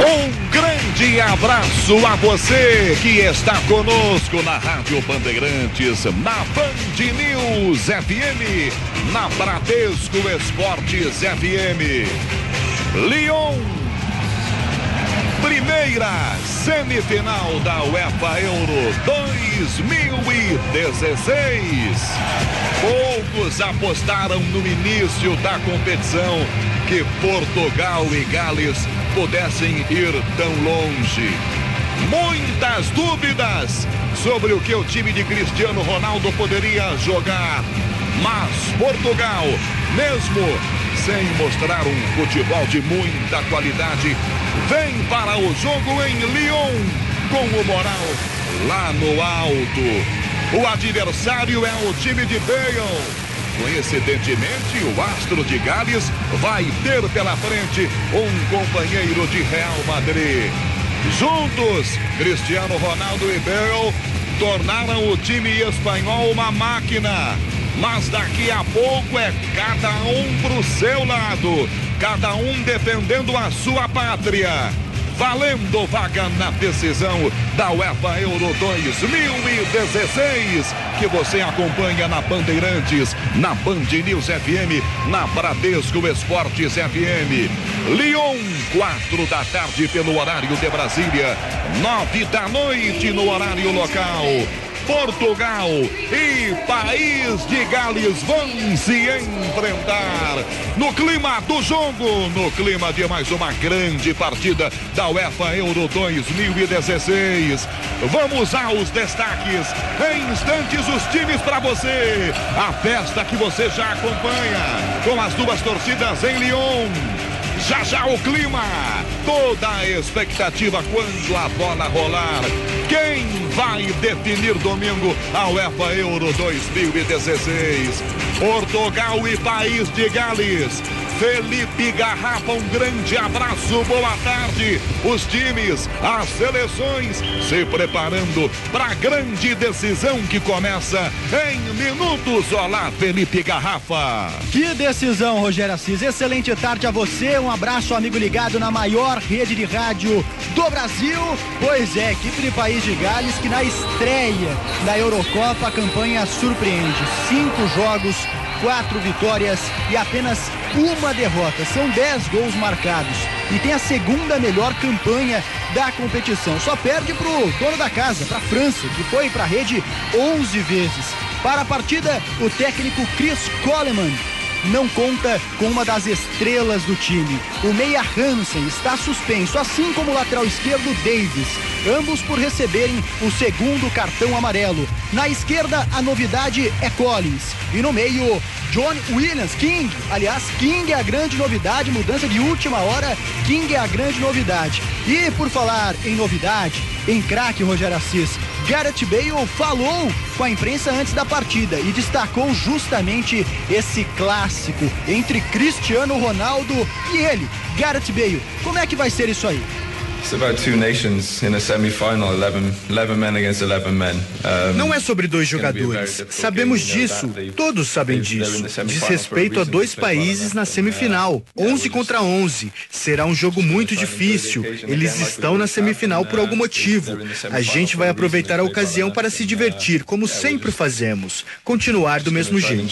Um grande abraço a você que está conosco na Rádio Bandeirantes, na Band News FM, na Bradesco Esportes FM. Lyon, primeira semifinal da UEFA Euro 2016. Poucos apostaram no início da competição que Portugal e Gales pudessem ir tão longe. Muitas dúvidas sobre o que o time de Cristiano Ronaldo poderia jogar. Mas Portugal, mesmo sem mostrar um futebol de muita qualidade, vem para o jogo em Lyon com o moral lá no alto. O adversário é o time de Bale. Coincidentemente, o astro de Gales vai ter pela frente um companheiro de Real Madrid. Juntos, Cristiano Ronaldo e Bale tornaram o time espanhol uma máquina. Mas daqui a pouco é cada um pro seu lado, cada um defendendo a sua pátria valendo vaga na decisão da UEFA Euro 2016, que você acompanha na Bandeirantes, na Band News FM, na Bradesco Esportes FM. Lyon, quatro da tarde pelo horário de Brasília, nove da noite no horário local. Portugal e País de Gales vão se enfrentar no clima do jogo, no clima de mais uma grande partida da UEFA Euro 2016. Vamos aos destaques. Em instantes, os times para você. A festa que você já acompanha com as duas torcidas em Lyon. Já já o clima, toda a expectativa quando a bola rolar. Quem vai definir domingo a UEFA Euro 2016? Portugal e País de Gales. Felipe Garrafa, um grande abraço, boa tarde. Os times, as seleções se preparando para a grande decisão que começa em minutos. Olá, Felipe Garrafa. Que decisão, Rogério Assis. Excelente tarde a você. Um abraço, amigo ligado na maior rede de rádio do Brasil. Pois é, equipe de País de Gales que na estreia da Eurocopa a campanha surpreende. Cinco jogos quatro vitórias e apenas uma derrota. São dez gols marcados e tem a segunda melhor campanha da competição. Só perde para o dono da casa, para a França, que foi para a rede 11 vezes. Para a partida, o técnico Chris Coleman não conta com uma das estrelas do time. O meia Hansen está suspenso, assim como o lateral esquerdo Davis, ambos por receberem o segundo cartão amarelo. Na esquerda, a novidade é Collins. E no meio, John Williams, King. Aliás, King é a grande novidade, mudança de última hora. King é a grande novidade. E por falar em novidade, em craque Rogério Assis, Gareth Bale falou com a imprensa antes da partida e destacou justamente esse clássico entre Cristiano Ronaldo e ele, Gareth Bale. Como é que vai ser isso aí? Não é sobre dois jogadores. Sabemos disso. Todos sabem disso. Diz respeito a dois países na semifinal. 11 contra 11. Será um jogo muito difícil. Eles estão na semifinal por algum motivo. A gente vai aproveitar a ocasião para se divertir, como sempre fazemos. Continuar do mesmo jeito.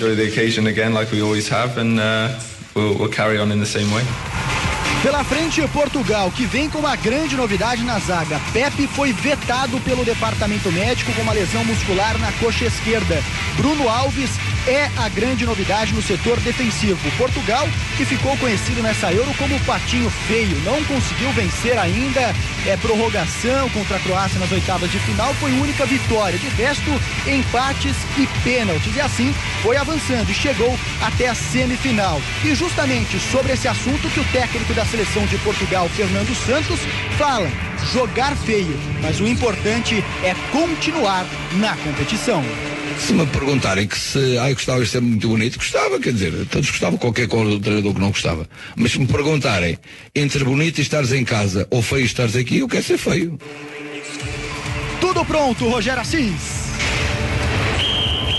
Pela frente, Portugal, que vem com uma grande novidade na zaga. Pepe foi vetado pelo departamento médico com uma lesão muscular na coxa esquerda. Bruno Alves é a grande novidade no setor defensivo. Portugal, que ficou conhecido nessa Euro como patinho feio, não conseguiu vencer ainda. É prorrogação contra a Croácia nas oitavas de final, foi única vitória. De resto, empates e pênaltis. E assim foi avançando e chegou até a semifinal. E justamente sobre esse assunto que o técnico da seleção de Portugal, Fernando Santos, fala: jogar feio, mas o importante é continuar na competição. Se me perguntarem que se ai, gostava de ser muito bonito, gostava, quer dizer, todos gostavam, qualquer treinador que não gostava. Mas se me perguntarem entre bonito e estares em casa ou feio e estares aqui, eu quero ser feio. Tudo pronto, Rogério Assis.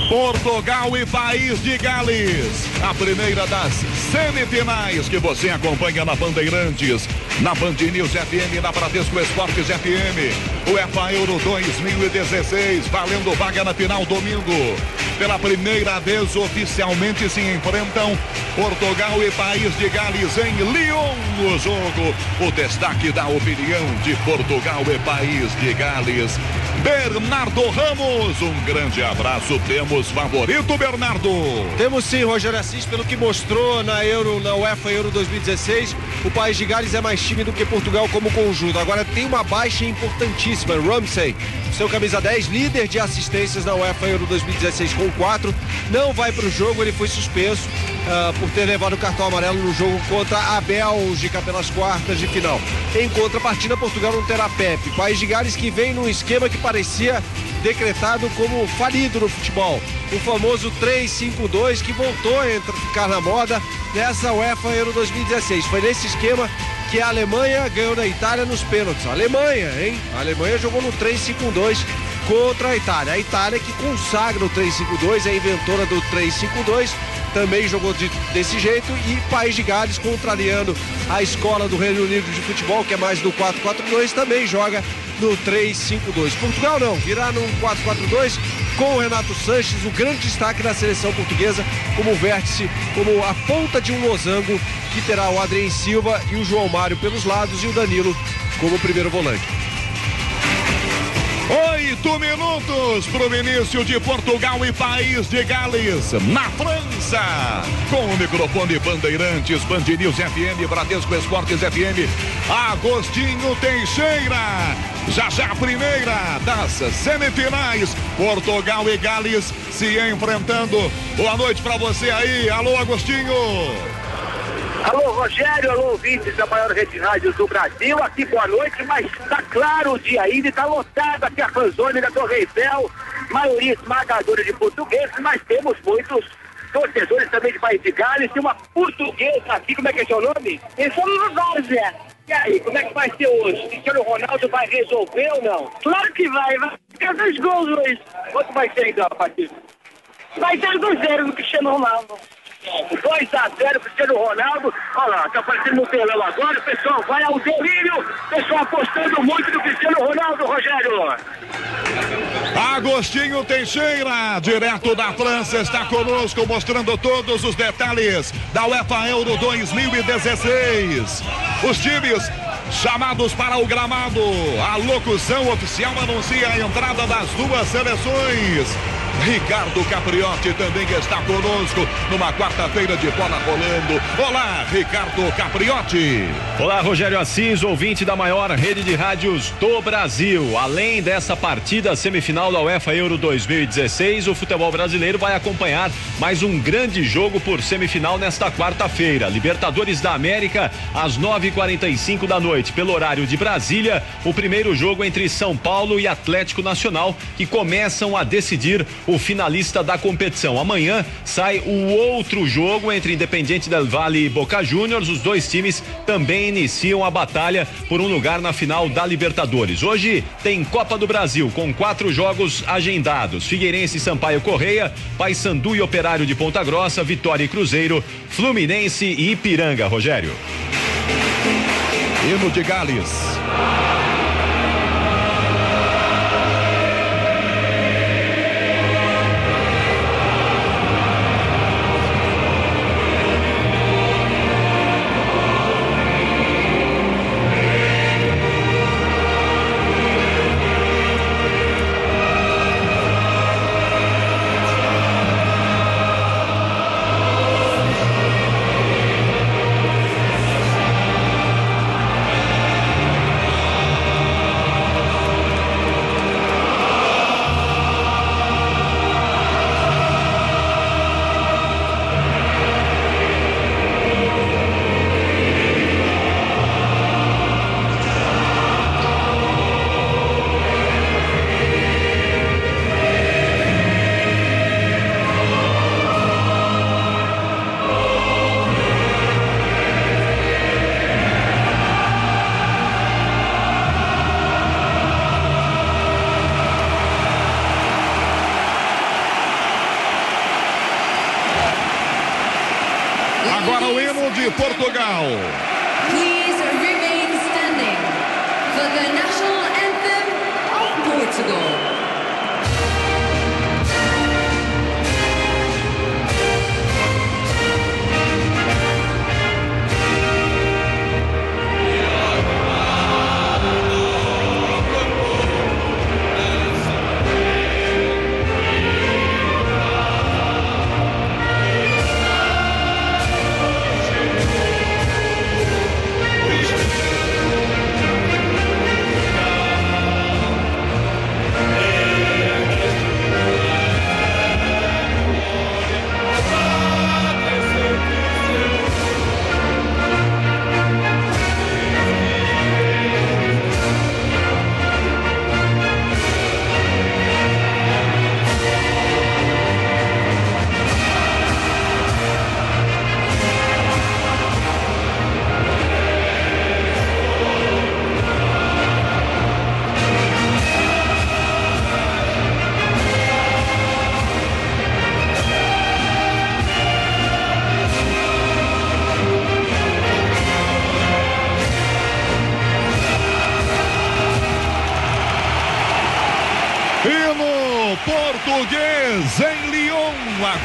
Portugal e País de Gales. A primeira das semifinais que você acompanha na Bandeirantes, na Band News FM, na Bradesco Esportes FM. UEFA Euro 2016, valendo vaga na final domingo. Pela primeira vez oficialmente se enfrentam Portugal e País de Gales em Lyon no jogo. O destaque da opinião de Portugal e País de Gales. Bernardo Ramos, um grande abraço. Temos favorito, Bernardo? Temos sim, Rogério Assis, pelo que mostrou na Euro, na UEFA Euro 2016, o País de Gales é mais time do que Portugal como conjunto. Agora tem uma baixa importantíssima, Ramsey, seu camisa 10, líder de assistências na UEFA Euro 2016 com 4, não vai para o jogo, ele foi suspenso uh, por ter levado o cartão amarelo no jogo contra a Bélgica pelas quartas de final. Em contrapartida, Portugal não terá Pepe. País de Gales que vem num esquema que parecia decretado como falido no futebol. O famoso 3-5-2 que voltou a ficar na moda nessa UEFA Euro 2016. Foi nesse esquema que a Alemanha ganhou da Itália nos pênaltis. A Alemanha, hein? A Alemanha jogou no 3-5-2 contra a Itália. A Itália que consagra o 3-5-2, é inventora do 3-5-2, também jogou de, desse jeito e País de Gales, contrariando a escola do Reino Unido de futebol, que é mais do 4-4-2, também joga no 3-5-2. Portugal não, virá no 4-4-2 com o Renato Sanches, o grande destaque da seleção portuguesa, como vértice, como a ponta de um losango que terá o Adrien Silva e o João Mário pelos lados e o Danilo como primeiro volante. Oito minutos para o início de Portugal e País de Gales, na França. Com o microfone Bandeirantes, Band News FM, Bradesco Esportes FM, Agostinho Teixeira. Já já primeira das semifinais, Portugal e Gales se enfrentando. Boa noite para você aí, alô Agostinho. Alô, Rogério, alô, ouvintes da maior rede de rádios do Brasil. Aqui, boa noite, mas está claro o dia ainda, está lotado aqui a fanzone da Torre Eiffel, maioria esmagadora de portugueses, mas temos muitos torcedores também de País de Gales. Tem uma portuguesa aqui, como é que é seu nome? Eu sou Várzea. E aí, como é que vai ser hoje? O Cristiano Ronaldo vai resolver ou não? Claro que vai, vai ficar dois gols hoje. Quanto vai ser então, Patrícia? Vai ser 2-0 no Cristiano Ronaldo. 2 a 0 Cristiano Ronaldo. Olha lá, tá aparecendo no telão agora. Pessoal vai ao delírio. Pessoal apostando muito no Cristiano Ronaldo, Rogério. Agostinho Teixeira, direto da França, está conosco mostrando todos os detalhes da UEFA Euro 2016. Os times chamados para o gramado. A locução oficial anuncia a entrada das duas seleções. Ricardo Capriotti também está conosco numa quarta-feira de bola rolando. Olá, Ricardo Capriotti. Olá, Rogério Assis, ouvinte da maior rede de rádios do Brasil. Além dessa partida semifinal da UEFA Euro 2016, o futebol brasileiro vai acompanhar mais um grande jogo por semifinal nesta quarta-feira. Libertadores da América, às 9h45 da noite, pelo horário de Brasília. O primeiro jogo entre São Paulo e Atlético Nacional, que começam a decidir o finalista da competição. Amanhã sai o outro jogo entre Independiente del Valle e Boca Juniors. Os dois times também iniciam a batalha por um lugar na final da Libertadores. Hoje tem Copa do Brasil com quatro jogos agendados: Figueirense e Sampaio Correia, Paysandu e Operário de Ponta Grossa, Vitória e Cruzeiro, Fluminense e Ipiranga. Rogério. Hino de Gales.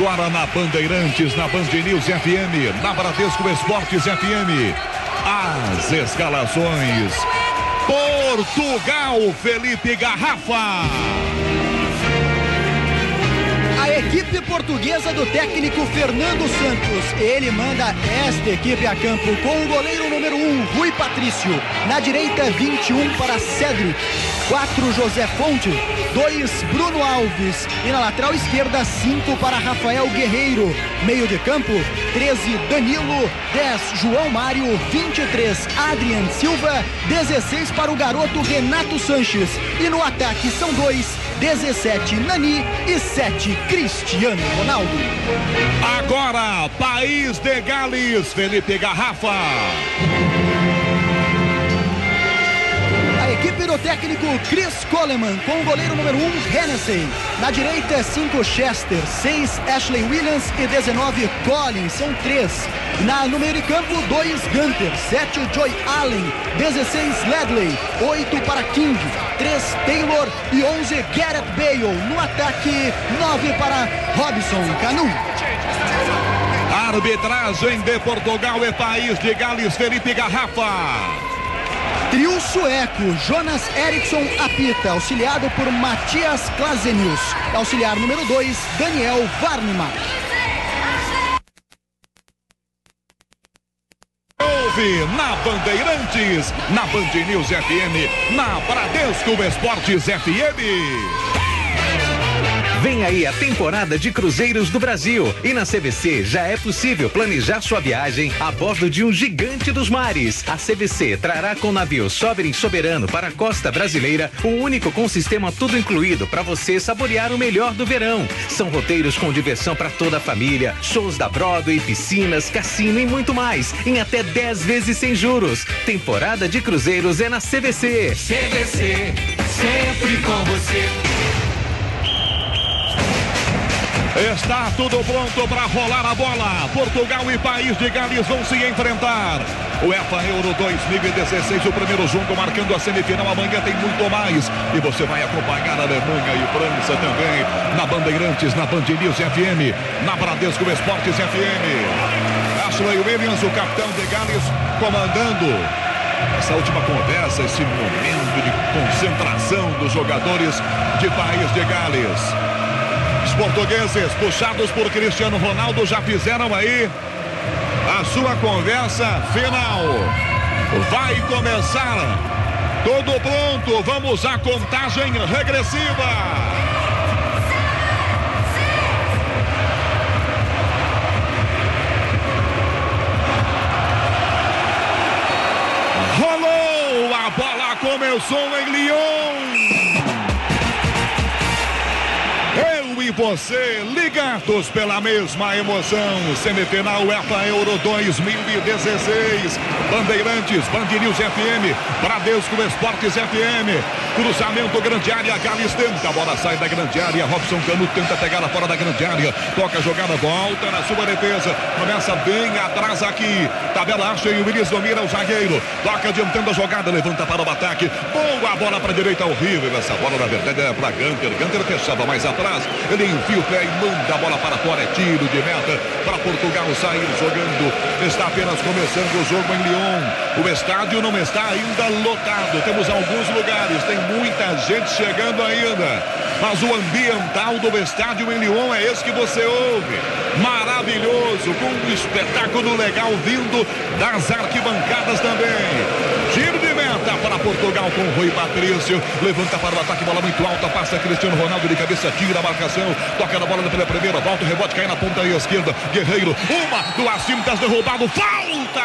Agora na Bandeirantes, na Band News FM, na Bradesco Esportes FM. As escalações. Portugal, Felipe Garrafa. A equipe portuguesa do técnico Fernando Santos. Ele manda esta equipe a campo com o goleiro número 1, um, Rui Patrício. Na direita, 21 para Cedric. 4 José Fonte, 2 Bruno Alves e na lateral esquerda 5 para Rafael Guerreiro. Meio de campo 13 Danilo, 10 João Mário, 23 Adrian Silva, 16 para o garoto Renato Sanches e no ataque são dois 17 Nani e 7 Cristiano Ronaldo. Agora, País de Gales, Felipe Garrafa. A equipe do técnico Chris Coleman com o goleiro número 1, um, Hennessy. Na direita, 5 Chester, 6 Ashley Williams e 19 Collins, são 3. Na, no meio de campo, 2 Gunter, 7 Joy Allen, 16 Ledley, 8 para King, 3 Taylor e 11 Gareth Bale. No ataque, 9 para Robson Canu. Arbitragem de Portugal e País de Gales, Felipe Garrafa. Trio sueco, Jonas Eriksson apita, auxiliado por Matias Klasenius. Auxiliar número 2, Daniel Varnima. Ouve na Bandeirantes, na Band News FM, na Bradesco Esportes FM. Vem aí a temporada de cruzeiros do Brasil e na CVC já é possível planejar sua viagem a bordo de um gigante dos mares. A CVC trará com o navio Sovereign Soberano para a costa brasileira, o único com sistema tudo incluído para você saborear o melhor do verão. São roteiros com diversão para toda a família, shows da Broadway, piscinas, cassino e muito mais, em até 10 vezes sem juros. Temporada de cruzeiros é na CVC. CVC, sempre com você. Está tudo pronto para rolar a bola. Portugal e País de Gales vão se enfrentar. O EFA Euro 2016, o primeiro jogo marcando a semifinal. Amanhã tem muito mais. E você vai acompanhar a Alemanha e França também. Na Bandeirantes, na Band FM, na Bradesco Esportes FM. Ashley Williams, o capitão de Gales, comandando essa última conversa, esse momento de concentração dos jogadores de País de Gales. Portugueses, puxados por Cristiano Ronaldo, já fizeram aí a sua conversa final. Vai começar. Tudo pronto. Vamos à contagem regressiva. Rolou! A bola começou em Lyon você, ligados pela mesma emoção. Semifinal UEFA Euro 2016. Bandeirantes, Band News FM, Bradesco Esportes FM. Cruzamento, grande área. Gales tenta. A bola sai da grande área. Robson Cano tenta pegar a fora da grande área. Toca a jogada, volta na sua defesa. Começa bem atrás aqui. Tabela acha e o Willis domina o zagueiro. Toca adiantando a jogada. Levanta para o ataque. Boa bola para a direita. Horrível. Essa bola, na verdade, é para Gunter. Gunter fechava mais atrás. Ele enfia o pé e manda a bola para fora. É tiro de meta para Portugal sair jogando. Está apenas começando o jogo em Lyon. O estádio não está ainda lotado. Temos alguns lugares. Tem muita gente chegando ainda. Mas o ambiental do estádio em Lyon é esse que você ouve. Maravilhoso, com um espetáculo legal vindo das arquibancadas também. Giro de meta para Portugal com Rui Patrício. Levanta para o ataque, bola muito alta. Passa Cristiano Ronaldo de cabeça, tira a marcação. Toca na bola pela primeira, volta o rebote, cai na ponta esquerda. Guerreiro, uma do Assímtas derrubado. Falta!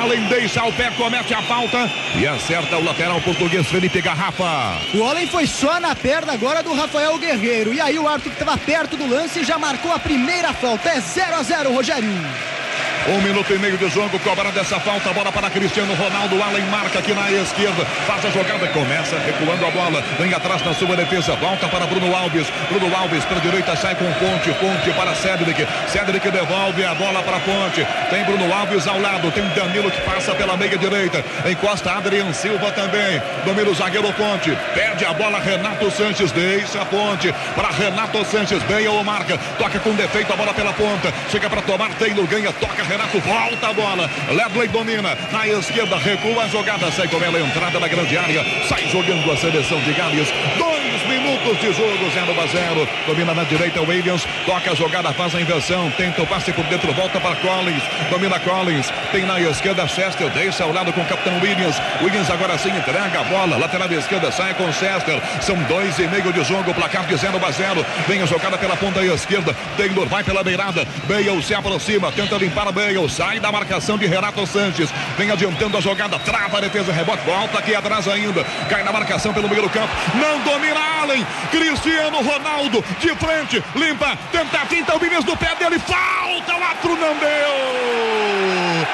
Allen deixa o pé, comete a falta e acerta o lateral português Felipe Garrafa. O Allen foi só na perna agora do Rafael Guerreiro. E aí o Arthur que estava perto do lance já marcou a primeira falta. É 0 a 0 Rogério. Um minuto e meio de jogo, cobra dessa falta, bola para Cristiano Ronaldo, Allen marca aqui na esquerda, faz a jogada, começa recuando a bola, vem atrás na sua defesa, volta para Bruno Alves, Bruno Alves para a direita, sai com Ponte, Ponte para Cedric, Cedric devolve a bola para Ponte, tem Bruno Alves ao lado, tem Danilo que passa pela meia direita, encosta Adrian Silva também, domina o zagueiro Ponte, perde a bola Renato Sanches, deixa a Ponte para Renato Sanches, bem ou marca, toca com defeito a bola pela ponta, chega para tomar Taylor, ganha, toca Renato volta a bola. Ledley domina na esquerda, recua a jogada, sai com ela, entrada na grande área, sai jogando a seleção de Gales. Dois minutos de jogo, 0 a 0. Domina na direita Williams, toca a jogada, faz a inversão, tenta o passe por dentro, volta para Collins, domina Collins, tem na esquerda Chester, deixa ao lado com o capitão Williams. Williams agora sim entrega a bola, lateral esquerda, sai com Chester. São dois e meio de jogo, placar de 0 a 0. Vem a jogada pela ponta esquerda, Taylor vai pela beirada, Bale se aproxima, tenta limpar a Bale, sai da marcação de Renato Sanches, vem adiantando a jogada, trava a defesa, rebote, volta aqui atrás ainda, cai na marcação pelo meio do campo, não domina Allen, Cristiano Ronaldo, de frente, limpa, tenta, tinta o Vinícius do pé dele, falta, o Atro não deu.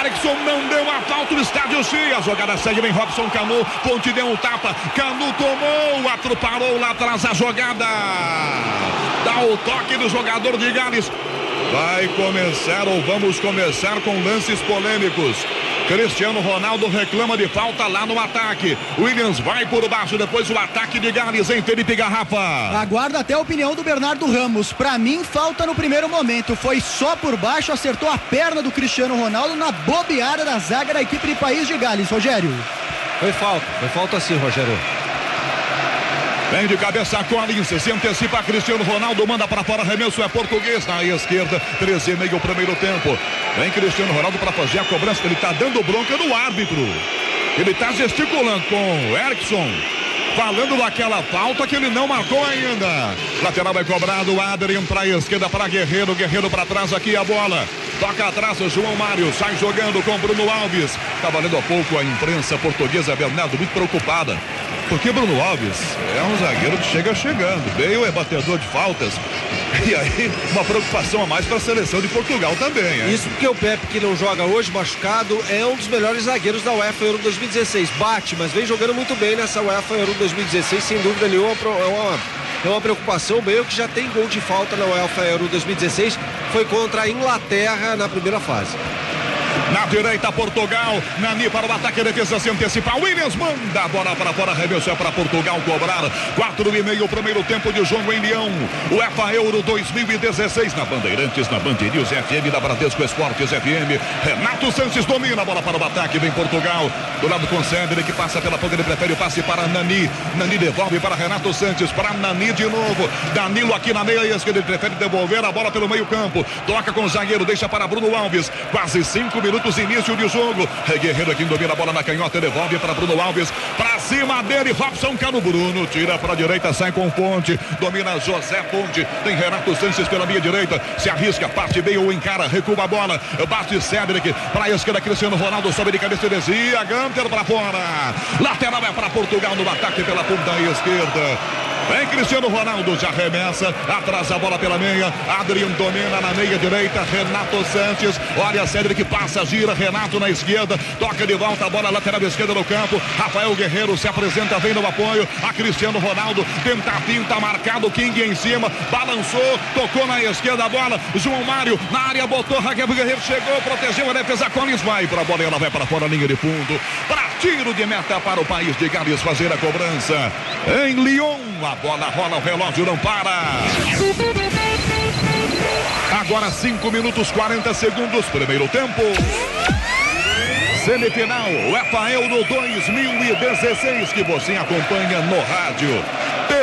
Erickson não deu a falta no estádio cheio. A jogada segue, vem Robson Canu. Ponte deu um tapa. Canu tomou. O Atro parou lá atrás a jogada. Dá o toque do jogador de Gales. Vai começar ou vamos começar com lances polêmicos. Cristiano Ronaldo reclama de falta lá no ataque. Williams vai por baixo, depois o ataque de Gales em Felipe Garrafa. Aguardo até a opinião do Bernardo Ramos. Para mim, falta no primeiro momento. Foi só por baixo, acertou a perna do Cristiano Ronaldo na bobeada da zaga da equipe de País de Gales. Rogério. Foi falta, foi falta sim, Rogério. Vem de cabeça Collins, se antecipa Cristiano Ronaldo, manda para fora, arremesso é português na esquerda, 13 e meio primeiro tempo. Vem Cristiano Ronaldo para fazer a cobrança, ele está dando bronca no árbitro. Ele está gesticulando com o Erickson, falando daquela falta que ele não marcou ainda. Lateral vai cobrado, Adrian para a esquerda para Guerreiro, Guerreiro para trás aqui a bola. Toca atrás o João Mário, sai jogando com Bruno Alves. Tá valendo há pouco a imprensa portuguesa, Bernardo, muito preocupada. Porque Bruno Alves é um zagueiro que chega chegando. Bale é batedor de faltas. E aí, uma preocupação a mais para a seleção de Portugal também. Isso porque o Pepe, que não joga hoje, machucado, é um dos melhores zagueiros da UEFA Euro 2016. Bate, mas vem jogando muito bem nessa UEFA Euro 2016, sem dúvida nenhuma. É uma, é uma preocupação. Bale que já tem gol de falta na UEFA Euro 2016, foi contra a Inglaterra na primeira fase. Na direita, Portugal. Nani para o ataque, defesa se antecipa. Williams manda a bola para fora, arremesso é para Portugal cobrar. Quatro e meio, primeiro tempo de jogo em Leão. O EFA Euro 2016 na Bandeirantes, na Band FM, da Bradesco Esportes FM. Renato Sanches domina a bola para o ataque, vem Portugal. Do lado com Cedric, que passa pela ponta, ele prefere o passe para Nani. Nani devolve para Renato Sanches, para Nani de novo. Danilo aqui na meia esquerda, ele prefere devolver a bola pelo meio campo. Toca com o zagueiro, deixa para Bruno Alves. Quase cinco minutos, início de jogo. É Guerreiro aqui domina a bola na canhota, devolve para Bruno Alves. Para cima dele, Robson Cano Bruno. Tira para a direita, sai com Ponte. Domina José Ponte. Tem Renato Sanches pela minha direita. Se arrisca, parte bem ou encara, recua a bola. Bate Cedric. Para a esquerda, Cristiano Ronaldo sobe de cabeça e desvia. Gunter para fora. Lateral é para Portugal no ataque pela ponta esquerda. Vem Cristiano Ronaldo, já remessa, atrasa a bola pela meia, Adrian domina na meia direita, Renato Sanches, olha Cedric passa, gira, Renato na esquerda, toca de volta a bola lateral esquerda no campo, Rafael Guerreiro se apresenta, vem no apoio, a Cristiano Ronaldo tenta a pinta, marcado, King em cima, balançou, tocou na esquerda a bola, João Mário na área, botou, Raquel Guerreiro chegou, protegeu a defesa, Collins vai para a bola, ela vai para fora, linha de fundo, tiro de meta para o país de Gales fazer a cobrança. Em Lyon, a bola rola, o relógio não para. Agora 5 minutos 40 segundos, primeiro tempo. Semifinal, UEFA Euro 2016, que você acompanha no rádio,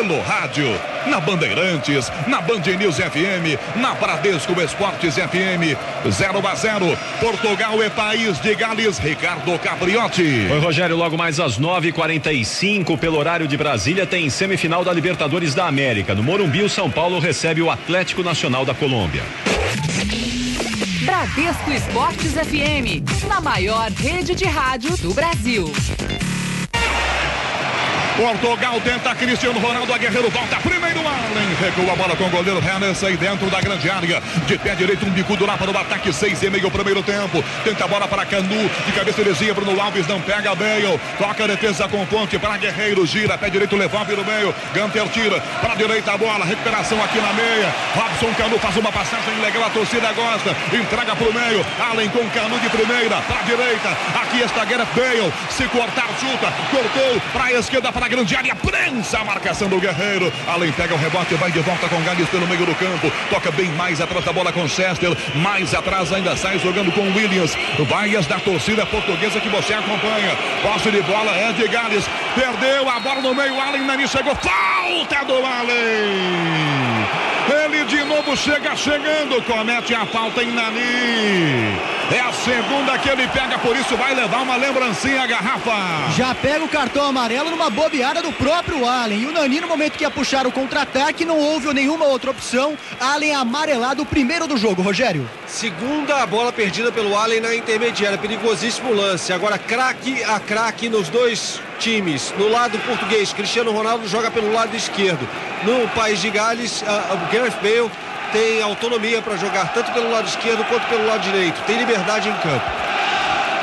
pelo rádio, na Bandeirantes, na Band News FM, na Bradesco Esportes FM, 0 a 0. Portugal é país de Gales, Ricardo Capriotti. Oi, Rogério, logo mais às 9h45, pelo horário de Brasília, tem semifinal da Libertadores da América. No Morumbi, o São Paulo recebe o Atlético Nacional da Colômbia. Bradesco Esportes FM, na maior rede de rádio do Brasil. Portugal tenta Cristiano Ronaldo, a Guerreiro volta primeiro Allen, recua a bola com o goleiro Rennes aí dentro da grande área, de pé direito um bicudo lá para o ataque, seis e meio primeiro tempo, tenta a bola para Canu, de cabeça ele Bruno Alves não pega Bale, toca a defesa com ponte para Guerreiro, gira, pé direito levanta no meio, Ganter tira, para a direita a bola, recuperação aqui na meia, Robson Canu faz uma passagem legal, a torcida gosta, entrega para o meio, Allen com Canu de primeira, para a direita, aqui está Gareth Bale, se cortar chuta, cortou para a esquerda, para a grande área, prensa a marcação do Guerreiro. Além pega o rebote, vai de volta com Gales pelo meio do campo. Toca bem mais atrás da bola com Chester. Mais atrás ainda sai jogando com Williams. Vaias da torcida portuguesa que você acompanha. Posse de bola é de Gales. Perdeu a bola no meio. Allen Nani chegou. Falta do Allen. De novo chega chegando. Comete a falta em Nani. É a segunda que ele pega, por isso vai levar uma lembrancinha a garrafa. Já pega o cartão amarelo numa bobeada do próprio Allen. E o Nani, no momento que ia puxar o contra-ataque, não houve nenhuma outra opção. Allen amarelado, o primeiro do jogo, Rogério. Segunda bola perdida pelo Allen na intermediária. Perigosíssimo lance. Agora, craque a craque nos dois times. No lado português, Cristiano Ronaldo joga pelo lado esquerdo. No País de Gales, o Gareth Bale tem autonomia para jogar tanto pelo lado esquerdo quanto pelo lado direito. Tem liberdade em campo.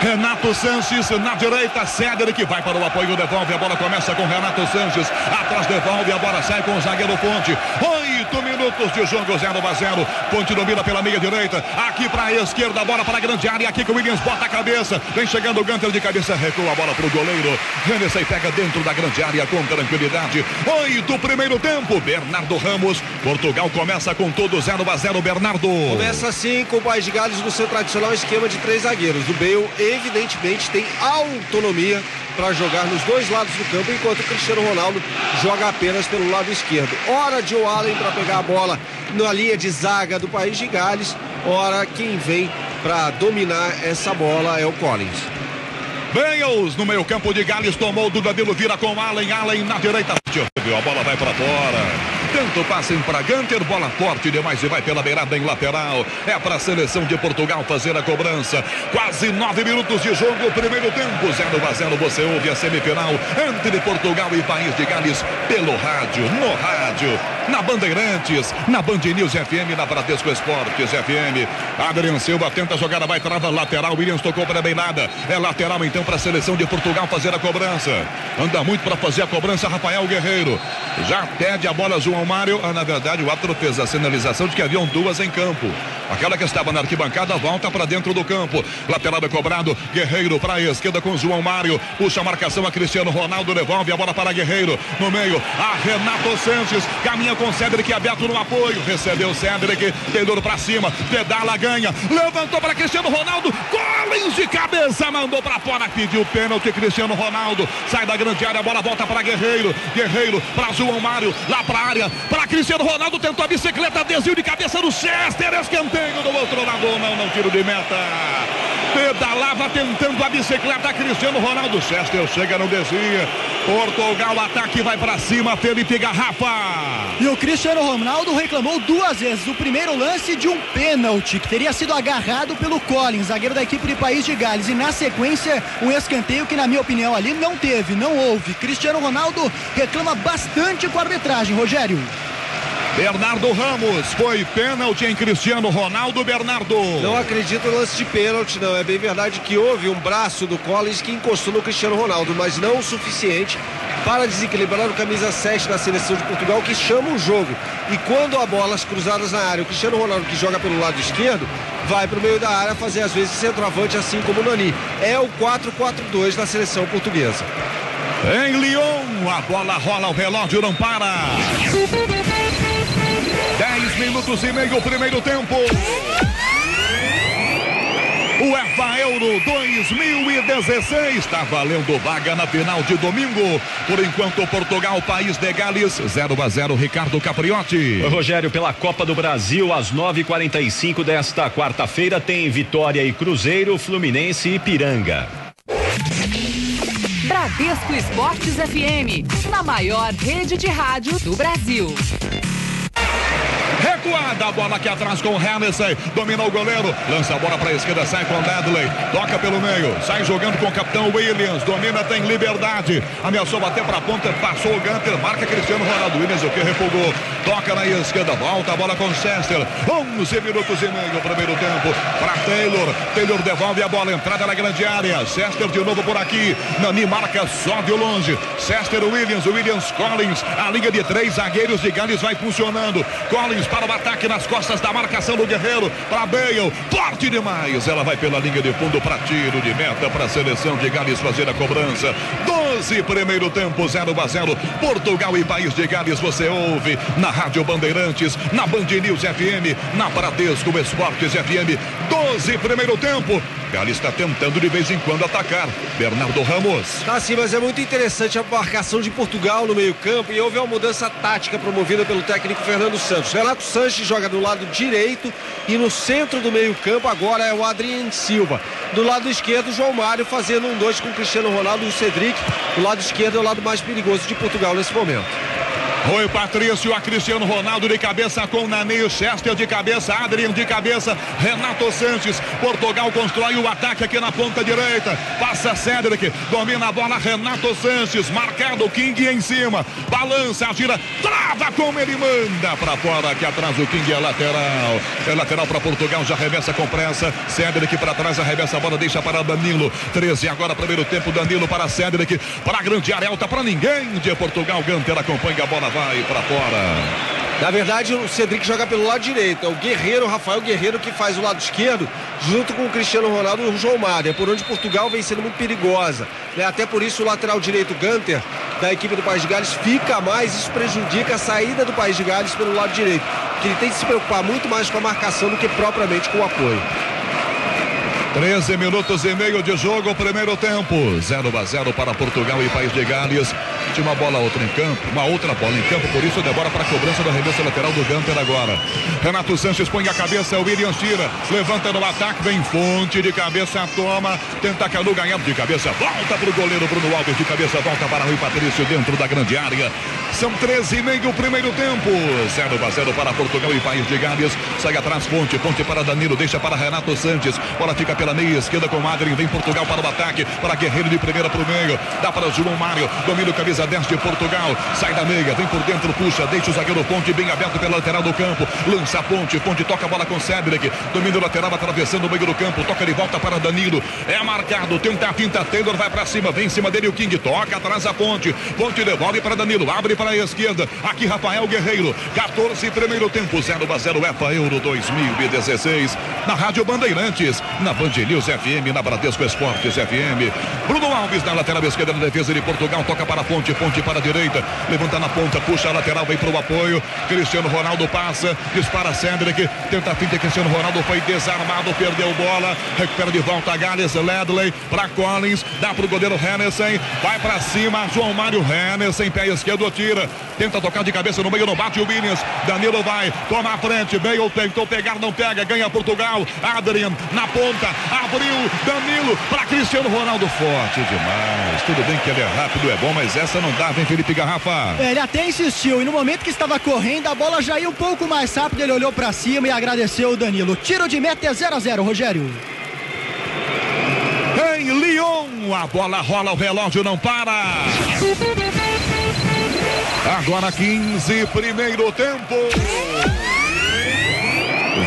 Renato Sanches na direita, Cédric que vai para o apoio, devolve a bola, começa com Renato Sanches, atrás devolve a bola, sai com o zagueiro Ponte. Oito minutos de jogo, 0 a 0. Ponte domina pela meia direita, aqui para a esquerda, bola para a grande área, aqui com o Williams bota a cabeça, vem chegando o Gunter de cabeça, recua a bola para o goleiro. Hennessy pega dentro da grande área com tranquilidade. Oito primeiro tempo, Bernardo Ramos. Portugal começa com todo 0 a 0, Bernardo. Começa assim com o País de Gales no seu tradicional esquema de três zagueiros. O Bale evidentemente tem autonomia para jogar nos dois lados do campo, enquanto o Cristiano Ronaldo joga apenas pelo lado esquerdo. Hora de Allen para pegar a bola na linha de zaga do país de Gales. Ora, quem vem para dominar essa bola é o Collins. Bales no meio campo de Gales tomou do Danilo vira com Allen, Allen na direita. A bola vai para fora. Tanto passem para Gunter, bola forte demais e vai pela beirada em lateral. É para a seleção de Portugal fazer a cobrança. Quase nove minutos de jogo, primeiro tempo, 0 a 0. Você ouve a semifinal entre Portugal e País de Gales pelo rádio, no rádio, na Bandeirantes, na Band News FM, na Bradesco Esportes FM. Adrian Silva tenta jogar, vai trava lateral. Williams tocou para a beirada. É lateral então para a seleção de Portugal fazer a cobrança. Anda muito para fazer a cobrança, Rafael Guerreiro. Já pede a bola, João Mário. Ah, na verdade, o árbitro fez a sinalização de que haviam duas em campo. Aquela que estava na arquibancada volta para dentro do campo. Lateral é cobrado. Guerreiro para a esquerda com João Mário. Puxa a marcação a Cristiano Ronaldo. Devolve a bola para Guerreiro. No meio, a Renato Sanches. Caminha com Cedric aberto no apoio. Recebeu Cedric. Pedro para cima. Pedala, ganha. Levantou para Cristiano Ronaldo. Collins de cabeça. Mandou para fora. Pediu pênalti. Cristiano Ronaldo. Sai da grande área. A bola volta para Guerreiro. Guerreiro para João Mário. Lá para a área. Para Cristiano Ronaldo. Tentou a bicicleta. Desvio de cabeça do Chester. Escanteio do outro lado. Não, não tiro de meta. Pedalava tentando a bicicleta Cristiano Ronaldo. Chester chega no desvio. Portugal, ataque vai para cima, Felipe Garrafa. E o Cristiano Ronaldo reclamou duas vezes o primeiro lance de um pênalti que teria sido agarrado pelo Collins, zagueiro da equipe de País de Gales. E na sequência, um escanteio que, na minha opinião, ali não teve, não houve. Cristiano Ronaldo reclama bastante com a arbitragem, Rogério. Bernardo Ramos foi pênalti em Cristiano Ronaldo Bernardo. Não acredito no lance de pênalti, não. É bem verdade que houve um braço do Collins que encostou no Cristiano Ronaldo, mas não o suficiente para desequilibrar o camisa 7 da seleção de Portugal que chama o jogo. E quando há bolas cruzadas na área, o Cristiano Ronaldo que joga pelo lado esquerdo vai para o meio da área fazer às vezes centroavante assim como o Nani. É o 4-4-2 da seleção portuguesa. Em Lyon, a bola rola, o relógio não para. 10 minutos e meio, primeiro tempo. UEFA Euro 2016 está valendo vaga na final de domingo. Por enquanto, Portugal, país de Gales, 0 a 0 Ricardo Capriotti. Oi, Rogério, pela Copa do Brasil, às 9h45 desta quarta-feira, tem Vitória e Cruzeiro, Fluminense e Piranga. Bradesco Esportes FM, na maior rede de rádio do Brasil. Recuada a bola aqui atrás com o Hennessy. Dominou o goleiro. Lança a bola para a esquerda, sai com Ledley. Toca pelo meio. Sai jogando com o capitão Williams. Domina, tem liberdade. Ameaçou bater para a ponta. Passou o Gunter. Marca Cristiano Ronaldo. Williams o que refugou. Toca na esquerda. Volta a bola com Chester. 11 minutos e meio. Primeiro tempo para Taylor. Taylor devolve a bola. Entrada na grande área. Chester de novo por aqui. Nani marca só de longe. Chester Williams. Williams Collins. A linha de três zagueiros de Gales vai funcionando. Collins para o ataque nas costas da marcação do Guerreiro. Para Bale, forte demais. Ela vai pela linha de fundo para tiro de meta para a seleção de Gales fazer a cobrança. 12 primeiro tempo, 0 a 0. Portugal e País de Gales você ouve na Rádio Bandeirantes, na Band News FM, na Bradesco Esportes FM. 12 primeiro tempo. Gales está tentando de vez em quando atacar. Bernardo Ramos. Tá sim, mas é muito interessante a marcação de Portugal no meio-campo e houve uma mudança tática promovida pelo técnico Fernando Santos. Renato Sanches joga do lado direito e no centro do meio-campo agora é o Adrien Silva. Do lado esquerdo, João Mário fazendo um dois com Cristiano Ronaldo e o Cedric. Do lado esquerdo é o lado mais perigoso de Portugal nesse momento. Rui Patrício, a Cristiano Ronaldo de cabeça com Nani, Chester de cabeça, Adriano de cabeça, Renato Sanches. Portugal constrói o ataque aqui na ponta direita. Passa Cedric, domina a bola, Renato Sanches, marcado King em cima. Balança, gira, trava como ele manda para fora. Aqui atrás o King é lateral. É lateral para Portugal, já arremessa com pressa. Cedric para trás, arremessa a bola, deixa para Danilo. 13 agora, primeiro tempo, Danilo para Cedric. Para a grande área alta, para ninguém de Portugal. Ganter acompanha a bola vai para fora. Na verdade, o Cedric joga pelo lado direito. É o Guerreiro, o Rafael Guerreiro, que faz o lado esquerdo, junto com o Cristiano Ronaldo e o João Mário. É por onde Portugal vem sendo muito perigosa. Né? Até por isso o lateral direito, Gunter, da equipe do País de Gales, fica mais. Isso prejudica a saída do País de Gales pelo lado direito. Que ele tem que se preocupar muito mais com a marcação do que propriamente com o apoio. 13 minutos e meio de jogo, primeiro tempo. 0 a 0 para Portugal e País de Gales. Uma bola outra em campo, uma outra bola em campo, por isso demora para a cobrança da arremesso lateral do Gunter agora. Renato Sanches põe a cabeça, o Williams tira, levanta no ataque, vem fonte de cabeça, toma, tenta Canu ganhando de cabeça, volta para o goleiro Bruno Alves de cabeça, volta para Rui Patrício dentro da grande área. São 13 e meio primeiro tempo. 0 a 0 para Portugal e País de Gales. Sai atrás, ponte, ponte para Danilo, deixa para Renato Sanches. Bola fica pela meia esquerda com Madrid. Vem Portugal para o ataque. Para Guerreiro de primeira para o meio. Dá para o João Mário. Domina o camisa 10 de Portugal. Sai da meia. Vem por dentro, puxa. Deixa o zagueiro Ponte bem aberto pela lateral do campo. Lança ponte. Ponte toca a bola com Cedric. Domina o lateral atravessando o meio do campo. Toca de volta para Danilo. É marcado. Tenta a finta. Taylor vai para cima. Vem em cima dele o King. Toca atrás a ponte. Ponte devolve para Danilo. Abre para a esquerda. Aqui Rafael Guerreiro. 14 primeiro tempo. 0 a 0 EFA Euro 2016. Na Rádio Bandeirantes. Na Band News FM. Na Bradesco Esportes FM. Bruno Alves na lateral esquerda da defesa de Portugal. Toca para a ponte. ponte para a direita. Levanta na ponta, puxa a lateral, vem para o apoio. Cristiano Ronaldo passa, dispara Cedric, tenta a finta. Cristiano Ronaldo foi desarmado, perdeu bola. Recupera de volta Gales, Ledley para Collins, dá para o goleiro Hennessy, vai para cima. João Mário Hennessy, pé esquerdo, tira. Tenta tocar de cabeça no meio, não bate o Williams. Danilo vai, toma a frente. Bale tentou pegar, não pega, ganha Portugal. Adrian na ponta, abriu. Danilo para Cristiano Ronaldo, forte demais. Tudo bem que ele é rápido, é bom, mas essa não dá, vem Felipe Garrafa. É, ele até insistiu e no momento que estava correndo, a bola já ia um pouco mais rápido. Ele olhou para cima e agradeceu o Danilo. Tiro de meta é 0 a 0 Rogério. Em Lyon, a bola rola, o relógio não para. Agora 15, primeiro tempo.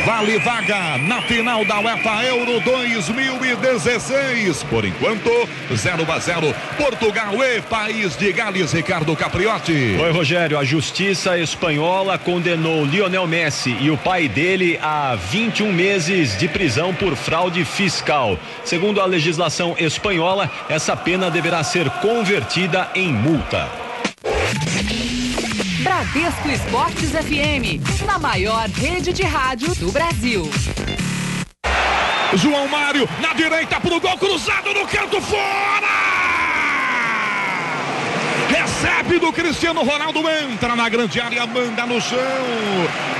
Vale vaga na final da UEFA Euro 2016. Por enquanto, 0 a 0. Portugal e País de Gales, Ricardo Capriotti. Oi, Rogério. A justiça espanhola condenou Lionel Messi e o pai dele a 21 meses de prisão por fraude fiscal. Segundo a legislação espanhola, essa pena deverá ser convertida em multa. Bradesco Esportes FM, na maior rede de rádio do Brasil. João Mário na direita pro gol cruzado no canto fora! Recebe do Cristiano Ronaldo, entra na grande área, manda no chão.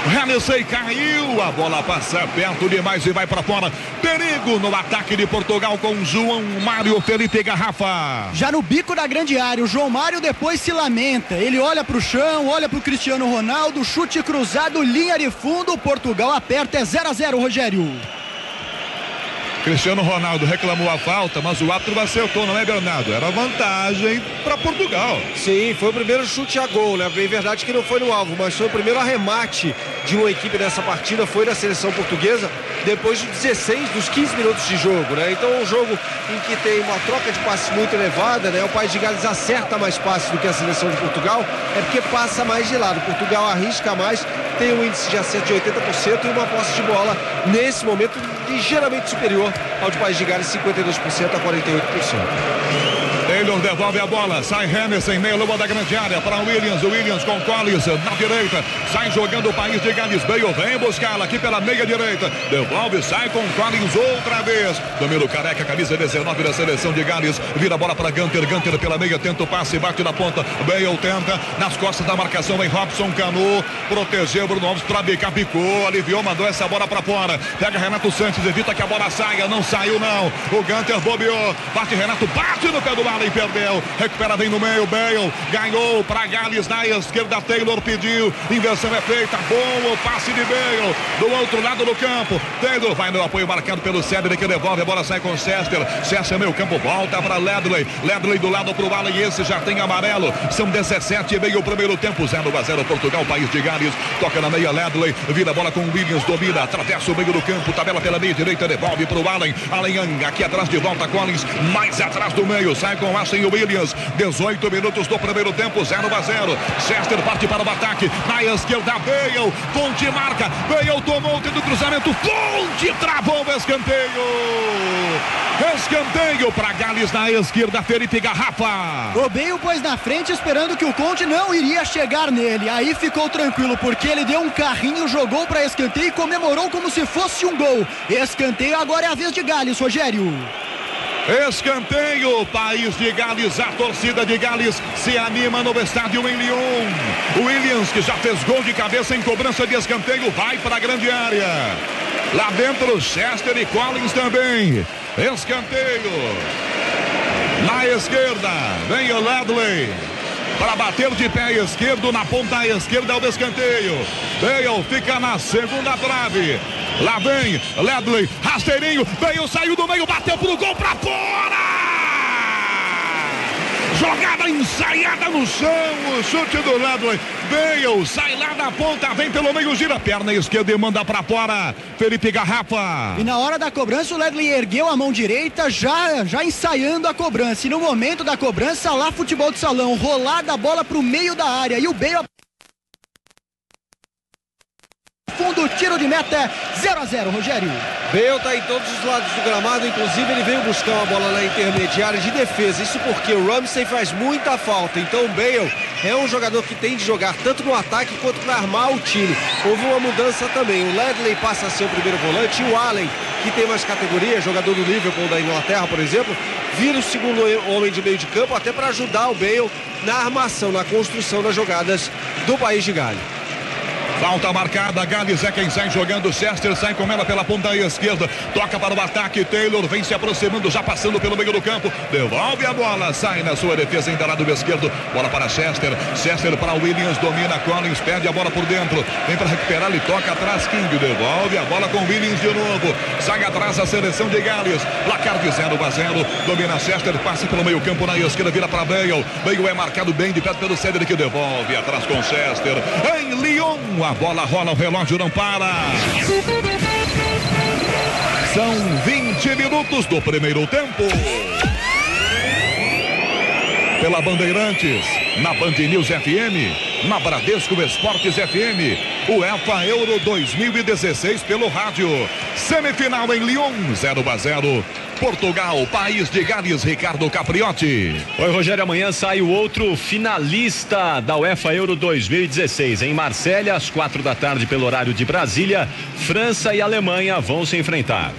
Hennessy caiu, a bola passa perto demais e vai para fora. Perigo no ataque de Portugal com João Mário Felipe Garrafa. Já no bico da grande área, o João Mário depois se lamenta. Ele olha para o chão, olha para o Cristiano Ronaldo, chute cruzado, linha de fundo. Portugal aperta, é 0 a 0 Rogério. Cristiano Ronaldo reclamou a falta, mas o árbitro acertou, não é, Bernardo? Era vantagem para Portugal. Sim, foi o primeiro chute a gol, né? Bem verdade que não foi no alvo, mas foi o primeiro arremate de uma equipe nessa partida, foi da seleção portuguesa, depois de 16 dos 15 minutos de jogo, né? Então, um jogo em que tem uma troca de passes muito elevada, né? O País de Gales acerta mais passes do que a seleção de Portugal, é porque passa mais de lado. Portugal arrisca mais, tem um índice de acerto de 80% e uma posse de bola, nesse momento, ligeiramente superior ao de País de Gales, 52% a 48%. Taylor devolve a bola, sai Henderson, meia lua da grande área para Williams, Williams com Collins na direita, sai jogando o país de Gales, Bale vem buscá-la aqui pela meia direita, devolve, sai com Collins outra vez, domina o careca, camisa 19 da seleção de Gales, vira a bola para Gunter, Gunter pela meia, tenta o passe, bate na ponta, Bale tenta, nas costas da marcação vem Robson Canu, protegeu Bruno Alves para bicar, picou, aliviou, mandou essa bola para fora, pega Renato Santos, evita que a bola saia, não saiu não, o Gunter bobeou, bate Renato, bate no pé do e perdeu. Recupera bem no meio. Bale ganhou para Gales na esquerda. Taylor pediu. Inversão é feita. Bom o passe de Bale. Do outro lado do campo. Taylor vai no apoio marcado pelo Cedric que devolve. A bola sai com Chester. Chester meio campo. Volta para Ledley. Ledley do lado pro Bala e esse já tem amarelo. São 17 e meio o primeiro tempo. 0 a 0 Portugal, país de Gales. Toca na meia Ledley. Vira a bola com Williams. Domina. Atravessa o meio do campo. Tabela pela meia direita. Devolve pro Allen. Allen aqui atrás de volta. Collins. Mais atrás do meio. Sai com Ashley Williams. 18 minutos do primeiro tempo, 0 a 0. Chester parte para o ataque. Na esquerda, Bale. Ponte marca. Bale tomou o do cruzamento. Ponte travou o escanteio. Escanteio para Gales na esquerda, Felipe Garrafa. O Bale pôs na frente esperando que o Conte não iria chegar nele. Aí ficou tranquilo porque ele deu um carrinho, jogou para escanteio e comemorou como se fosse um gol. Escanteio agora é a vez de Gales, Rogério. Escanteio, país de Gales, a torcida de Gales se anima no estádio em Lyon. Williams, que já fez gol de cabeça em cobrança de escanteio, vai para a grande área. Lá dentro, Chester e Collins também. Escanteio. Na esquerda, vem o Ledley. Para bater de pé esquerdo, na ponta esquerda é o escanteio. Bale fica na segunda trave. Lá vem Ledley, rasteirinho, Bale saiu do meio, bateu pro gol para fora! Jogada ensaiada no chão, o chute do Ledley. Bale sai lá da ponta, vem pelo meio, gira a perna esquerda e manda para fora. Felipe Garrafa. E na hora da cobrança, o Ledley ergueu a mão direita, já, já ensaiando a cobrança. E no momento da cobrança, lá futebol de salão, rolada a bola pro meio da área. E o Bale fundo, tiro de meta, 0 a 0 Rogério. Bale está em todos os lados do gramado, inclusive ele veio buscar uma bola na intermediária de defesa. Isso porque o Ramsey faz muita falta. Então o Bale é um jogador que tem de jogar tanto no ataque quanto para armar o time. Houve uma mudança também. O Ledley passa a ser o primeiro volante e o Allen, que tem mais categoria, jogador do Liverpool da Inglaterra, por exemplo, vira o segundo homem de meio de campo até para ajudar o Bale na armação, na construção das jogadas do país de Gales. Falta marcada, Gales é quem sai jogando. Chester sai com ela pela ponta esquerda. Toca para o ataque. Taylor vem se aproximando, já passando pelo meio do campo. Devolve a bola, sai na sua defesa ainda lado esquerdo. Bola para Chester. Chester para Williams, domina Collins, perde a bola por dentro. Vem para recuperar, ele toca atrás. King devolve a bola com Williams de novo. Sai atrás a seleção de Gales. Placar de 0 a 0. Domina Chester, passa pelo meio campo na esquerda, vira para Bale. Bale é marcado bem de perto pelo Cedric, devolve atrás com Chester. Em Lyon, a bola rola, o relógio não para. São 20 minutos do primeiro tempo. Pela Bandeirantes, na Band News FM, na Bradesco Esportes FM, UEFA Euro 2016 pelo rádio. Semifinal em Lyon, 0 a 0. Portugal, país de Gales, Ricardo Capriotti. Oi, Rogério, amanhã sai o outro finalista da UEFA Euro 2016. Em Marsella, às quatro da tarde, pelo horário de Brasília, França e Alemanha vão se enfrentar.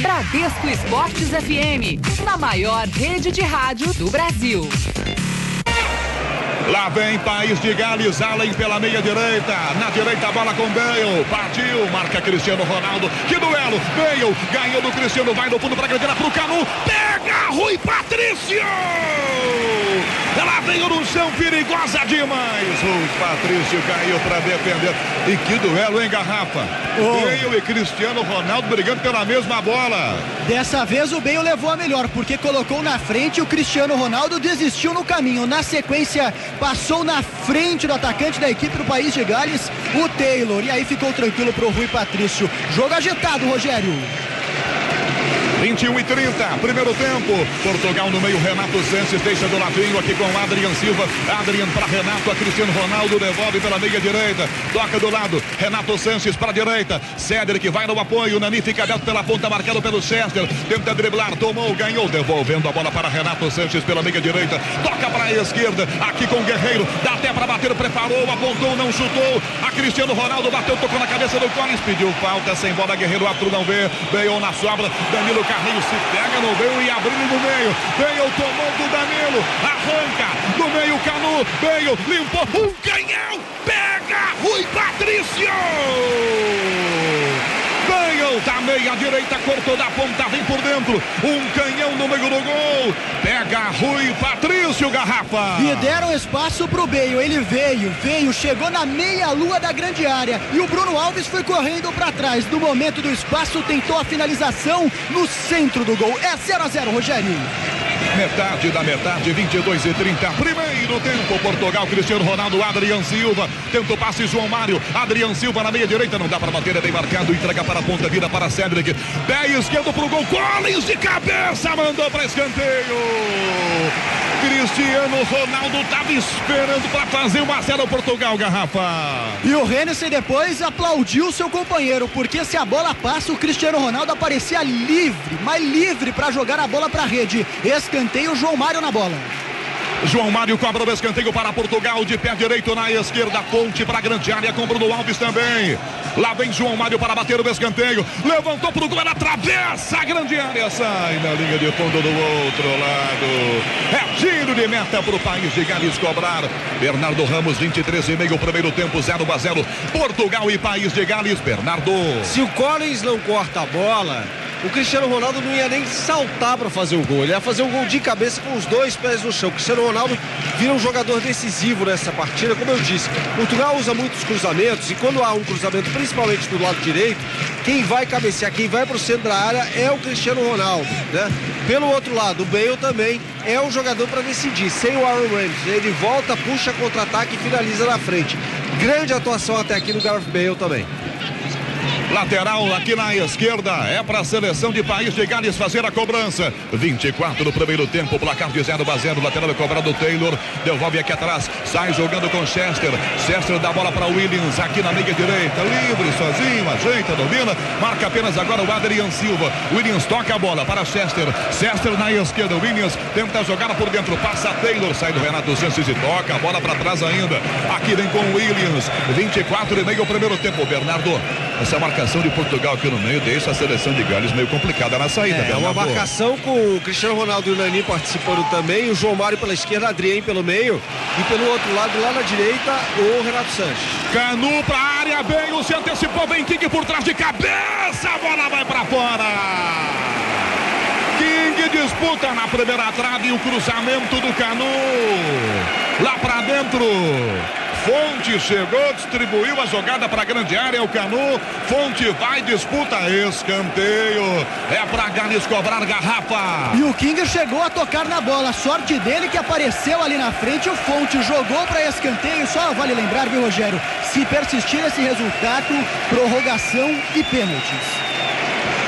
Bradesco Esportes FM, na maior rede de rádio do Brasil. Lá vem País de Gales, Allen pela meia direita. Na direita a bola com Bale. Partiu, marca Cristiano Ronaldo. Que duelo! Bale ganhou do Cristiano, vai no fundo para a grande área pro Canu. Pega Rui Patrício! Ela veio no chão, perigosa demais. Rui Patrício caiu para defender. E que duelo, hein, Garrafa? Oh. Bale e Cristiano Ronaldo brigando pela mesma bola. Dessa vez o Bale levou a melhor, porque colocou na frente o Cristiano Ronaldo desistiu no caminho. Na sequência, passou na frente do atacante da equipe do País de Gales, o Taylor. E aí ficou tranquilo pro Rui Patrício. Jogo agitado, Rogério. 21 e 30, primeiro tempo. Portugal no meio, Renato Sanches deixa do ladinho aqui com Adrian Silva. Adrian para Renato, a Cristiano Ronaldo devolve pela meia direita. Toca do lado, Renato Sanches para a direita. Cedric vai no apoio, Nani fica aberto pela ponta, marcado pelo Chester. Tenta driblar, tomou, ganhou, devolvendo a bola para Renato Sanches pela meia direita. Toca para a esquerda, aqui com o Guerreiro. Dá até para bater, preparou, apontou, não chutou. A Cristiano Ronaldo bateu, tocou na cabeça do Collins, pediu falta, sem bola, Guerreiro, Arthur não vê. Veio na sobra, Danilo Carrinho se pega no meio e abrindo no meio. Veio tomou do Danilo. Arranca no meio Canu. Veio, limpou. Um canhão. Pega Rui Patrício. Veio da meia direita, cortou da ponta, vem por dentro. Um canhão no meio do gol. Pega Rui Patrício, garrafa. E deram espaço pro Beio. Ele veio, veio, chegou na meia lua da grande área. E o Bruno Alves foi correndo para trás. No momento do espaço, tentou a finalização no centro do gol. É 0 a 0 Rogério. Metade da metade, 22 e 30. Primeiro tempo, Portugal, Cristiano Ronaldo, Adrian Silva. Tenta o passe, João Mário. Adrian Silva na meia direita, não dá para bater, é bem marcado. Entrega para a ponta, vira para Cedric. Pé esquerdo pro gol. Collins de cabeça, mandou para escanteio. Cristiano Ronaldo estava esperando para fazer uma zero Portugal, garrafa. E o Hennessy depois aplaudiu seu companheiro, porque se a bola passa, o Cristiano Ronaldo aparecia livre, mas livre para jogar a bola para a rede. Escanteio, João Mário na bola. João Mário cobra o escanteio para Portugal, de pé direito na esquerda, ponte para a grande área com Bruno Alves também. Lá vem João Mário para bater o escanteio, levantou para o gol, atravessa a grande área, sai na linha de fundo do outro lado. É tiro de meta para o país de Gales cobrar. Bernardo Ramos, 23 e meio, primeiro tempo, 0 a 0. Portugal e país de Gales, Bernardo. Se o Collins não corta a bola, o Cristiano Ronaldo não ia nem saltar para fazer o gol. Ele ia fazer um gol de cabeça com os dois pés no chão. O Cristiano Ronaldo vira um jogador decisivo nessa partida. Como eu disse, Portugal usa muitos cruzamentos e quando há um cruzamento, principalmente do lado direito, quem vai cabecear, quem vai para o centro da área é o Cristiano Ronaldo. Né? Pelo outro lado, o Bale também é um jogador para decidir. Sem o Aaron Ramsey, ele volta, puxa contra-ataque e finaliza na frente. Grande atuação até aqui no Gareth Bale também. Lateral aqui na esquerda é para a seleção de País de Gales fazer a cobrança. 24 no primeiro tempo, placar de 0 a 0. Lateral cobrado Taylor. Devolve aqui atrás. Sai jogando com Chester. Chester dá bola para Williams aqui na meia direita. Livre, sozinho, ajeita, domina. Marca apenas agora o Adrian Silva. Williams toca a bola para Chester. Chester na esquerda. Williams tenta jogar por dentro. Passa Taylor. Sai do Renato Sanches e toca a bola para trás ainda. Aqui vem com Williams. 24 e meio o primeiro tempo. Bernardo, essa marcação de Portugal aqui no meio deixa a seleção de Gales meio complicada na saída. É uma marcação com o Cristiano Ronaldo e o Nani participando também. O João Mário pela esquerda, Adrien pelo meio. E pelo outro lado, lá na direita, o Renato Sanches. Canu pra área, bem, o se antecipou, vem King por trás de cabeça, a bola vai para fora. King disputa na primeira trave o cruzamento do Canu. Lá para dentro. Fonte chegou, distribuiu a jogada para a grande área, o Canu. Fonte vai, disputa, escanteio. É para Gales cobrar garrafa. E o King chegou a tocar na bola. Sorte dele que apareceu ali na frente. O Fonte jogou para escanteio. Só vale lembrar, viu, Rogério? Se persistir esse resultado, prorrogação e pênaltis.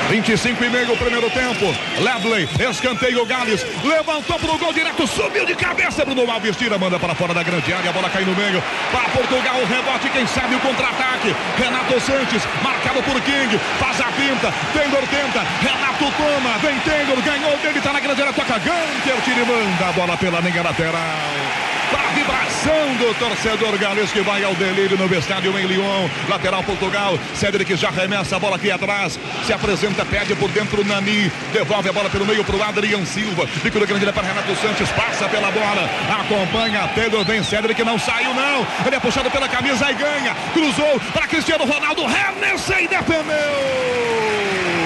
25 e meio, primeiro tempo. Ledley, escanteio Gales, levantou pro gol direto, subiu de cabeça. Bruno Alves tira, manda para fora da grande área, a bola cai no meio. Para Portugal, o rebote, quem sabe o contra-ataque. Renato Santos, marcado por King, faz a pinta. Taylor tenta, Renato toma, vem Taylor, ganhou dele, tá na grande área, toca Gunter, tira e manda a bola pela linha lateral. A vibração do torcedor galês que vai ao delírio no estádio em Lyon. Lateral Portugal. Cedric já remessa a bola aqui atrás. Se apresenta, pede por dentro Nani. Devolve a bola pelo meio pro Adrian Silva. Fica do grande para Renato Santos. Passa pela bola. Acompanha Pedro. Vem Cedric. Não saiu, não. Ele é puxado pela camisa e ganha. Cruzou para Cristiano Ronaldo. Remessa e defendeu.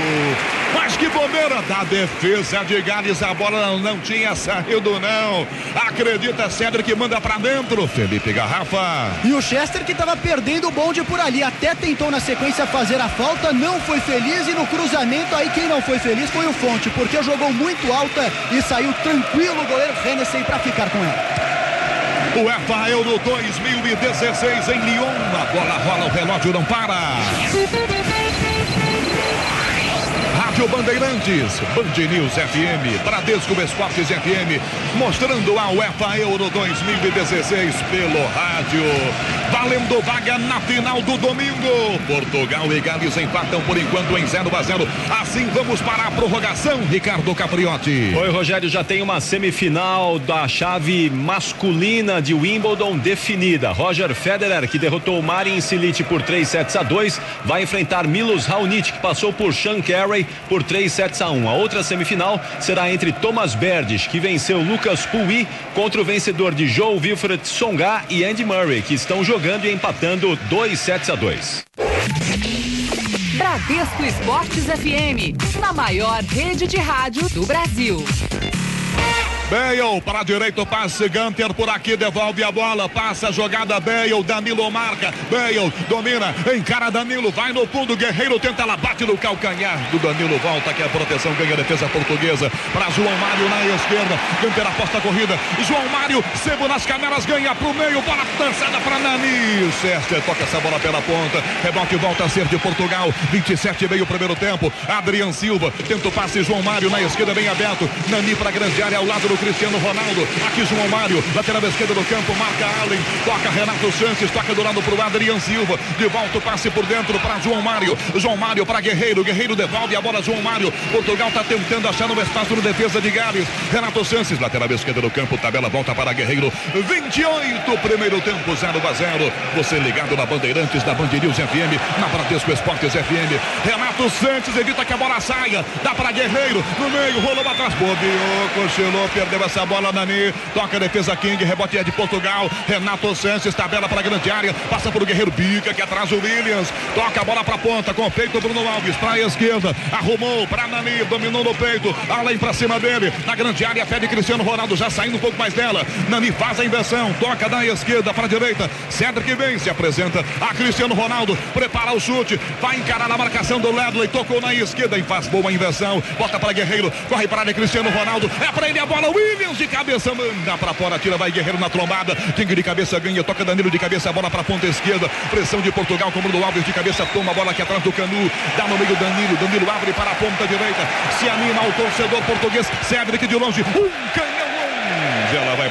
Mas que bobeira da defesa de Gales. A bola não, não tinha saído, não. Acredita, Cedric manda pra dentro. Felipe Garrafa. E o Chester que estava perdendo o bonde por ali. Até tentou na sequência fazer a falta, não foi feliz. E no cruzamento, aí quem não foi feliz foi o Fonte, porque jogou muito alta e saiu tranquilo o goleiro Hennessy para ficar com ela. O EFA Euro 2016 em Lyon. A bola rola, o relógio não para. Rádio Bandeirantes, Band News FM, Bradesco Esportes FM, mostrando a UEFA Euro 2016 pelo rádio. Valendo vaga na final do domingo. Portugal e Gales empatam por enquanto em 0 a 0. Assim vamos para a prorrogação, Ricardo Capriotti. Oi, Rogério, já tem uma semifinal da chave masculina de Wimbledon definida. Roger Federer, que derrotou Marin Cilic por 3 sets a 2, vai enfrentar Milos Raonic, que passou por Sean Carey por 3 sets a 1. A outra semifinal será entre Thomas Berdes, que venceu Lucas Pui, contra o vencedor de Joe Wilfred Songa e Andy Murray, que estão jogando e empatando 2 sets a 2. Bradesco Esportes FM, na maior rede de rádio do Brasil. Bale para a direita, passe Gunter por aqui, devolve a bola, passa a jogada Bale, Danilo marca, Bale domina, encara Danilo, vai no fundo, Guerreiro tenta, ela bate no calcanhar do Danilo, volta aqui a proteção, ganha a defesa portuguesa para João Mário na esquerda, Gunter aposta a corrida, João Mário, sebo nas câmeras, ganha pro meio, bola dançada para Nani, Sester toca essa bola pela ponta, rebote volta a ser de Portugal, 27 e meio primeiro tempo, Adrian Silva, tenta o passe, João Mário na esquerda bem aberto, Nani para grande área ao lado do Cristiano Ronaldo. Aqui João Mário, lateral esquerda do campo, marca Allen, toca Renato Sanches, toca do lado pro Adrian Silva. De volta o passe por dentro para João Mário. João Mário para Guerreiro, Guerreiro devolve a bola João Mário. Portugal está tentando achar no espaço no defesa de Gales. Renato Sanches, lateral esquerda do campo, tabela volta para Guerreiro. 28 primeiro tempo 0 a 0. Você ligado na Bandeirantes da Band News FM, na Bradesco Esportes FM. Renato Sanches evita que a bola saia. Dá para Guerreiro no meio, rolou atrás, bobeou, cochilou, perdeu essa bola, Nani. Toca a defesa King, rebote é de Portugal. Renato Sanches, tabela para a grande área. Passa por o Guerreiro Bica, que atrás o Williams. Toca a bola para a ponta, com o peito Bruno Alves, para a esquerda. Arrumou para Nani, dominou no peito. Além para cima dele. Na grande área, pede Cristiano Ronaldo, já saindo um pouco mais dela. Nani faz a inversão, toca da esquerda para a direita. Cedric vem, se apresenta a Cristiano Ronaldo. Prepara o chute, vai encarar a marcação do Ledley. Tocou na esquerda e faz boa inversão. Bota para Guerreiro, corre para ele, Cristiano Ronaldo. É para ele a bola, Williams de cabeça, manda pra fora, tira, vai Guerreiro na trombada. King de cabeça ganha, toca Danilo de cabeça, bola pra ponta esquerda. Pressão de Portugal com Bruno Alves de cabeça, toma a bola aqui atrás do Canu. Dá no meio Danilo, Danilo abre para a ponta direita. Se anima o torcedor português, Cedric de longe. Um canhão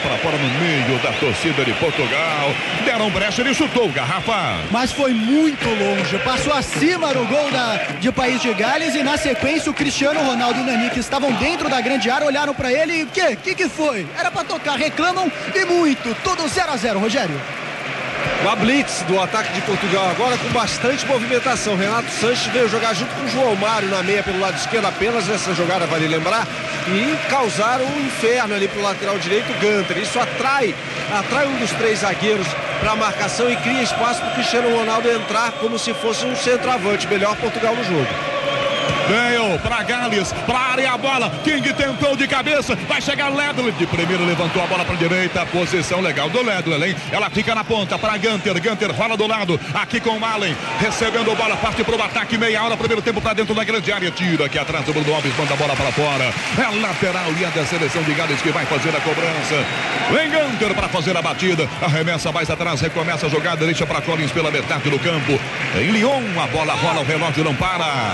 para fora no meio da torcida de Portugal. Deram brecha, ele chutou, garrafa. Mas foi muito longe, passou acima no gol da, de País de Gales e na sequência o Cristiano Ronaldo e o Nani que estavam dentro da grande área olharam para ele e o que? que que foi? Era para tocar, reclamam e muito, tudo 0 a 0 Rogério. Uma blitz do ataque de Portugal agora com bastante movimentação. Renato Sanches veio jogar junto com o João Mário na meia pelo lado esquerdo apenas nessa jogada, vale lembrar, e causaram um inferno ali pro lateral direito, Gunter. Isso atrai, atrai um dos três zagueiros para a marcação e cria espaço para o Cristiano Ronaldo entrar como se fosse um centroavante. Melhor Portugal no jogo. Veio para Gales, para área a bola. King tentou de cabeça, vai chegar Ledley. De primeiro levantou a bola para direita, posição legal do Ledley, hein? Ela fica na ponta para Gunter. Gunter fala do lado, aqui com o Allen, recebendo bola, parte para o ataque, meia hora, primeiro tempo para dentro da grande área. Tira aqui atrás o Bruno Alves, manda a bola para fora. É lateral e é da seleção de Gales que vai fazer a cobrança. Vem Gunter para fazer a batida, arremessa mais atrás, recomeça a jogada, deixa para Collins pela metade do campo. Em Lyon, a bola rola, o relógio não para.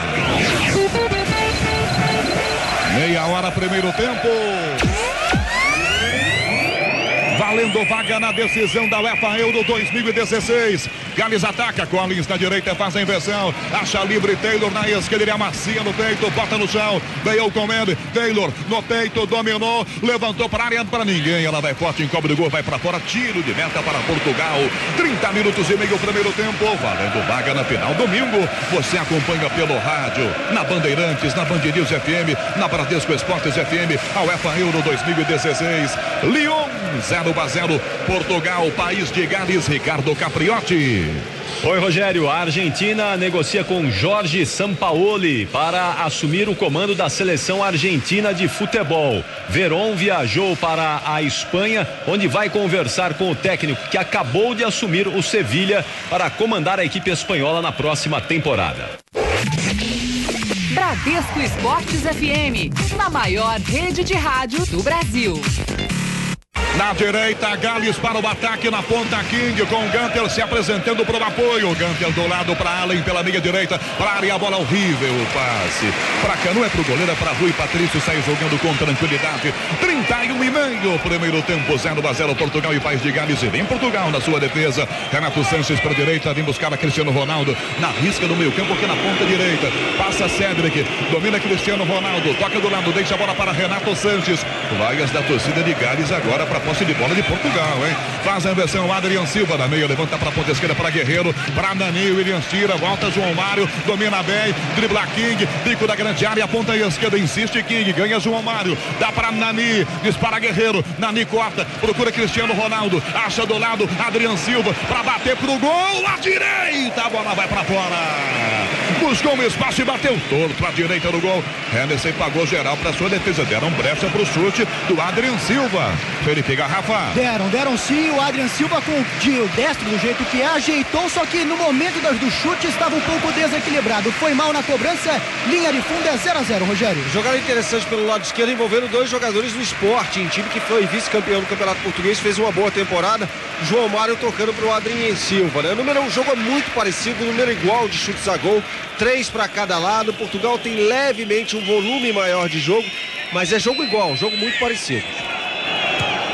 Meia hora, primeiro tempo. Valendo vaga na decisão da UEFA Euro 2016. Gales ataca, Collins na direita faz a inversão. Acha livre Taylor na esquerda, ele amacia no peito, bota no chão. Veio com ele. Taylor no peito, dominou, levantou para a área para ninguém. Ela vai forte, encobre o gol, vai para fora. Tiro de meta para Portugal. 30 minutos e meio, primeiro tempo. Valendo vaga na final. Domingo, você acompanha pelo rádio, na Bandeirantes, na Band FM, na Bradesco Esportes FM, a UEFA Euro 2016. Lyon, 0 a 0. Portugal, país de Gales, Ricardo Capriotti. Oi, Rogério. A Argentina negocia com Jorge Sampaoli para assumir o comando da seleção argentina de futebol. Veron viajou para a Espanha, onde vai conversar com o técnico que acabou de assumir o Sevilha para comandar a equipe espanhola na próxima temporada. Bradesco Esportes FM, na maior rede de rádio do Brasil. Na direita, Gales para o ataque na ponta King, com Gunter se apresentando para o apoio. Gunter do lado para Allen pela meia direita, para área, a bola horrível, o passe. Para Canu é para o goleiro, é para Rui Patrício, sai jogando com tranquilidade. 31 e meio, primeiro tempo, 0 a 0 Portugal e País de Gales. E vem Portugal na sua defesa. Renato Sanches para a direita, vem buscar a Cristiano Ronaldo na risca do meio campo aqui na ponta direita. Passa Cedric, domina Cristiano Ronaldo, toca do lado, deixa a bola para Renato Sanches. Vaias da torcida de Gales agora para posse de bola de Portugal, hein? Faz a inversão, Adrian Silva na meia, levanta para a ponta esquerda para Guerreiro, para Nani, Williams tira, volta João Mário, domina bem, dribla King, bico da grande área, ponta esquerda, insiste King, ganha João Mário, dá para Nani, dispara Guerreiro, Nani corta, procura Cristiano Ronaldo, acha do lado, Adrian Silva, para bater pro gol, à direita, a bola vai para fora. Buscou um espaço e bateu torto à direita do gol. Henderson pagou geral para sua defesa. Deram brecha para o chute do Adrian Silva. Felipe Garrafa. Deram, deram sim. O Adrian Silva com o destro do jeito que é, ajeitou, só que no momento do, chute estava um pouco desequilibrado. Foi mal na cobrança. Linha de fundo é 0 a 0 Rogério. Jogada interessante pelo lado esquerdo, envolvendo dois jogadores do esporte, em time que foi vice-campeão do Campeonato Português, fez uma boa temporada. João Mário tocando para o Adrian Silva. Né? O número, o jogo é muito parecido, número igual de chutes a gol três para cada lado. Portugal tem levemente um volume maior de jogo, mas é jogo igual, jogo muito parecido.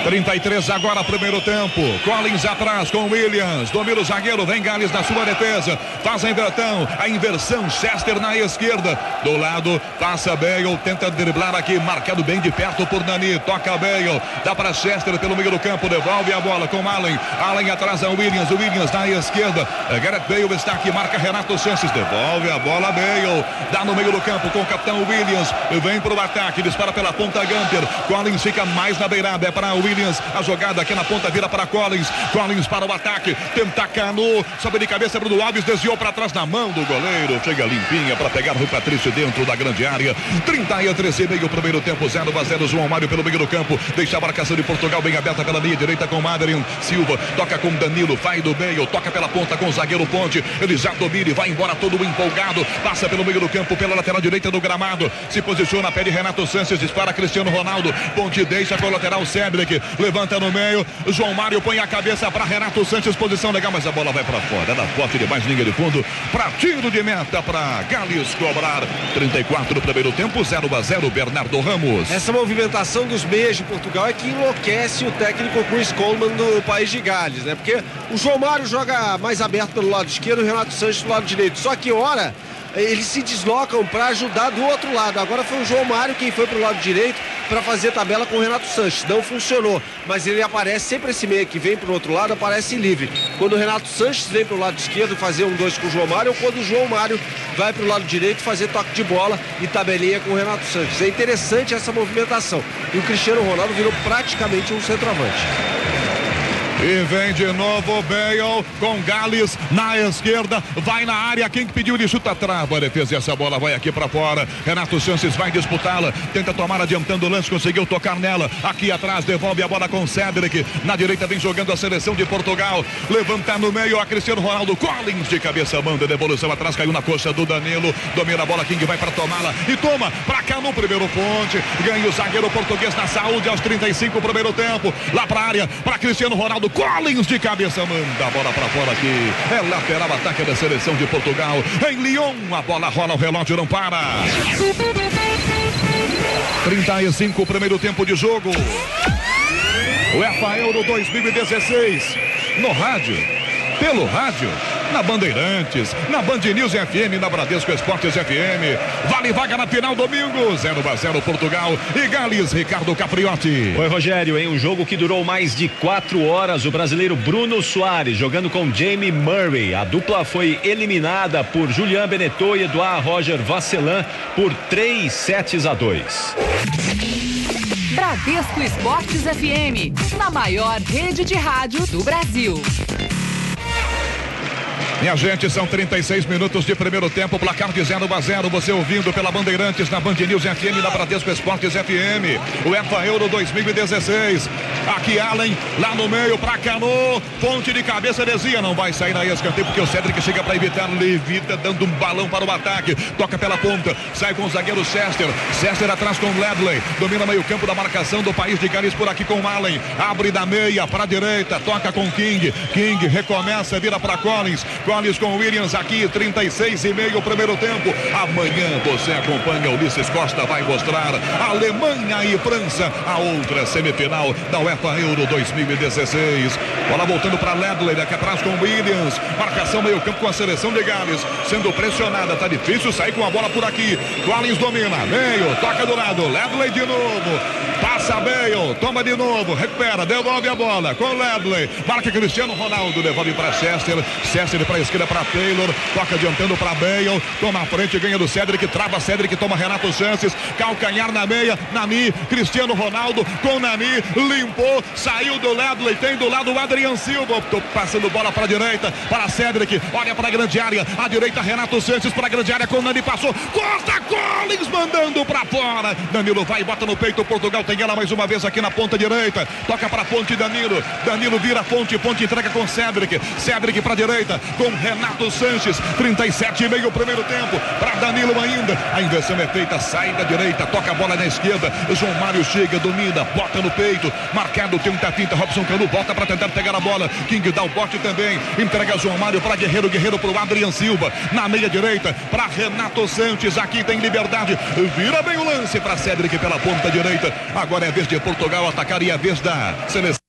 33 agora, primeiro tempo. Collins atrás com Williams. Domina o zagueiro, vem Gales na sua defesa. Faz a inversão, a inversão. Chester na esquerda. Do lado, passa Bale, tenta driblar aqui, marcado bem de perto por Nani. Toca Bale, dá para Chester pelo meio do campo, devolve a bola com Allen. Allen atrás a Williams, Williams na esquerda. Gareth Bale está aqui, marca Renato Sanches, devolve a bola Bale. Dá no meio do campo com o capitão Williams. Vem para o ataque, dispara pela ponta Gunter. Collins fica mais na beirada, é para Williams. Williams. A jogada aqui na ponta vira para Collins. Collins para o ataque. Tenta Cano. Sobe de cabeça Bruno Alves. Desviou para trás na mão do goleiro. Chega limpinha para pegar o Patrício dentro da grande área. 30 e 13 meio primeiro tempo. 0 a 0. João Mário pelo meio do campo. Deixa a marcação de Portugal bem aberta pela linha direita com Madeline. Silva toca com Danilo. Vai do meio. Toca pela ponta com o zagueiro Ponte. Ele já domina e vai embora todo empolgado. Passa pelo meio do campo, pela lateral direita do gramado. Se posiciona, pede Renato Sanches. Dispara Cristiano Ronaldo. Ponte deixa com o lateral Cedric. Levanta no meio. João Mário põe a cabeça para Renato Sanches. Posição legal, mas a bola vai para fora. Ela forte demais, linha de fundo. Para tiro de meta para Gales cobrar. 34 no primeiro tempo, 0 a 0 Bernardo Ramos. Essa movimentação dos meias de Portugal é que enlouquece o técnico Chris Coleman do país de Gales, né? Porque o João Mário joga mais aberto pelo lado esquerdo o Renato Sanches do lado direito. Só que ora eles se deslocam para ajudar do outro lado. Agora foi o João Mário quem foi para o lado direito para fazer tabela com o Renato Sanches. Não funcionou, mas ele aparece sempre esse meio que vem para o outro lado aparece livre. Quando o Renato Sanches vem para o lado esquerdo fazer um dois com o João Mário, ou quando o João Mário vai para o lado direito fazer toque de bola e tabelinha com o Renato Sanches. É interessante essa movimentação. E o Cristiano Ronaldo virou praticamente um centroavante. E vem de novo Bale com Gales na esquerda. Vai na área. Quem que pediu ele chuta trava. A defesa essa bola vai aqui para fora. Renato Sanches vai disputá-la. Tenta tomar adiantando o lance. Conseguiu tocar nela. Aqui atrás devolve a bola com Cedric. Na direita vem jogando a seleção de Portugal. Levanta no meio a Cristiano Ronaldo. Collins de cabeça manda. Devolução atrás. Caiu na coxa do Danilo. Domina a bola. King vai para tomá-la. E toma para cá no primeiro ponte. Ganha o zagueiro português na saúde aos 35 primeiro tempo. Lá para área. Para Cristiano Ronaldo. Collins de cabeça manda a bola para fora aqui. É lateral ataque da seleção de Portugal. Em Lyon, a bola rola, o relógio não para. 35 primeiro tempo de jogo. UEFA Euro 2016. No rádio, pelo rádio na Bandeirantes, na Band News FM, na Bradesco Esportes FM. Vale vaga na final domingo, 0 a 0 Portugal e Gales, Ricardo Capriotti. Oi, Rogério, em um jogo que durou mais de quatro horas, o brasileiro Bruno Soares jogando com Jamie Murray. A dupla foi eliminada por Julian Benetot e Eduard Roger Vasselan por 3 sets a 2. Bradesco Esportes FM, na maior rede de rádio do Brasil. Minha gente, são 36 minutos de primeiro tempo, placar de 0 a 0. Você ouvindo pela Bandeirantes na Band News FM, na Bradesco Esportes FM. O EFA Euro 2016. Aqui Allen, lá no meio, pra Cano. Ponte de cabeça, desvia. Não vai sair na escanteio, porque o Cedric chega para evitar. Levita, dando um balão para o ataque. Toca pela ponta, sai com o zagueiro Chester. Chester atrás com Ledley. Domina meio campo da marcação do país de Gales por aqui com Allen. Abre da meia para a direita, toca com King. King recomeça, vira para Collins. Collins com Williams aqui, 36 e meio primeiro tempo. Amanhã você acompanha Ulisses Costa, vai mostrar Alemanha e França, a outra semifinal da UEFA Euro 2016. Bola voltando para Ledley, daqui atrás com Williams. Marcação meio campo com a seleção de Gales, sendo pressionada, tá difícil sair com a bola por aqui. Collins domina, meio, toca do lado, Ledley de novo. Passa Bale, toma de novo, recupera, devolve a bola com Ledley. Marca Cristiano Ronaldo, devolve para Chester. Chester para a esquerda para Taylor, toca adiantando para Bale, toma a frente, ganha do Cedric, trava Cedric, toma Renato Sanches, calcanhar na meia, Nani, Cristiano Ronaldo com Nani, limpou, saiu do Ledley, tem do lado o Adrian Silva, passando bola para a direita, para Cedric, olha para a grande área, a direita Renato Sanches para a grande área com Nani, passou, corta Collins mandando para fora, Danilo vai bota no peito, Portugal tem ela mais uma vez aqui na ponta direita, toca para ponte Danilo, Danilo vira ponte, ponte entrega com Cedric, Cedric para a direita, com Renato Sanches, 37 e meio primeiro tempo, para Danilo ainda, a inversão é feita, sai da direita, toca a bola na esquerda, João Mário chega, domina, bota no peito, marcado, tem um tapinta, Robson Canu volta para tentar pegar a bola, King dá o bote também, entrega João Mário para Guerreiro, Guerreiro para o Adrian Silva, na meia direita, para Renato Sanches, aqui tem liberdade, vira bem o lance para Cedric pela ponta direita, agora é vez de Portugal atacar e é vez da seleção.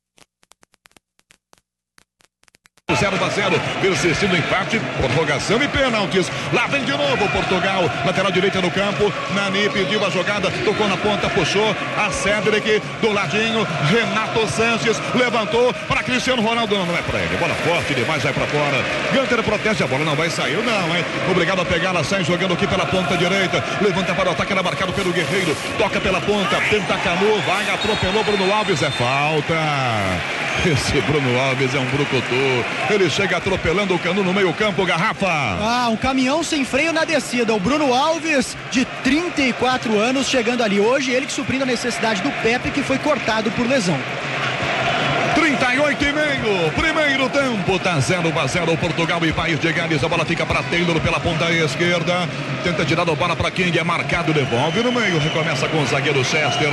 0 a 0, persistindo empate, prorrogação e pênaltis. Lá vem de novo Portugal, lateral direita no campo. Nani pediu a jogada, tocou na ponta, puxou a Cedric do ladinho. Renato Sanches levantou para Cristiano Ronaldo. Não, não é para ele, bola forte demais, vai para fora. Gunter protege a bola, não vai sair, não, hein? Obrigado a pegá-la, sai jogando aqui pela ponta direita. Levanta para o ataque, era marcado pelo Guerreiro. Toca pela ponta, tenta Canu, vai, atropelou Bruno Alves, é falta. Esse Bruno Alves é um brucutu. Ele chega atropelando o cano no meio-campo, garrafa. Ah, um caminhão sem freio na descida. O Bruno Alves, de 34 anos, chegando ali hoje. Ele que suprindo a necessidade do Pepe, que foi cortado por lesão. 38 e meio, primeiro tempo, tá 0 a 0 Portugal e País de Gales, a bola fica para Taylor pela ponta esquerda, tenta tirar a bola para King, é marcado, devolve no meio, recomeça com o zagueiro Chester,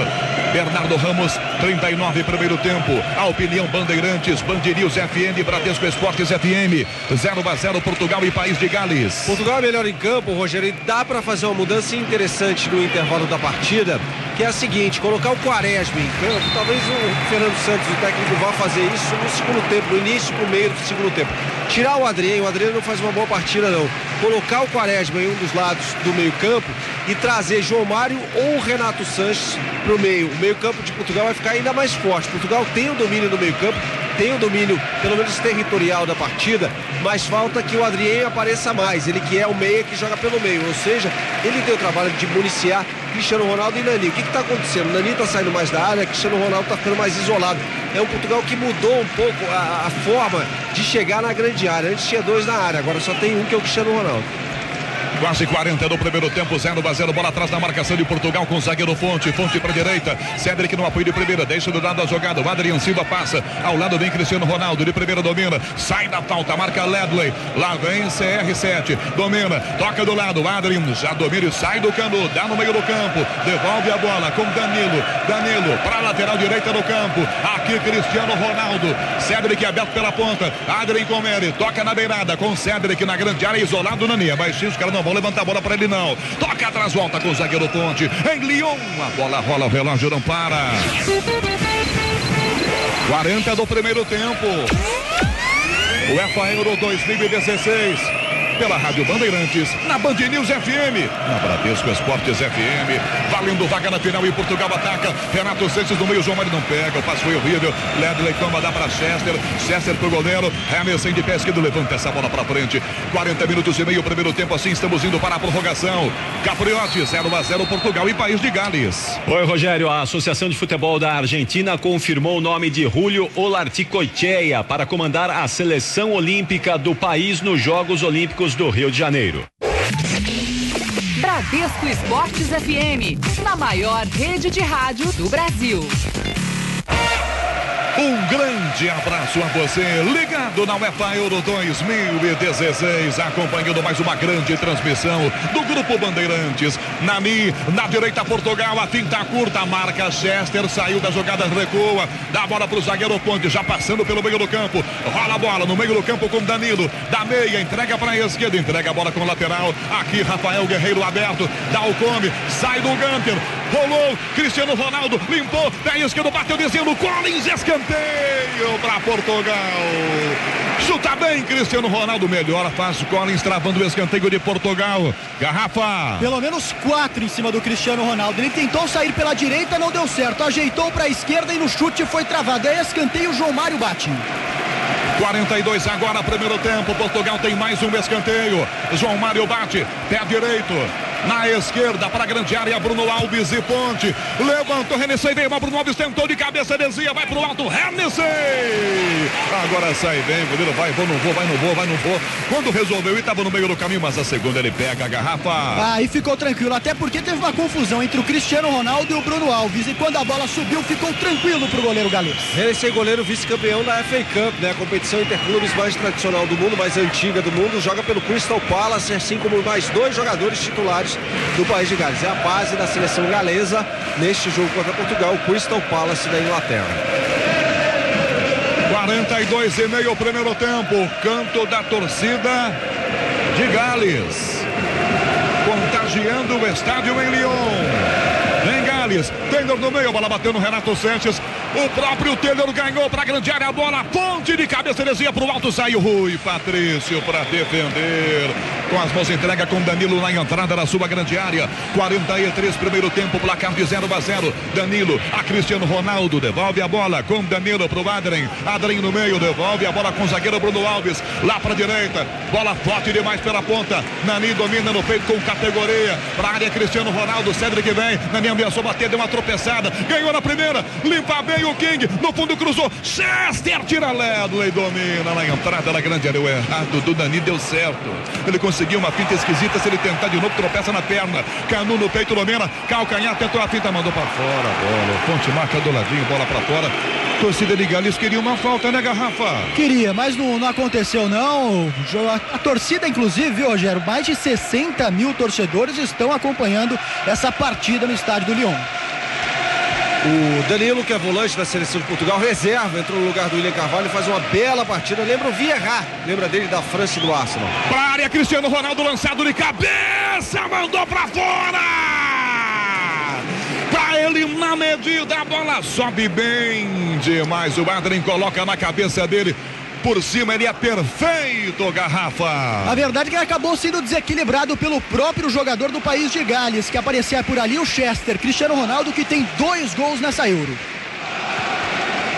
Bernardo Ramos, 39 primeiro tempo, a opinião Bandeirantes, Band FM, Bradesco Esportes FM, 0 a 0 Portugal e País de Gales. Portugal é melhor em campo, Rogério, e dá para fazer uma mudança interessante no intervalo da partida, que é a seguinte, colocar o Quaresma em campo, talvez o Fernando Santos, o técnico, vá fazer isso no segundo tempo, no início pro meio do segundo tempo. Tirar o Adriano, o Adriano não faz uma boa partida não. Colocar o Quaresma em um dos lados do meio campo e trazer João Mário ou Renato Sanches pro meio. O meio campo de Portugal vai ficar ainda mais forte. Portugal tem o domínio no meio campo, tem o domínio, pelo menos territorial da partida, mas falta que o Adriano apareça mais. Ele que é o meia que joga pelo meio, ou seja, ele tem o trabalho de municiar Cristiano Ronaldo e Nani. O que está acontecendo? Nani está saindo mais da área, Cristiano Ronaldo está ficando mais isolado. É um Portugal que mudou um pouco a, a forma de chegar na grande área. Antes tinha dois na área, agora só tem um que é o Cristiano Ronaldo. Quase 40 do primeiro tempo, 0 a 0. Bola atrás na marcação de Portugal com o zagueiro Fonte. Fonte para direita. Cedric no apoio de primeira. Deixa do lado a jogada. O Adrian Silva passa. Ao lado vem Cristiano Ronaldo. De primeira domina. Sai da falta. Marca Ledley. Lá vem CR7. Domina. Toca do lado. Adrian já domina e sai do cano. Dá no meio do campo. Devolve a bola com Danilo. Danilo para lateral direita do campo. Aqui Cristiano Ronaldo. Cedric aberto pela ponta. Adrian com ele. Toca na beirada com Cedric na grande área. Isolado na linha. Baixinho. Os caras não vão levantar a bola para ele não. Toca atrás, volta com o zagueiro Ponte. Em Lyon, a bola rola, o relógio não para. 40 do primeiro tempo. UEFA Euro 2016 pela Rádio Bandeirantes, na Band News FM, na Bradesco Esportes FM, valendo vaga na final e Portugal ataca. Renato Sanches no meio, João Mário não pega, o passo foi horrível. Ledley toma, dá para Chester, Chester pro goleiro, Emerson de pé levanta essa bola para frente. 40 minutos e meio, primeiro tempo, assim estamos indo para a prorrogação. Capriote, 0 a 0 Portugal e País de Gales. Oi, Rogério, a Associação de Futebol da Argentina confirmou o nome de Julio Olarticoichea para comandar a seleção olímpica do país nos Jogos Olímpicos do Rio de Janeiro. Bradesco Esportes FM, na maior rede de rádio do Brasil. Um grande abraço a você, ligado na UEFA Euro 2016, acompanhando mais uma grande transmissão do Grupo Bandeirantes. Nani, na direita Portugal, a tinta curta, marca Chester, saiu da jogada, recua, dá a bola para o zagueiro Ponte, já passando pelo meio do campo, rola a bola no meio do campo com Danilo, da meia, entrega para a esquerda, entrega a bola com o lateral, aqui Rafael Guerreiro aberto, dá o come, sai do Gunter, rolou, Cristiano Ronaldo, limpou, pé esquerdo, bateu dizendo, Collins, escanteio para Portugal. Chuta bem, Cristiano Ronaldo, melhora, faz Collins travando o escanteio de Portugal. Garrafa. Pelo menos quatro em cima do Cristiano Ronaldo. Ele tentou sair pela direita, não deu certo. Ajeitou para a esquerda e no chute foi travado. É escanteio, João Mário bate. 42 agora, primeiro tempo. Portugal tem mais um escanteio. João Mário bate, pé direito. Na esquerda, para a grande área, Bruno Alves e Ponte. Levantou, Renessei veio, mas Bruno Alves tentou de cabeça, desvia, vai pro alto, Renessei. Agora sai bem, goleiro vai, vou, não vou, vai, não vou, vai, não vou. Quando resolveu, e estava no meio do caminho, mas a segunda ele pega a garrafa. Ah, e ficou tranquilo, até porque teve uma confusão entre o Cristiano Ronaldo e o Bruno Alves. E quando a bola subiu, ficou tranquilo pro goleiro galês. Renessei, goleiro vice-campeão da FA Cup, né? A competição interclubes mais tradicional do mundo, mais antiga do mundo, joga pelo Crystal Palace, assim como mais dois jogadores titulares do país de Gales. É a base da seleção galesa neste jogo contra Portugal, Crystal Palace da Inglaterra. 42 e meio primeiro tempo, canto da torcida de Gales, contagiando o estádio em Lyon. Em Gales, Taylor no meio, bola bateu no Renato Sanches, O próprio Taylor ganhou para a grande área a bola. Ponte de cabeça, desvia para o alto. Saiu Rui Patrício para defender. Com as mãos entrega com Danilo na entrada da sua grande área. 43 primeiro tempo, placar de 0 a 0. Danilo a Cristiano Ronaldo devolve a bola com Danilo para o Adrien. Adrien no meio, devolve a bola com o zagueiro Bruno Alves. Lá para a direita. Bola forte demais pela ponta. Nani domina no peito com categoria. Para a área Cristiano Ronaldo. Cedric vem. Nani ameaçou bater, deu uma tropeçada. Ganhou na primeira. Limpa bem o King. No fundo cruzou. Chester tira Ledley. Domina na entrada da grande área. O errado do Dani deu certo. Ele conseguiu uma finta esquisita. Se ele tentar de novo, tropeça na perna. Canu no peito, domina. Calcanhar, tentou a finta, mandou para fora bola. Ponte marca do ladinho, bola para fora. Torcida de Gales queria uma falta, né, Garrafa? Queria, mas não, não aconteceu não. A torcida, inclusive, viu, Rogério? Mais de 60 mil torcedores estão acompanhando essa partida no estádio do Lyon. O Danilo, que é volante da seleção de Portugal, reserva, entrou no lugar do William Carvalho e faz uma bela partida. Lembra o Vieira, lembra dele da França e do Arsenal. Pra área, Cristiano Ronaldo lançado de cabeça, mandou pra fora! Pra ele na medida, a bola sobe bem demais. O Adrien coloca na cabeça dele. Por cima ele é perfeito, Garrafa. A verdade é que ele acabou sendo desequilibrado pelo próprio jogador do país de Gales, que aparecia por ali, o Chester, Cristiano Ronaldo, que tem dois gols nessa Euro.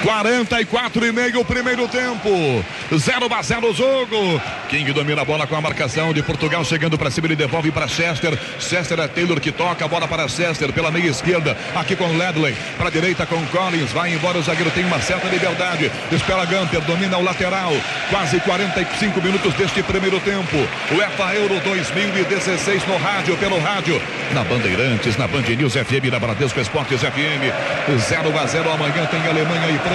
44 e meio o primeiro tempo. 0 a 0 o jogo. King domina a bola com a marcação de Portugal chegando para cima, ele devolve para Chester. Chester é Taylor que toca a bola para Chester pela meia esquerda, aqui com Ledley, para a direita com Collins, vai embora o zagueiro tem uma certa liberdade. Espera Gunter, domina o lateral. Quase 45 minutos deste primeiro tempo. O EFA Euro 2016 no rádio, pelo rádio, na Bandeirantes, na Band News FM, na Bradesco Esportes FM. 0 a 0 amanhã tem Alemanha e França.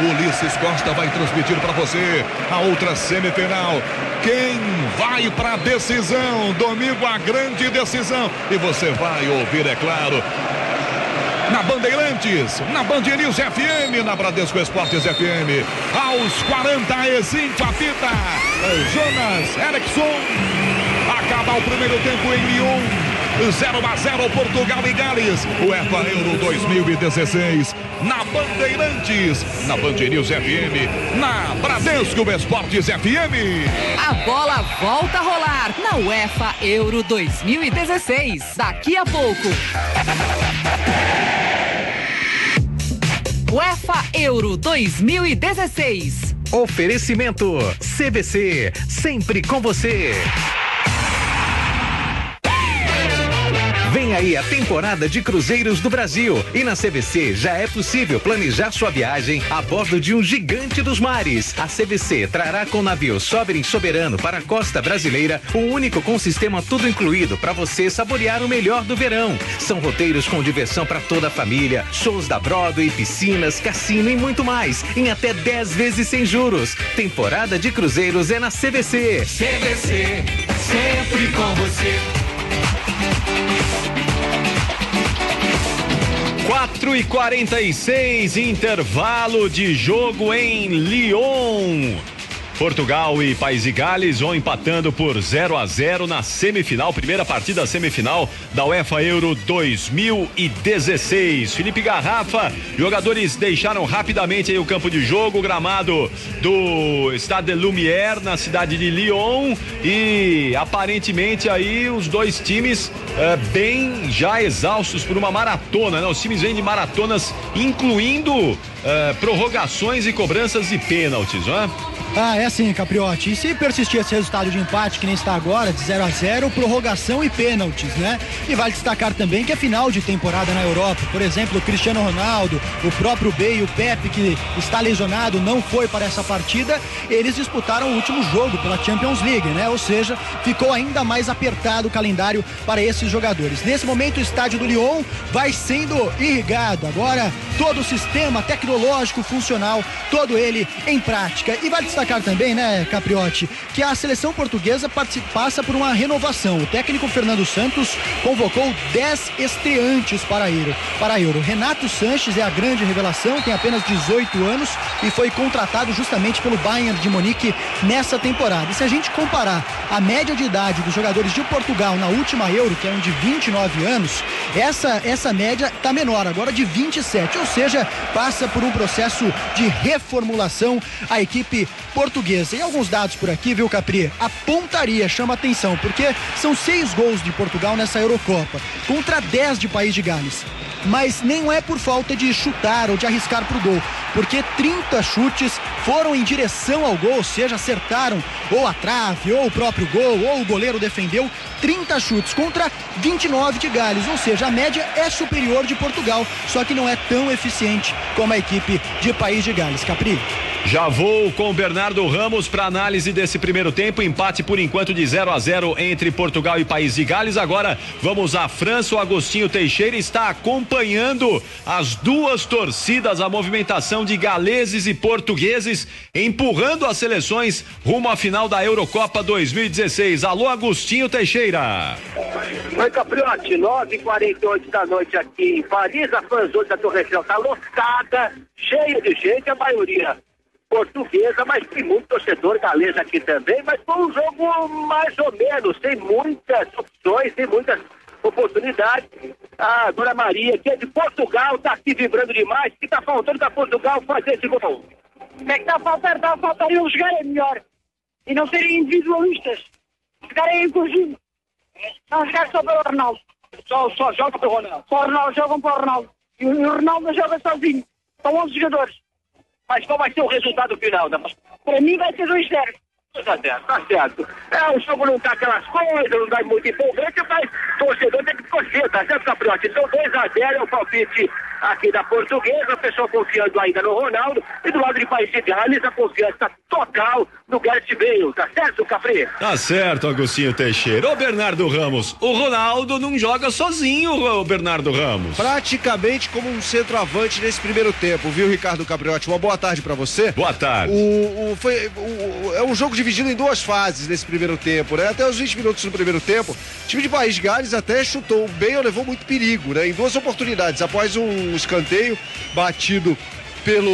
Ulisses Costa vai transmitir para você a outra semifinal. Quem vai para a decisão? Domingo a grande decisão. E você vai ouvir, é claro, na Bandeirantes, na Band FM, na Bradesco Esportes FM. Aos 45 apita Jonas Erickson. Acaba o primeiro tempo em Lyon. 0 a 0 Portugal e Gales. O EFA Euro 2016 na Bandeirantes, na Band News FM, na Bradesco Esportes FM. A bola volta a rolar na UEFA Euro 2016. Daqui a pouco. UEFA Euro 2016. Oferecimento CVC, sempre com você. Vem aí a temporada de cruzeiros do Brasil e na CVC já é possível planejar sua viagem a bordo de um gigante dos mares. A CVC trará com o navio Sovereign Soberano para a costa brasileira, o único com sistema tudo incluído para você saborear o melhor do verão. São roteiros com diversão para toda a família, shows da Broadway, piscinas, cassino e muito mais, em até 10 vezes sem juros. Temporada de cruzeiros é na CVC. CVC, sempre com você. 4 e 46 intervalo de jogo em Lyon. Portugal e País de Gales vão empatando por 0 a 0 na semifinal, primeira partida semifinal da UEFA Euro 2016. Felipe Garrafa, jogadores deixaram rapidamente o campo de jogo, o gramado do Stade de Lumière na cidade de Lyon e aparentemente aí os dois times eh, bem já exaustos por uma maratona, né? Os times vêm de maratonas incluindo eh, prorrogações e cobranças de pênaltis, não é? Ah, é assim, Capriotti. E se persistir esse resultado de empate que nem está agora, de 0 a 0 prorrogação e pênaltis, né? E vale destacar também que é final de temporada na Europa. Por exemplo, o Cristiano Ronaldo, o próprio Bey, o Pepe, que está lesionado, não foi para essa partida. Eles disputaram o último jogo pela Champions League, né? Ou seja, ficou ainda mais apertado o calendário para esses jogadores. Nesse momento, o estádio do Lyon vai sendo irrigado. Agora, todo o sistema tecnológico funcional, todo ele em prática. E vale destacar também, né, Capriotti, que a seleção portuguesa passa por uma renovação. O técnico Fernando Santos convocou 10 estreantes para a Euro. Para a Euro. Renato Sanches é a grande revelação, tem apenas 18 anos e foi contratado justamente pelo Bayern de Munique nessa temporada. E se a gente comparar a média de idade dos jogadores de Portugal na última Euro, que é um de 29 anos, essa, essa média está menor, agora de 27, ou seja, passa por um processo de reformulação a equipe portuguesa. E alguns dados por aqui, viu, Capri? A pontaria chama atenção, porque são seis gols de Portugal nessa Eurocopa, contra 10 de País de Gales mas nem é por falta de chutar ou de arriscar para o gol, porque 30 chutes foram em direção ao gol, ou seja, acertaram ou a trave, ou o próprio gol, ou o goleiro defendeu. 30 chutes contra 29 de Gales, ou seja, a média é superior de Portugal, só que não é tão eficiente como a equipe de País de Gales. Capri. Já vou com o Bernardo Ramos para análise desse primeiro tempo. Empate por enquanto de 0 a 0 entre Portugal e País de Gales. Agora vamos à França. O Agostinho Teixeira está acompanhando as duas torcidas, a movimentação de galeses e portugueses, empurrando as seleções rumo à final da Eurocopa 2016. Alô, Agostinho Teixeira. Oi, Capriote, 9h48 da noite aqui em Paris. A fanzone da Torre Eiffel está lotada, cheia de gente, a maioria portuguesa, mas tem muito torcedor galês aqui também, mas foi um jogo mais ou menos, tem muitas opções, tem muitas oportunidades. A Dona Maria, que é de Portugal, está aqui vibrando demais. O que está faltando para Portugal fazer esse gol? O que é que está a faltar? Está a faltar eles jogarem melhor e não serem individualistas. Jogarem em conjunto. Não jogar só para o Ronaldo. Só, só joga para o Ronaldo. Só o Ronaldo jogam para o Ronaldo. E o Ronaldo joga sozinho. São 11 jogadores. Mas qual vai ser o resultado final? Para mim vai ser 2-0. Tá certo, tá certo. É, o jogo não tá aquelas coisas, não dá muito empolgante, mas torcedor tem que torcer, tá certo, Capriotti? Então 2x0 é o palpite aqui da portuguesa, o pessoal confiando ainda no Ronaldo, e do lado de País de Gales, a confiança total no Gareth Bale, tá certo, Capri? Tá certo, Agostinho Teixeira. Ô Bernardo Ramos, o Ronaldo não joga sozinho, o Bernardo Ramos. Praticamente como um centroavante nesse primeiro tempo, viu, Ricardo Capriotti? Uma boa tarde para você. Boa tarde. O, o, foi, o, é um jogo dividido em duas fases nesse primeiro tempo, né? Até os 20 minutos do primeiro tempo, o time de País de Gales até chutou bem ou levou muito perigo, né? Em duas oportunidades, após um escanteio batido pelo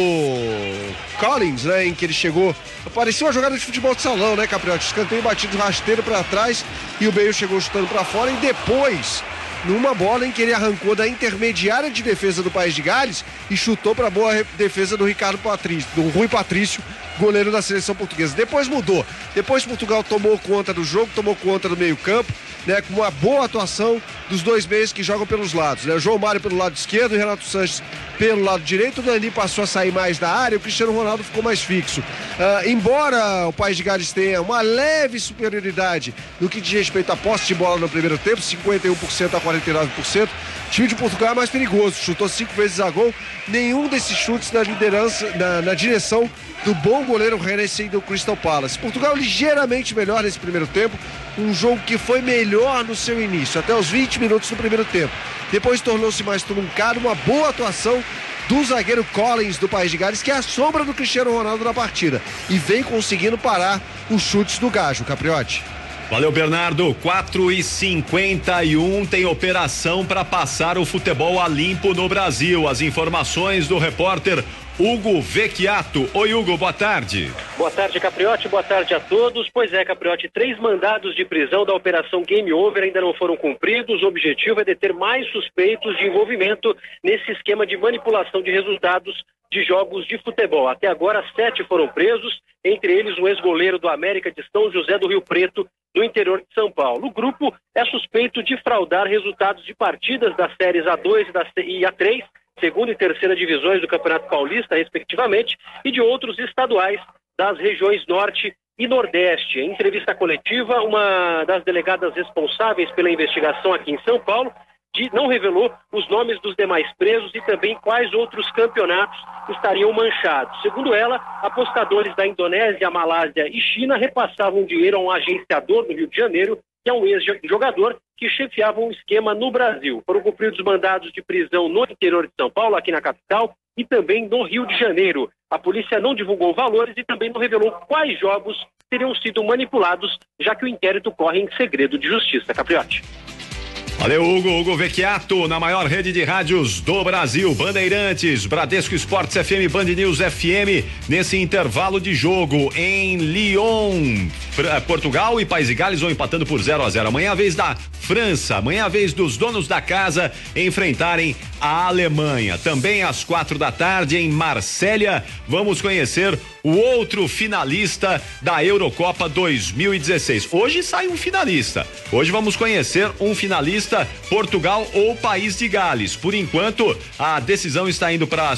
Collins, né, em que ele chegou, parecia uma jogada de futebol de salão, né, Capriotti? Escanteio batido rasteiro para trás e o Bale chegou chutando para fora e depois numa bola em que ele arrancou da intermediária de defesa do País de Gales e chutou para boa defesa do Ricardo Patrício, do Rui Patrício, goleiro da seleção portuguesa. Depois mudou. Depois Portugal tomou conta do jogo, tomou conta do meio-campo, né, com uma boa atuação dos dois meios que jogam pelos lados, né? João Mário pelo lado esquerdo Renato Sanches pelo lado direito. O Dani passou a sair mais da área, o Cristiano Ronaldo ficou mais fixo. Uh, embora o País de Gales tenha uma leve superioridade no que diz respeito à posse de bola no primeiro tempo, 51% a 49%, o time de Portugal é mais perigoso, chutou cinco vezes a gol, nenhum desses chutes na liderança, na, na direção do bom goleiro Hennessy do Crystal Palace. Portugal ligeiramente melhor nesse primeiro tempo, um jogo que foi melhor no seu início, até os 20 minutos do primeiro tempo. Depois tornou-se mais truncado, uma boa atuação do zagueiro Collins do País de Gales, que é a sombra do Cristiano Ronaldo na partida. E vem conseguindo parar os chutes do Gajo, Capriotti. Valeu, Bernardo. 4 e 51 tem operação para passar o futebol a limpo no Brasil. As informações do repórter Hugo Vecchiato. Oi, Hugo, boa tarde. Boa tarde, Capriotti. Boa tarde a todos. Pois é, Capriotti, três mandados de prisão da Operação Game Over ainda não foram cumpridos. O objetivo é deter mais suspeitos de envolvimento nesse esquema de manipulação de resultados de jogos de futebol. Até agora, sete foram presos, entre eles o ex-goleiro do América de São José do Rio Preto, no interior de São Paulo. O grupo é suspeito de fraudar resultados de partidas das séries A2 e A3 segunda e terceira divisões do Campeonato Paulista, respectivamente, e de outros estaduais das regiões Norte e Nordeste. Em entrevista coletiva, uma das delegadas responsáveis pela investigação aqui em São Paulo de, não revelou os nomes dos demais presos e também quais outros campeonatos estariam manchados. Segundo ela, apostadores da Indonésia, Malásia e China repassavam dinheiro a um agenciador no Rio de Janeiro que é um ex-jogador que chefiava um esquema no Brasil. Foram cumpridos mandados de prisão no interior de São Paulo, aqui na capital, e também no Rio de Janeiro. A polícia não divulgou valores e também não revelou quais jogos teriam sido manipulados, já que o inquérito corre em segredo de justiça. Capriotti. Valeu, Hugo. Hugo Vecchiato, na maior rede de rádios do Brasil. Bandeirantes, Bradesco Esportes FM, Band News FM, nesse intervalo de jogo em Lyon, Portugal e País de Gales vão empatando por 0 a 0 Amanhã é a vez da França. Amanhã é a vez dos donos da casa enfrentarem a Alemanha. Também às quatro da tarde em Marsella, vamos conhecer o outro finalista da Eurocopa 2016. Hoje sai um finalista. Hoje vamos conhecer um finalista Portugal ou País de Gales. Por enquanto, a decisão está indo para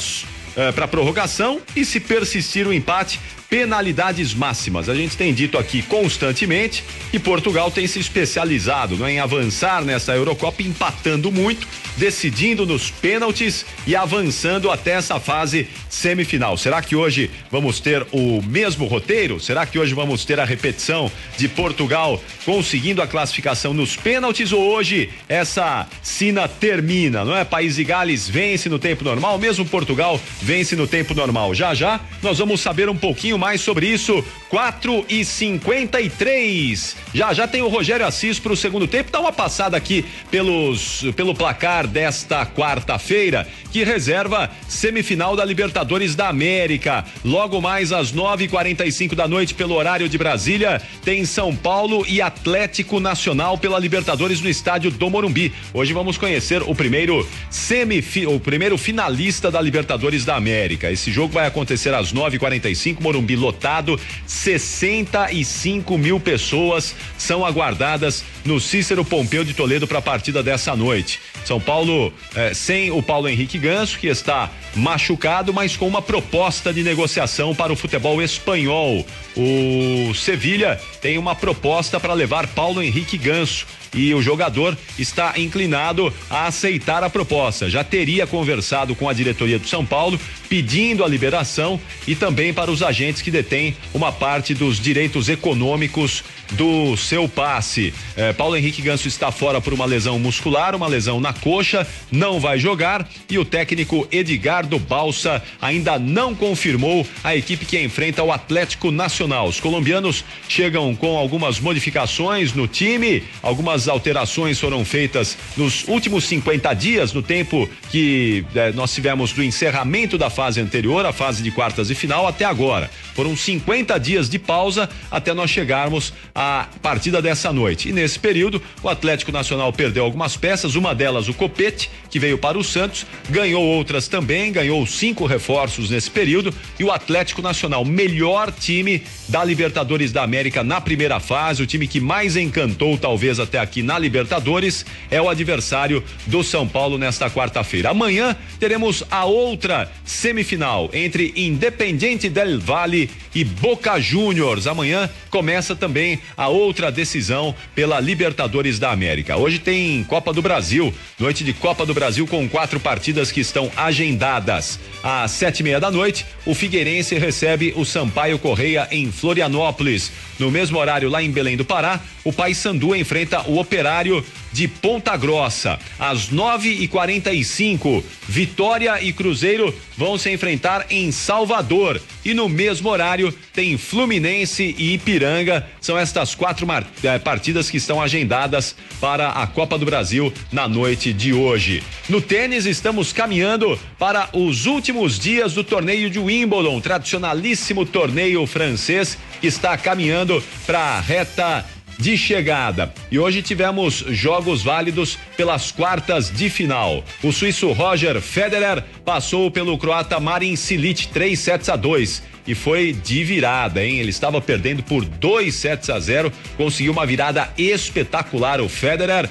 eh, para prorrogação e se persistir o empate, penalidades máximas. A gente tem dito aqui constantemente que Portugal tem se especializado não, é, em avançar nessa Eurocopa, empatando muito, decidindo nos pênaltis e avançando até essa fase semifinal. Será que hoje vamos ter o mesmo roteiro? Será que hoje vamos ter a repetição de Portugal conseguindo a classificação nos pênaltis ou hoje essa sina termina, não é? País de Gales vence no tempo normal, mesmo Portugal vence no tempo normal. Já já nós vamos saber um pouquinho mais sobre isso. 4 e 53. Já já tem o Rogério Assis para o segundo tempo. Dá uma passada aqui pelos pelo placar desta quarta-feira, que reserva semifinal da Libertadores da América. Logo mais às 9h45 da noite, pelo horário de Brasília, tem São Paulo e Atlético Nacional pela Libertadores no estádio do Morumbi. Hoje vamos conhecer o primeiro semifi, o primeiro finalista da Libertadores da América. Esse jogo vai acontecer às 9h45, Morumbi lotado. 65 mil pessoas são aguardadas no Cícero Pompeu de Toledo para a partida dessa noite. São Paulo eh, sem o Paulo Henrique Ganso, que está machucado, mas com uma proposta de negociação para o futebol espanhol. O Sevilha tem uma proposta para levar Paulo Henrique Ganso e o jogador está inclinado a aceitar a proposta. Já teria conversado com a diretoria do São Paulo, pedindo a liberação e também para os agentes que detêm uma parte dos direitos econômicos do seu passe. Eh, Paulo Henrique Ganso está fora por uma lesão muscular, uma lesão na coxa, não vai jogar e o técnico Edgardo Balsa ainda não confirmou a equipe que enfrenta o Atlético Nacional. Os colombianos chegam com algumas modificações no time, algumas alterações foram feitas nos últimos 50 dias, no tempo que eh, nós tivemos do encerramento da fase anterior, a fase de quartas e final, até agora. Foram 50 dias de pausa até nós chegarmos à partida dessa noite. E nesse período, o Atlético Nacional perdeu algumas peças, uma delas o Copete, que veio para o Santos, ganhou outras também, ganhou cinco reforços nesse período, e o Atlético Nacional, melhor time da Libertadores da América na primeira fase, o time que mais encantou, talvez até aqui na Libertadores, é o adversário do São Paulo nesta quarta-feira. Amanhã teremos a outra semifinal entre Independiente del Valle e Boca Juniors. Amanhã começa também a outra decisão pela Libertadores da América. Hoje tem Copa do Brasil, noite de Copa do Brasil com quatro partidas que estão agendadas. Às sete e meia da noite, o Figueirense recebe o Sampaio Correia em Florianópolis. No mesmo horário, lá em Belém do Pará, o Paysandu enfrenta o Operário de Ponta Grossa. Às nove e quarenta e cinco, Vitória e Cruzeiro vão se enfrentar em Salvador. E no mesmo horário tem Fluminense e Ipiranga. São estas quatro eh, partidas que estão agendadas para a Copa do Brasil na noite de hoje. No tênis, estamos caminhando para os últimos dias do torneio de Wimbledon, tradicionalíssimo torneio francês que está caminhando para a reta de chegada. E hoje tivemos jogos válidos pelas quartas de final. O suíço Roger Federer passou pelo croata Marin Cilic 3 sets a 2 e foi de virada, hein? Ele estava perdendo por 2 sets a 0, conseguiu uma virada espetacular o Federer,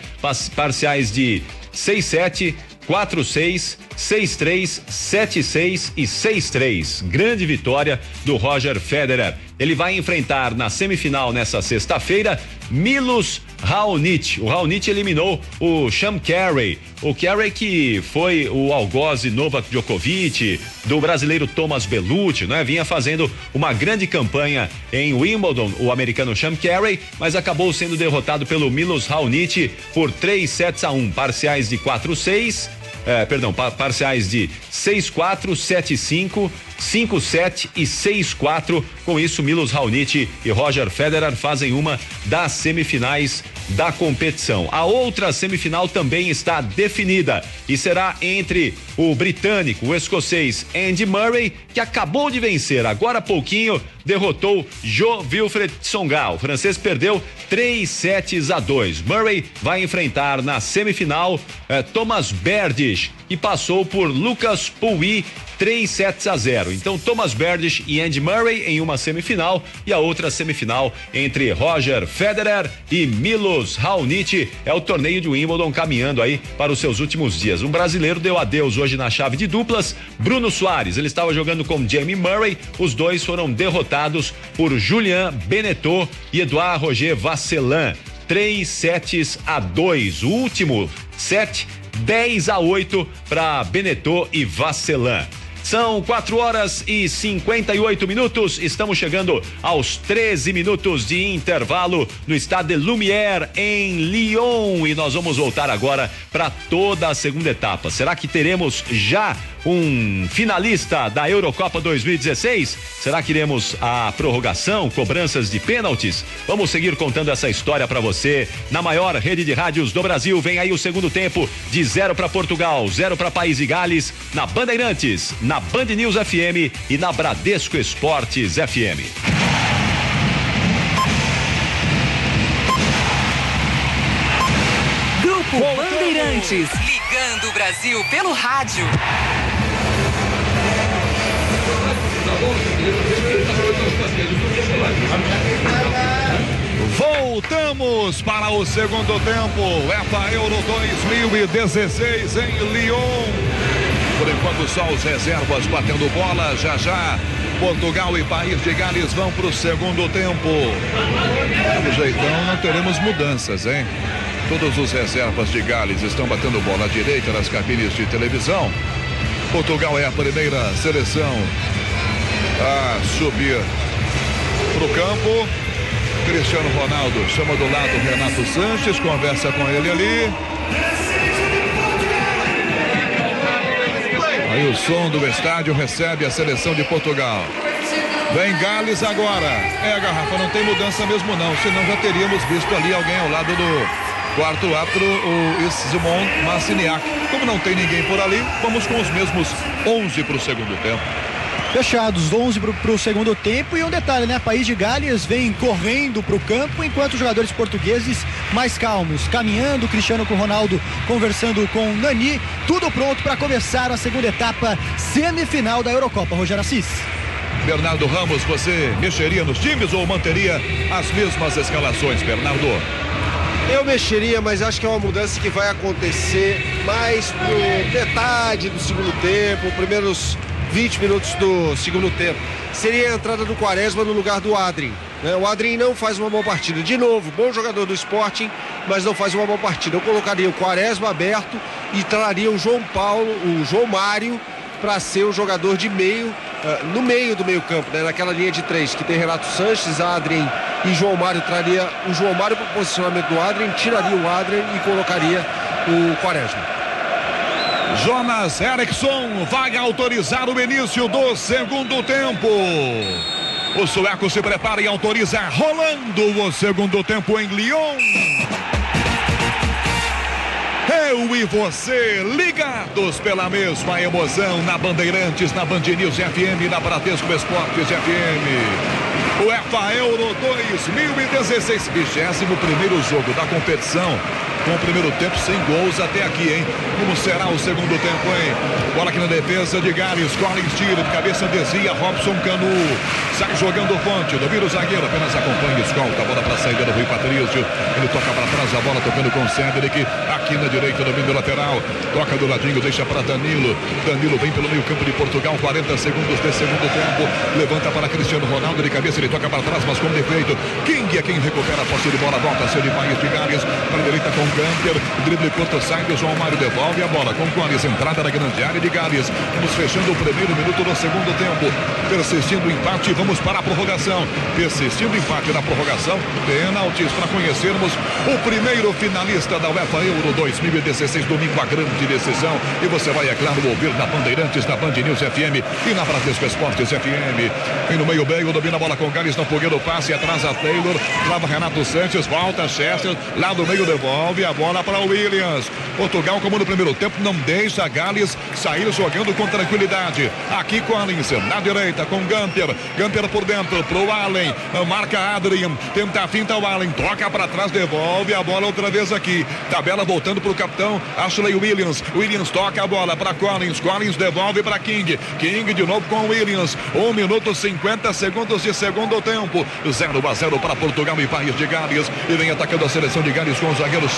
parciais de 6-7, 4-6, 6-3, 7-6 e 6-3. Grande vitória do Roger Federer. Ele vai enfrentar na semifinal nessa sexta-feira Milos Raonic. O Raonic eliminou o Sean Carey. O Carey que foi o algoze Novak Djokovic, do brasileiro Thomas Bellucci, né? Vinha fazendo uma grande campanha em Wimbledon, o americano Sean Carey, mas acabou sendo derrotado pelo Milos Raonic por 3 sets a 1, parciais de 4-6 é, perdão, pa parciais de 6-4, 7-5 5-7 e 6-4. Com isso, Milos Raonic e Roger Federer fazem uma das semifinais da competição. A outra semifinal também está definida e será entre o britânico, o escocês Andy Murray, que acabou de vencer agora há pouquinho, derrotou Jo Wilfred Songal. O francês perdeu 3 sets a 2. Murray vai enfrentar na semifinal eh, Thomas Berdych, que passou por Lucas Pouilly 3 sets a 0. Então, Thomas Berdych e Andy Murray em uma semifinal e a outra semifinal entre Roger Federer e Milos Raonic. É o torneio de Wimbledon caminhando aí para os seus últimos dias. Um brasileiro deu adeus hoje na chave de duplas. Bruno Soares, ele estava jogando com Jamie Murray. Os dois foram derrotados por Julian Benetot e Eduard Roger Vasselin. Três sets a dois. O último set 10 a 8 para Benetot e Vasselin. São 4 horas e 58 minutos. Estamos chegando aos 13 minutos de intervalo no estado de Lumière, em Lyon. E nós vamos voltar agora para toda a segunda etapa. Será que teremos já um finalista da Eurocopa 2016? Será que iremos a prorrogação, cobranças de pênaltis? Vamos seguir contando essa história para você na maior rede de rádios do Brasil. Vem aí o segundo tempo de zero para Portugal, zero para País de Gales, na Bandeirantes, na Band News FM e na Bradesco Esportes FM. Bandeirantes, ligando o Brasil pelo rádio. Voltamos para o segundo tempo. UEFA Euro 2016 em Lyon. Por enquanto, só os reservas batendo bola. Já já, Portugal e País de Gales vão para o segundo tempo. Do jeitão, não teremos mudanças, hein? Todos os reservas de Gales estão batendo bola à direita nas cabines de televisão. Portugal é a primeira seleção a subir para o campo. Cristiano Ronaldo chama do lado Renato Sanches, conversa com ele ali. Aí o som do estádio recebe a seleção de Portugal. Vem Gales agora. É, garrafa não tem mudança mesmo não, senão já teríamos visto ali alguém ao lado do quarto árbitro, o Simon Massiniak. Como não tem ninguém por ali, vamos com os mesmos 11 para o segundo tempo. Fechados, 11 para o segundo tempo. E um detalhe, né? País de Gales vem correndo para o campo, enquanto os jogadores portugueses mais calmos, caminhando. Cristiano com Ronaldo conversando com Nani. Tudo pronto para começar a segunda etapa semifinal da Eurocopa. Rogério Assis. Bernardo Ramos, você mexeria nos times ou manteria as mesmas escalações, Bernardo? Eu mexeria, mas acho que é uma mudança que vai acontecer mais por metade do segundo tempo, primeiros 20 minutos do segundo tempo. Seria a entrada do Quaresma no lugar do Adrien. Né? O Adrien não faz uma boa partida. De novo, bom jogador do Sporting, mas não faz uma boa partida. Eu colocaria o Quaresma aberto e traria o João Paulo, o João Mário, para ser o jogador de meio, uh, no meio do meio campo, né? naquela linha de três, que tem Renato Sanches, Adrien e João Mário. Traria o João Mário para o posicionamento do Adrien, tiraria o Adrien e colocaria o Quaresma. Jonas Eriksson vai autorizar o início do segundo tempo. O sueco se prepara e autoriza rolando o segundo tempo em Lyon. Eu e você ligados pela mesma emoção na Bandeirantes, na Band News FM, na Bradesco Esportes FM. UEFA Euro 2016, 21 primeiro jogo da competição com o primeiro tempo sem gols até aqui, hein? Como será o segundo tempo, hein? Bola aqui na defesa de Gales, Collins tira de cabeça, desvia, Robson Canu, sai jogando Fonte, domina o zagueiro, apenas acompanha, escolta, a bola para a saída do Rui Patrício, ele toca para trás, a bola tocando com Cedric, aqui na direita, domínio lateral, toca do ladinho, deixa para Danilo, Danilo vem pelo meio campo de Portugal, 40 segundos de segundo tempo, levanta para Cristiano Ronaldo, de cabeça, ele toca para trás, mas com defeito, King é quem recupera a posse de bola, volta a ser de País de Gales, para a direita com Camper, drible curto, sai do João Mário, devolve a bola com Collins, entrada na grande área de Gales. Vamos fechando o primeiro minuto do segundo tempo. Persistindo o empate, vamos para a prorrogação. Persistindo o empate na prorrogação, pênaltis para conhecermos o primeiro finalista da UEFA Euro 2016, domingo, a grande decisão. E você vai, é claro, ouvir na Bandeirantes, na Band News FM e na Bradesco Esportes FM. E no meio meio, domina a bola com Gales, não fogueira o passe, atrás a Taylor, trava Renato Santos, volta Chester, lá do meio devolve a bola para o Williams. Portugal, como no primeiro tempo, não deixa Gales sair jogando com tranquilidade. Aqui Collins, na direita com Gamper, Gamper por dentro, pro Allen, marca Adrian, tenta a finta o Allen, toca para trás, devolve a bola outra vez aqui. Tabela voltando pro capitão Ashley Williams. Williams toca a bola para Collins, Collins devolve para King. King de novo com Williams. 1 minuto 50 segundos de segundo tempo. 0 a 0 para Portugal e País de Gales. E vem atacando a seleção de Gales com o zagueiro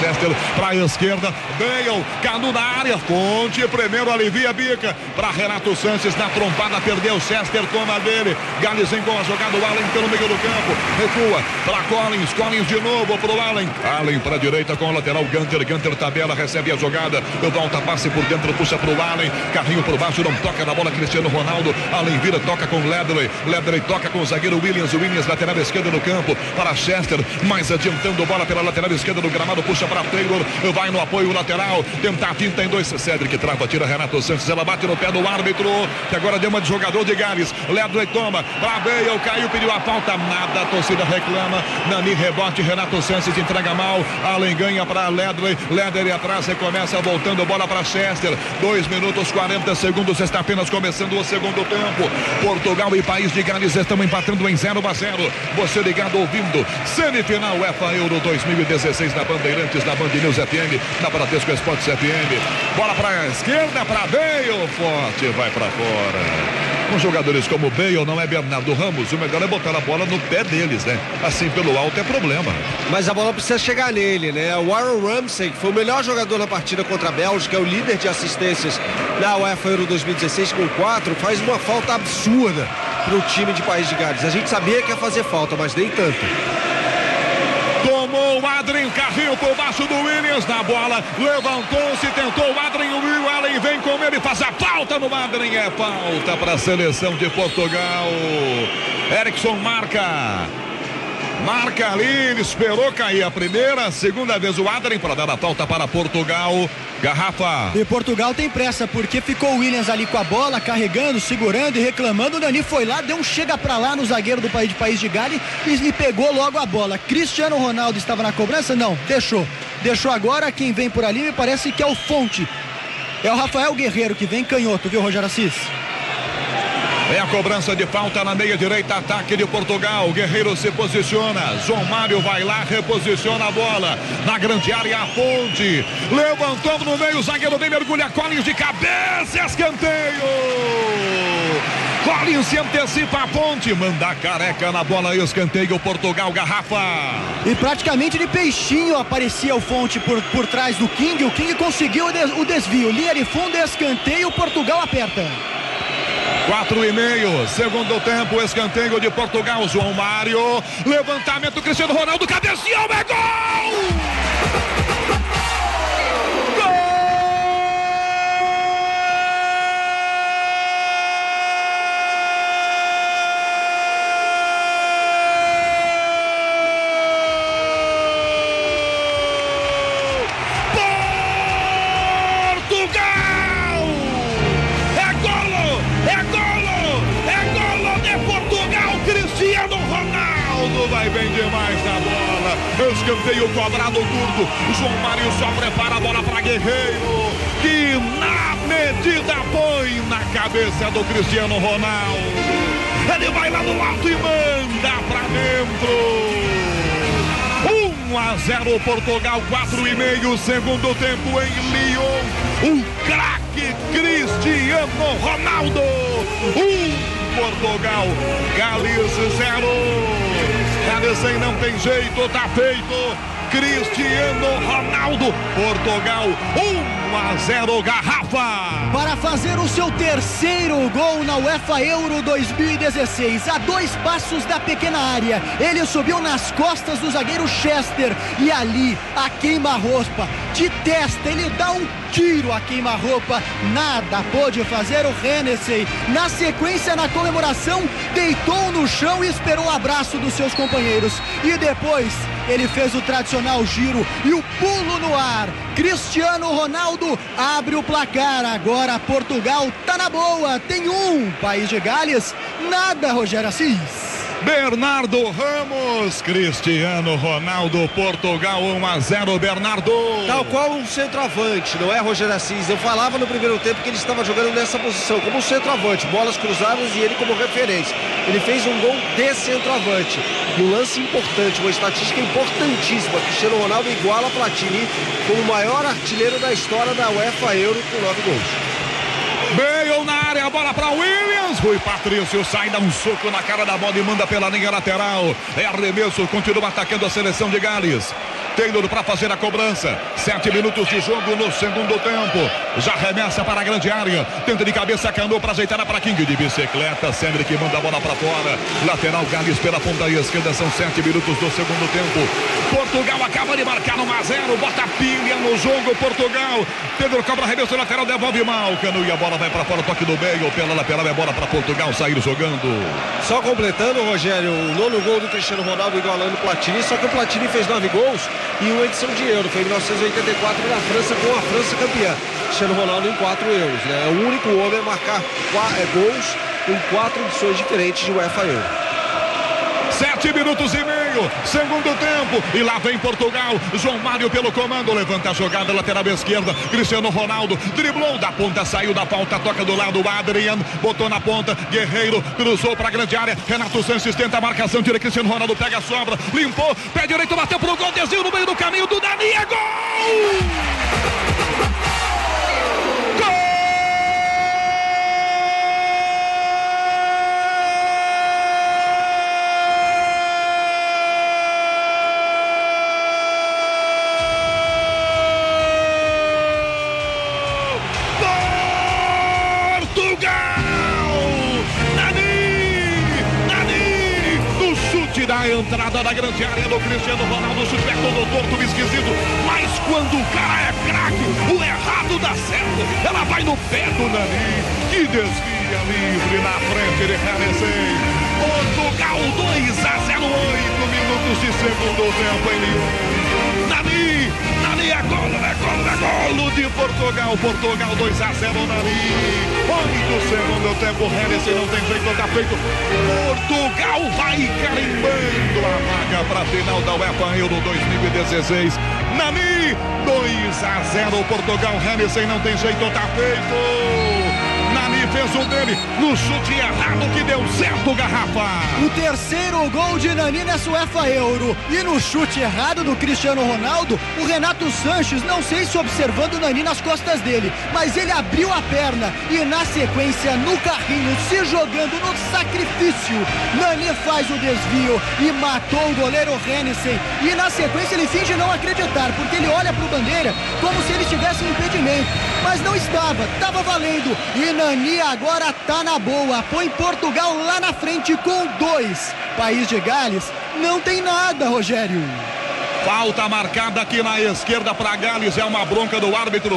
Para a esquerda. Bale, Canu na área. Ponte, primeiro alivia a bica para Renato Sanches na trompada. Perdeu Chester, toma dele. Gales vem com a jogada. O Allen pelo meio do campo. Recua para Collins. Collins de novo para o Allen. Allen para a direita com o lateral Gunter. Gunter tabela, recebe a jogada. Volta passe por dentro, puxa para o Allen. Carrinho por baixo, não toca na bola. Cristiano Ronaldo. Allen vira, toca com Ledley. Ledley toca com o zagueiro Williams. Williams, lateral esquerda no campo para Chester. Mais adiantando bola pela lateral esquerda do gramado. Puxa para Taylor. Vai no apoio lateral. Tentar tinta em dois. Cedric trava, tira Renato Santos. Ela bate no pé do árbitro. Que agora deu uma de jogador de Gales. Ledley toma. Brabeia, caiu, pediu a falta. Nada. A torcida reclama. Nani rebote. Renato Santos entrega mal. Allen ganha para Ledley. Ledley atrás. Recomeça voltando bola para Chester. 2 minutos 40 segundos. Está apenas começando o segundo tempo. Portugal e País de Gales estão empatando em 0 a 0. Você ligado ouvindo. Semifinal UEFA Euro 2016 na Bandeirantes, na Band News FM, na Bradesco Esportes FM. Bola para a esquerda, para Bale. Forte, vai para fora. Com jogadores como Bale, não é Bernardo Ramos, o melhor é botar a bola no pé deles, né? Assim pelo alto é problema. Mas a bola precisa chegar nele, né? O Aaron Ramsey, que foi o melhor jogador na partida contra a Bélgica, é o líder de assistências na UEFA Euro 2016 com quatro, faz uma falta absurda para o time de País de Gales. A gente sabia que ia fazer falta, mas nem tanto. Tomou o Adrien, por baixo do Williams na bola, levantou-se, tentou o Adrien, o Will Allen vem com ele, faz a falta no Adrien, é falta para a seleção de Portugal. Erickson marca. Marca ali, ele esperou cair a primeira, segunda vez o Adrien para dar a falta para Portugal. Garrafa. E Portugal tem pressa, porque ficou o Williams ali com a bola, carregando, segurando e reclamando. O Dani foi lá, deu um chega pra lá no zagueiro do país de País de Gales e, e pegou logo a bola. Cristiano Ronaldo estava na cobrança? Não, deixou. Deixou agora, quem vem por ali me parece que é o Fonte. É o Rafael Guerreiro que vem canhoto, viu, Rogério Assis? É a cobrança de falta na meia direita, ataque de Portugal. Guerreiro se posiciona. João Mário vai lá, reposiciona a bola. Na grande área, a ponte. Levantou no meio, o zagueiro bem mergulha. Collins de cabeça, escanteio. Collins se antecipa a ponte. Manda careca na bola, escanteio. Portugal, garrafa. E praticamente de peixinho aparecia o Fonte por, por trás do King. O King conseguiu o desvio. Linha de fundo, escanteio. Portugal aperta. Quatro e meio, segundo tempo, escanteio de Portugal, João Mário, levantamento, Cristiano Ronaldo, cabeceou, é gol! Escanteio cobrado curto. João Mário só prepara a bola para Guerreiro. Que na medida põe na cabeça do Cristiano Ronaldo. Ele vai lá no alto e manda para dentro. 1 a 0 Portugal, 4 e meio, segundo tempo em Lyon. O craque Cristiano Ronaldo. 1 Portugal, Gales 0. Gales não tem jeito, tá feito. Cristiano Ronaldo, Portugal 1 a 0 Garrafa. Para fazer o seu terceiro gol na UEFA Euro 2016, a dois passos da pequena área, ele subiu nas costas do zagueiro Chester e ali, a queima-roupa, de testa, ele dá um tiro a queima-roupa, nada pôde fazer o Hennessy. Na sequência, na comemoração, deitou no chão e esperou o abraço dos seus companheiros. E depois, ele fez o tradicional giro e o pulo no ar. Cristiano Ronaldo abre o placar. Agora Portugal tá na boa. Tem um. País de Gales, nada, Rogério Assis. Bernardo Ramos, Cristiano Ronaldo, Portugal 1 a 0 Bernardo. Tal qual um centroavante, não é Rogério Assis? Eu falava no primeiro tempo que ele estava jogando nessa posição, como um centroavante, bolas cruzadas e ele como referência. Ele fez um gol de centroavante. Um lance importante, uma estatística importantíssima. Cristiano Ronaldo iguala Platini como o maior artilheiro da história da UEFA Euro com nove gols. Bale na área, bola para Williams. Rui Patrício sai, dá um soco na cara da bola e manda pela linha lateral. É arremesso, continua atacando a seleção de Gales. Taylor para fazer a cobrança. Sete minutos de jogo no segundo tempo. Já remessa para a grande área. Tenta de cabeça, Cano para ajeitar para King de bicicleta. Sandri que manda a bola para fora. Lateral Gales pela ponta esquerda. São sete minutos do segundo tempo. Portugal acaba de marcar no 1 a 0. Bota pilha no jogo. Portugal. Pedro cobra arremesso lateral, devolve mal. Cano e a bola vai para fora. Toque do meio. Pela lateral é bola para Portugal sair jogando. Só completando, Rogério, o nono gol do Cristiano Ronaldo igualando o Platini. Só que o Platini fez nove gols e uma edição de Euro. Foi em 1984 na França com a França campeã. Cristiano Ronaldo em quatro Euros. Né? É o único homem a marcar é, gols em quatro edições diferentes de UEFA Euro. Sete minutos e meio, segundo tempo. E lá vem Portugal. João Mário pelo comando. Levanta a jogada lateral esquerda. Cristiano Ronaldo driblou da ponta, saiu da pauta, toca do lado. Adrian botou na ponta. Guerreiro cruzou para a grande área. Renato Sanches tenta a marcação. Tira Cristiano Ronaldo, pega a sobra, limpou. Pé direito, bateu pro gol. Desvio no meio do caminho do Dani. É gol! Cristiano Ronaldo, chute é todo torto, esquisito, mas quando o cara é craque, o errado dá certo, ela vai no pé do Nani, que desvia livre na frente de Hennessy. Portugal 2 a 0, 8 minutos de segundo tempo Portugal, Portugal 2 a 0, Nani. 8 segundo tempo, Hennessy não tem jeito, tá feito. Portugal vai carimbando a vaga para a final da UEFA Euro 2016. Nani, 2 a 0 Portugal, Hennessy não tem jeito, tá feito fez o dele no chute errado que deu certo, Garrafa. O terceiro gol de Nani nessa UEFA Euro. E no chute errado do Cristiano Ronaldo, o Renato Sanches, não sei se observando o Nani nas costas dele, mas ele abriu a perna e na sequência, no carrinho, se jogando no sacrifício, Nani faz o desvio e matou o goleiro Hennessy. E na sequência ele finge não acreditar, porque ele olha para o bandeira como se ele tivesse um impedimento. Mas não estava, estava valendo. E Nani agora tá na boa. Põe Portugal lá na frente com dois. País de Gales não tem nada, Rogério. Falta marcada aqui na esquerda para Gales. É uma bronca do árbitro.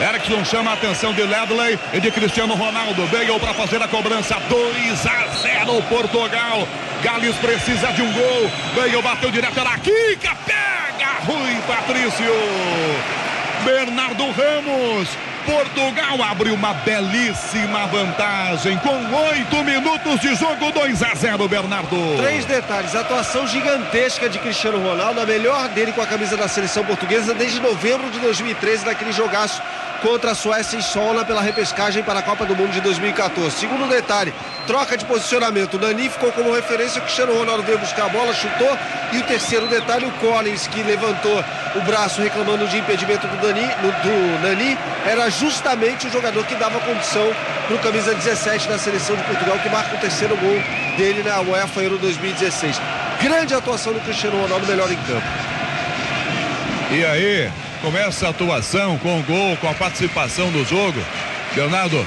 Erickson chama a atenção de Ledley e de Cristiano Ronaldo. Veio para fazer a cobrança. 2 a 0 Portugal. Gales precisa de um gol. Veio, bateu direto na Kika. Pega Rui Patrício. Bernardo Ramos Portugal abre uma belíssima vantagem com oito minutos de jogo, 2 a 0, Bernardo. Três detalhes: atuação gigantesca de Cristiano Ronaldo, a melhor dele com a camisa da seleção portuguesa desde novembro de 2013, naquele jogaço contra a Suécia em Solna pela repescagem para a Copa do Mundo de 2014. Segundo detalhe, troca de posicionamento. O Nani ficou como referência, o Cristiano Ronaldo veio buscar a bola, chutou. E o terceiro detalhe, o Collins, que levantou o braço reclamando de impedimento do, Dani, do Nani, era justamente o jogador que dava condição para o camisa 17 da seleção de Portugal, que marca o terceiro gol dele na UEFA Euro 2016. Grande atuação do Cristiano Ronaldo, melhor em campo. E aí, com essa atuação, com o gol, com a participação do jogo, Leonardo,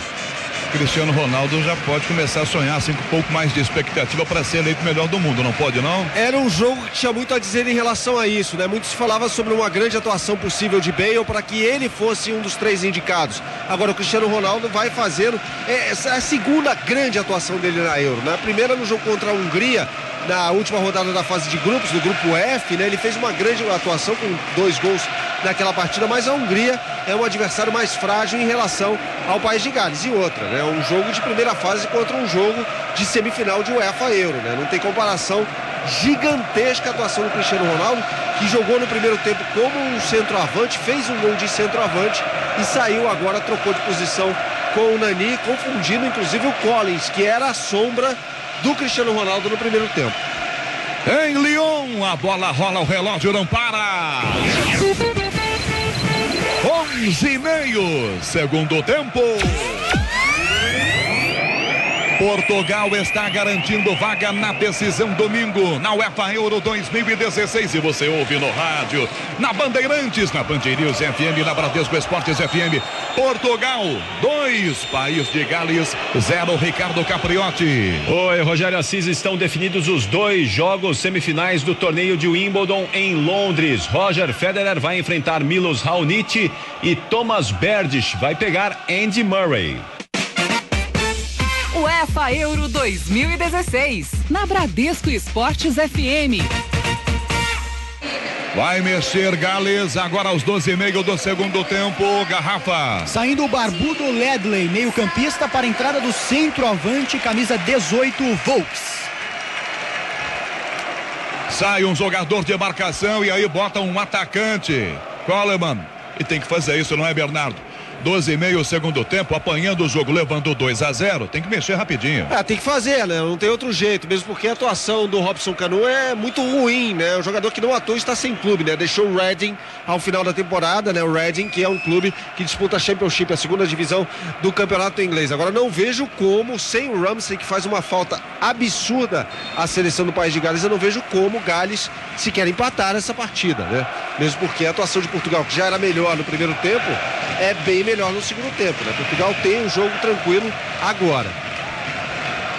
Cristiano Ronaldo já pode começar a sonhar assim com um pouco mais de expectativa para ser eleito melhor do mundo, não pode não? Era um jogo que tinha muito a dizer em relação a isso, né? Se falava sobre uma grande atuação possível de Bale para que ele fosse um dos três indicados. Agora o Cristiano Ronaldo vai fazendo é, essa é a segunda grande atuação dele na Euro, né? A primeira no jogo contra a Hungria, na última rodada da fase de grupos, do grupo F, né? Ele fez uma grande atuação com dois gols naquela partida, mas a Hungria é um adversário mais frágil em relação ao país de Gales. E outra, né? Um jogo de primeira fase contra um jogo de semifinal de UEFA Euro, né? Não tem comparação. Gigantesca atuação do Cristiano Ronaldo, que jogou no primeiro tempo como um centroavante, fez um gol de centroavante e saiu agora, trocou de posição com o Nani, confundindo inclusive o Collins, que era a sombra do Cristiano Ronaldo no primeiro tempo. Em Lyon, a bola rola, o relógio não para. 11 e meio, segundo tempo. Portugal está garantindo vaga na decisão domingo na UEFA Euro 2016 e você ouve no rádio, na Bandeirantes, na Band News FM, na Bradesco Esportes FM. Portugal, dois, País de Gales, zero, Ricardo Capriotti. Oi, Rogério Assis, estão definidos os dois jogos semifinais do torneio de Wimbledon em Londres. Roger Federer vai enfrentar Milos Raonic e Thomas Berdych vai pegar Andy Murray. UEFA Euro 2016, na Bradesco Esportes FM. Vai mexer Gales agora aos 12 e meio do segundo tempo. Garrafa. Saindo o barbudo Ledley, meio-campista para a entrada do centroavante, camisa 18, Volks. Sai um jogador de marcação e aí bota um atacante. Coleman. E tem que fazer isso, não é, Bernardo? 12 e meio segundo tempo, apanhando o jogo, levando 2 a 0 Tem que mexer rapidinho. É, tem que fazer, né? Não tem outro jeito, mesmo porque a atuação do Robson Canu é muito ruim, né? O jogador que não atua está sem clube, né? Deixou o Reading ao final da temporada, né? O Reading, que é um clube que disputa a Championship, a segunda divisão do campeonato inglês. Agora, não vejo como, sem o Ramsey, que faz uma falta absurda à seleção do País de Gales, eu não vejo como Gales se quer empatar essa partida, né? Mesmo porque a atuação de Portugal, que já era melhor no primeiro tempo, é bem melhor no segundo tempo. Né? Portugal tem um jogo tranquilo agora.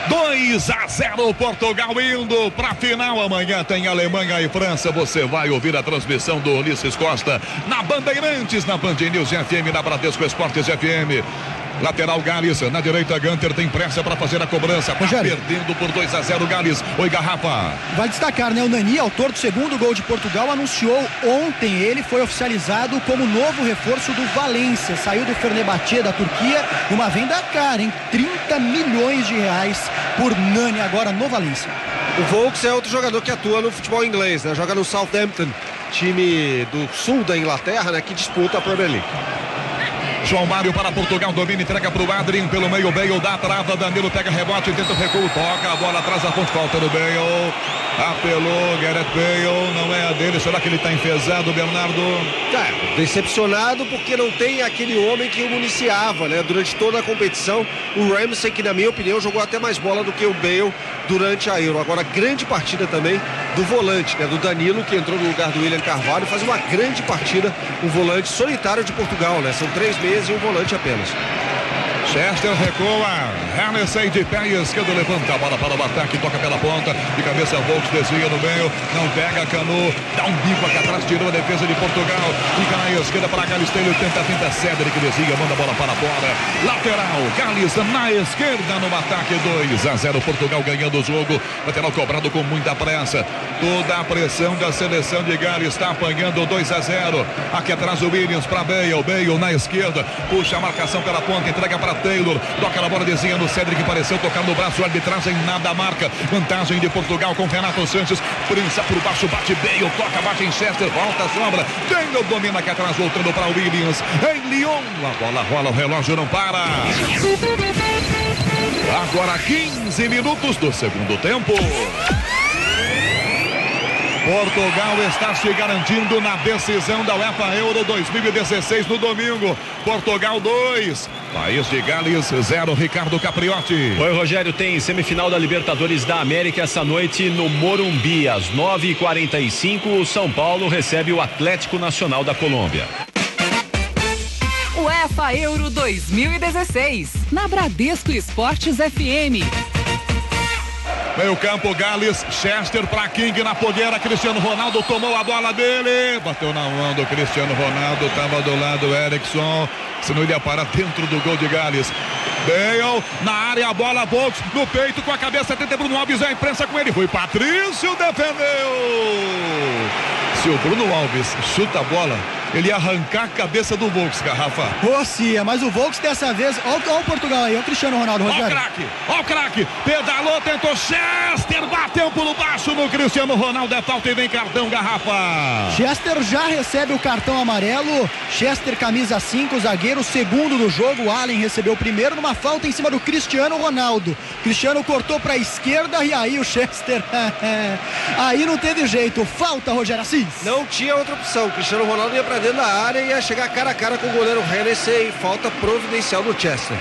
2 a 0 Portugal indo para final. Amanhã tem Alemanha e França. Você vai ouvir a transmissão do Ulisses Costa na Bandeirantes, na Band News FM, na Bradesco Esportes FM. Lateral Gales, na direita Gunter tem pressa para fazer a cobrança. Tá Rogério. perdendo por 2 a 0 Gales. Oi, Garrafa. Vai destacar, né? O Nani, autor do segundo gol de Portugal, anunciou ontem ele foi oficializado como novo reforço do Valência. Saiu do Fenerbahçe da Turquia, uma venda cara, hein? 30 milhões de reais por Nani agora no Valência. O Volks é outro jogador que atua no futebol inglês, né? Joga no Southampton, time do sul da Inglaterra, né? Que disputa a Premier League. João Mário para Portugal, domina, entrega para o Adrien pelo meio, Bale dá trava, Danilo pega rebote, tenta recuo, toca a bola atrás da ponte, falta do Bale, apelou, Gareth Bale, não é a dele, será que ele está enfesado, Bernardo? Tá, decepcionado porque não tem aquele homem que o municiava, né? Durante toda a competição, o Ramsey, que na minha opinião jogou até mais bola do que o Bale durante a Euro. Agora, grande partida também do volante, né? Do Danilo, que entrou no lugar do William Carvalho, faz uma grande partida, o volante solitário de Portugal, né? São três meses e um volante apenas. Chester recua, Hennessy de pé esquerdo levanta a bola para o ataque, toca pela ponta, de cabeça Volks desvia no meio, não pega Canu, dá um bico aqui atrás, tirou a defesa de Portugal, fica na esquerda para Galisteiro, tenta, tenta Cedric, desvia, manda a bola para fora, lateral, Gales na esquerda no ataque, 2 a 0, Portugal ganhando o jogo, lateral cobrado com muita pressa, toda a pressão da seleção de Gales está apanhando 2 a 0, aqui atrás o Williams para Bale, Bale na esquerda, puxa a marcação pela ponta, entrega para Taylor, toca na bola, desenha no Cedric, pareceu tocar no braço, arbitragem nada marca, vantagem de Portugal com Renato Sanches, prensa por baixo, bate Bale, toca, bate em Chester, volta a sombra, Taylor domina aqui atrás, voltando para Williams, em Lyon, a bola rola, o relógio não para. Agora 15 minutos do segundo tempo. Portugal está se garantindo na decisão da UEFA Euro 2016 no domingo. Portugal 2, País de Gales 0, Ricardo Capriotti. Oi, Rogério, tem semifinal da Libertadores da América essa noite no Morumbi, às 9h45. O São Paulo recebe o Atlético Nacional da Colômbia. UEFA Euro 2016. Na Bradesco Esportes FM. Meio campo, Gales, Chester para King na pogueira, Cristiano Ronaldo tomou a bola dele, bateu na mão do Cristiano Ronaldo, tava do lado Erickson, senão ele ia parar dentro do gol de Gales. Bale na área, a bola, Volks no peito com a cabeça, tenta Bruno Alves, a imprensa com ele, foi Patrício, defendeu. Se o Bruno Alves chuta a bola, ele ia arrancar a cabeça do Volks, garrafa. Rocia, mas o Volks dessa vez, olha o Portugal aí, olha o Cristiano Ronaldo, Ó o craque, ó o craque, pedalou, tentou Chester, bateu pulo baixo no Cristiano Ronaldo, é falta e vem cartão, garrafa. Chester já recebe o cartão amarelo. Chester, camisa 5, zagueiro, segundo do jogo. Allen recebeu o primeiro numa falta em cima do Cristiano Ronaldo. Cristiano cortou para a esquerda e aí o Chester. aí não teve jeito. Falta, Rogério Assis. Não tinha outra opção. O Cristiano Ronaldo ia pra dentro da área e ia chegar cara a cara com o goleiro Hennessy. Falta providencial do Chester.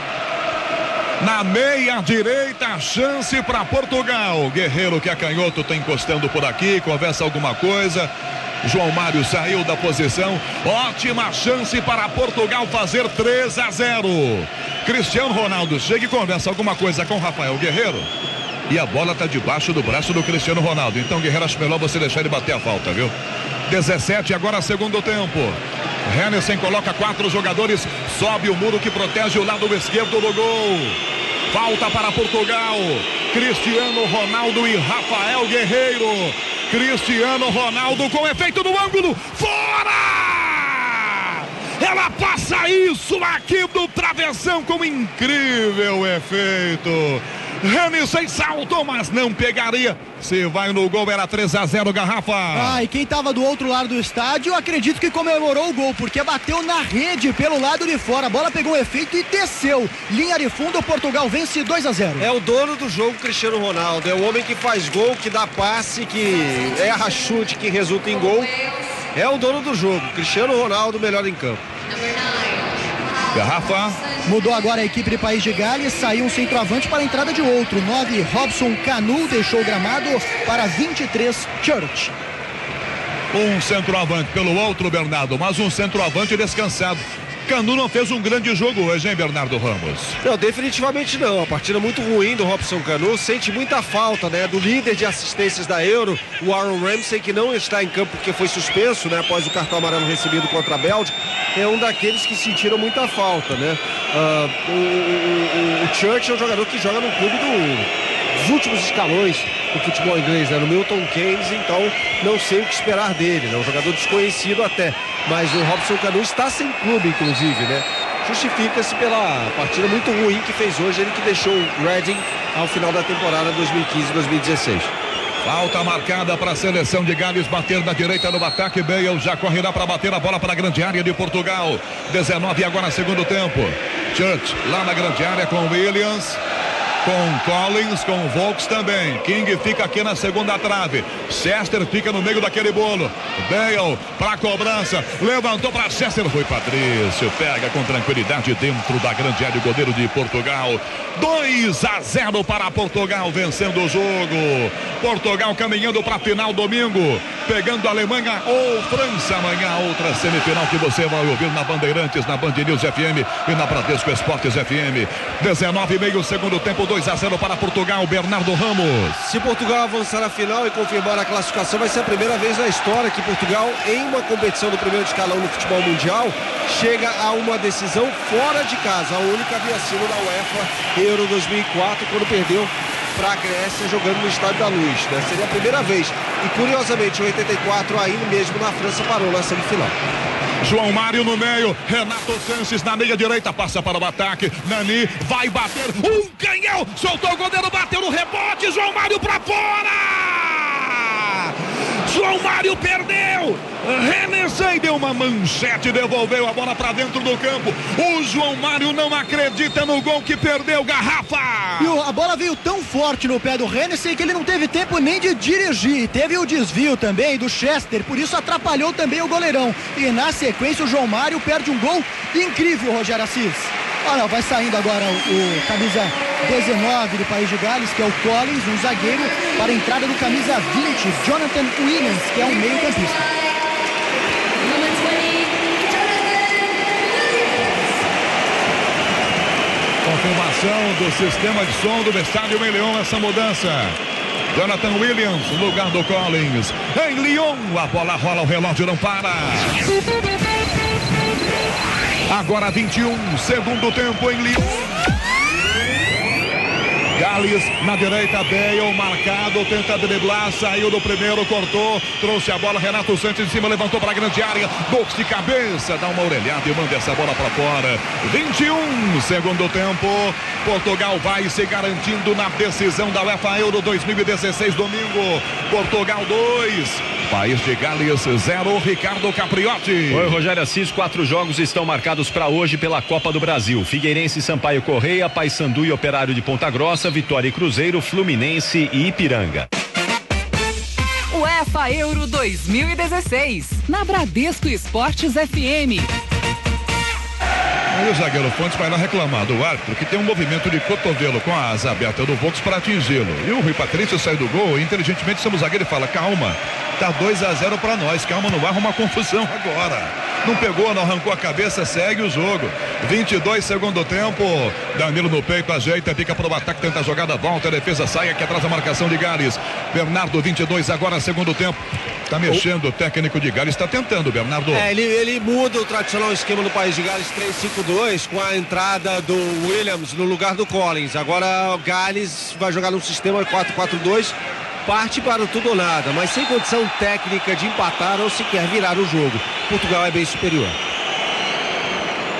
Na meia direita, chance para Portugal. Guerreiro que é canhoto, tá encostando por aqui, conversa alguma coisa. João Mário saiu da posição. Ótima chance para Portugal fazer 3 a 0. Cristiano Ronaldo chega e conversa alguma coisa com Rafael Guerreiro. E a bola tá debaixo do braço do Cristiano Ronaldo. Então, Guerreiro, acho melhor você deixar ele bater a falta, viu? 17, agora segundo tempo. Henderson coloca quatro jogadores, sobe o muro que protege o lado esquerdo do gol. Falta para Portugal. Cristiano Ronaldo e Rafael Guerreiro. Cristiano Ronaldo com efeito no ângulo. Fora! Ela passa isso aqui do travessão com incrível efeito. Renison saltou, mas não pegaria. Se vai no gol, era 3 a 0 garrafa. Ah, e quem tava do outro lado do estádio, acredito que comemorou o gol, porque bateu na rede pelo lado de fora. A bola pegou um efeito e desceu. Linha de fundo, Portugal vence 2 a 0. É o dono do jogo, Cristiano Ronaldo. É o homem que faz gol, que dá passe, que erra chute, que resulta em gol. É o dono do jogo. Cristiano Ronaldo, melhor em campo. Garrafa. Mudou agora a equipe de País de Gales, saiu um centroavante para a entrada de outro. 9, Robson Canu deixou o gramado para 23, Church. Um centroavante pelo outro, Bernardo, mas um centroavante descansado. Canu não fez um grande jogo hoje, hein, Bernardo Ramos? Não, definitivamente não. A partida muito ruim do Robson Canu. Sente muita falta, né? Do líder de assistências da Euro, o Aaron Ramsey, que não está em campo porque foi suspenso, né? Após o cartão amarelo recebido contra a Bélgica. É um daqueles que sentiram muita falta, né? O, o, o, o Church é um jogador que joga no clube do, dos últimos escalões do futebol inglês, né? No Milton Keynes, então não sei o que esperar dele, né? Um jogador desconhecido até. Mas o Robson Canu está sem clube, inclusive, né? Justifica-se pela partida muito ruim que fez hoje, ele que deixou o Reading ao final da temporada 2015-2016. Falta marcada para a seleção de Gales bater da direita no ataque. Bale já correrá para bater a bola para a grande área de Portugal. 19 agora segundo tempo. Church lá na grande área com Williams. Com Collins, com Volks também. King fica aqui na segunda trave. Chester fica no meio daquele bolo. Bale para cobrança. Levantou para Chester. Foi Patrício. Pega com tranquilidade dentro da grande área o goleiro de Portugal. 2 a 0 para Portugal vencendo o jogo. Portugal caminhando para a final domingo. Pegando a Alemanha ou França amanhã. Outra semifinal que você vai ouvir na Bandeirantes, na Band News FM e na Bradesco Esportes FM. 19 e meio segundo tempo. 2 a 0 para Portugal. Bernardo Ramos. Se Portugal avançar na final e confirmar a classificação, vai ser a primeira vez na história que Portugal, em uma competição do primeiro escalão no futebol mundial, chega a uma decisão fora de casa. A única havia sido da UEFA Euro 2004, quando perdeu para a Grécia jogando no Estádio da Luz. Né? Seria a primeira vez. E curiosamente, em 84, aí mesmo na França parou na semifinal. João Mário no meio, Renato Sanches na meia direita, passa para o ataque, Nani vai bater, um canhão, soltou o goleiro, bateu no rebote, João Mário para fora! João Mário perdeu! Renesei deu uma manchete, devolveu a bola para dentro do campo. O João Mário não acredita no gol que perdeu, garrafa! E a bola veio tão forte no pé do Hennessy que ele não teve tempo nem de dirigir. Teve o desvio também do Chester, por isso atrapalhou também o goleirão. E na sequência o João Mário perde um gol incrível, Rogério Assis. Olha, vai saindo agora o, camisa 19 do País de Gales, que é o Collins, um zagueiro, para a entrada do camisa 20, Jonathan Williams, que é um meio-campista. Confirmação do sistema de som do estádio Leão, essa mudança. Jonathan Williams, lugar do Collins. Em Lyon, a bola rola, o relógio não para. Agora 21, segundo tempo em Lyon. Gales na direita, Bale marcado, tenta driblar, saiu do primeiro, cortou, trouxe a bola, Renato Santos em cima, levantou para a grande área, box de cabeça, dá uma orelhada e manda essa bola para fora. 21, segundo tempo, Portugal vai se garantindo na decisão da UEFA Euro 2016, domingo. Portugal 2, País de Gales 0, Ricardo Capriotti. Oi, Rogério Assis, quatro jogos estão marcados para hoje pela Copa do Brasil. Figueirense, Sampaio Correia, Paysandu e Operário de Ponta Grossa, Vitória e Cruzeiro, Fluminense e Ipiranga. UEFA Euro 2016, na Bradesco Esportes FM. Aí o zagueiro Fontes vai lá reclamar do árbitro que tem um movimento de cotovelo com a asa aberta do Vox para atingi-lo. E o Rui Patrício sai do gol inteligentemente chama o zagueiro e fala: calma, tá 2 a 0 para nós, calma, não vai arrumar confusão agora. Não pegou, não arrancou a cabeça, segue o jogo. 22 segundo tempo. Danilo no peito, ajeita, fica pro ataque, tenta a jogada, volta, a defesa sai aqui atrás a marcação de Gales. Bernardo 22 agora segundo tempo. Tá mexendo o técnico de Gales, está tentando, Bernardo. É, ele, ele muda o tradicional esquema do País de Gales 3-5-2 com a entrada do Williams no lugar do Collins. Agora o Gales vai jogar no sistema 4-4-2 parte para o tudo ou nada, mas sem condição técnica de empatar ou sequer virar o jogo. Portugal é bem superior.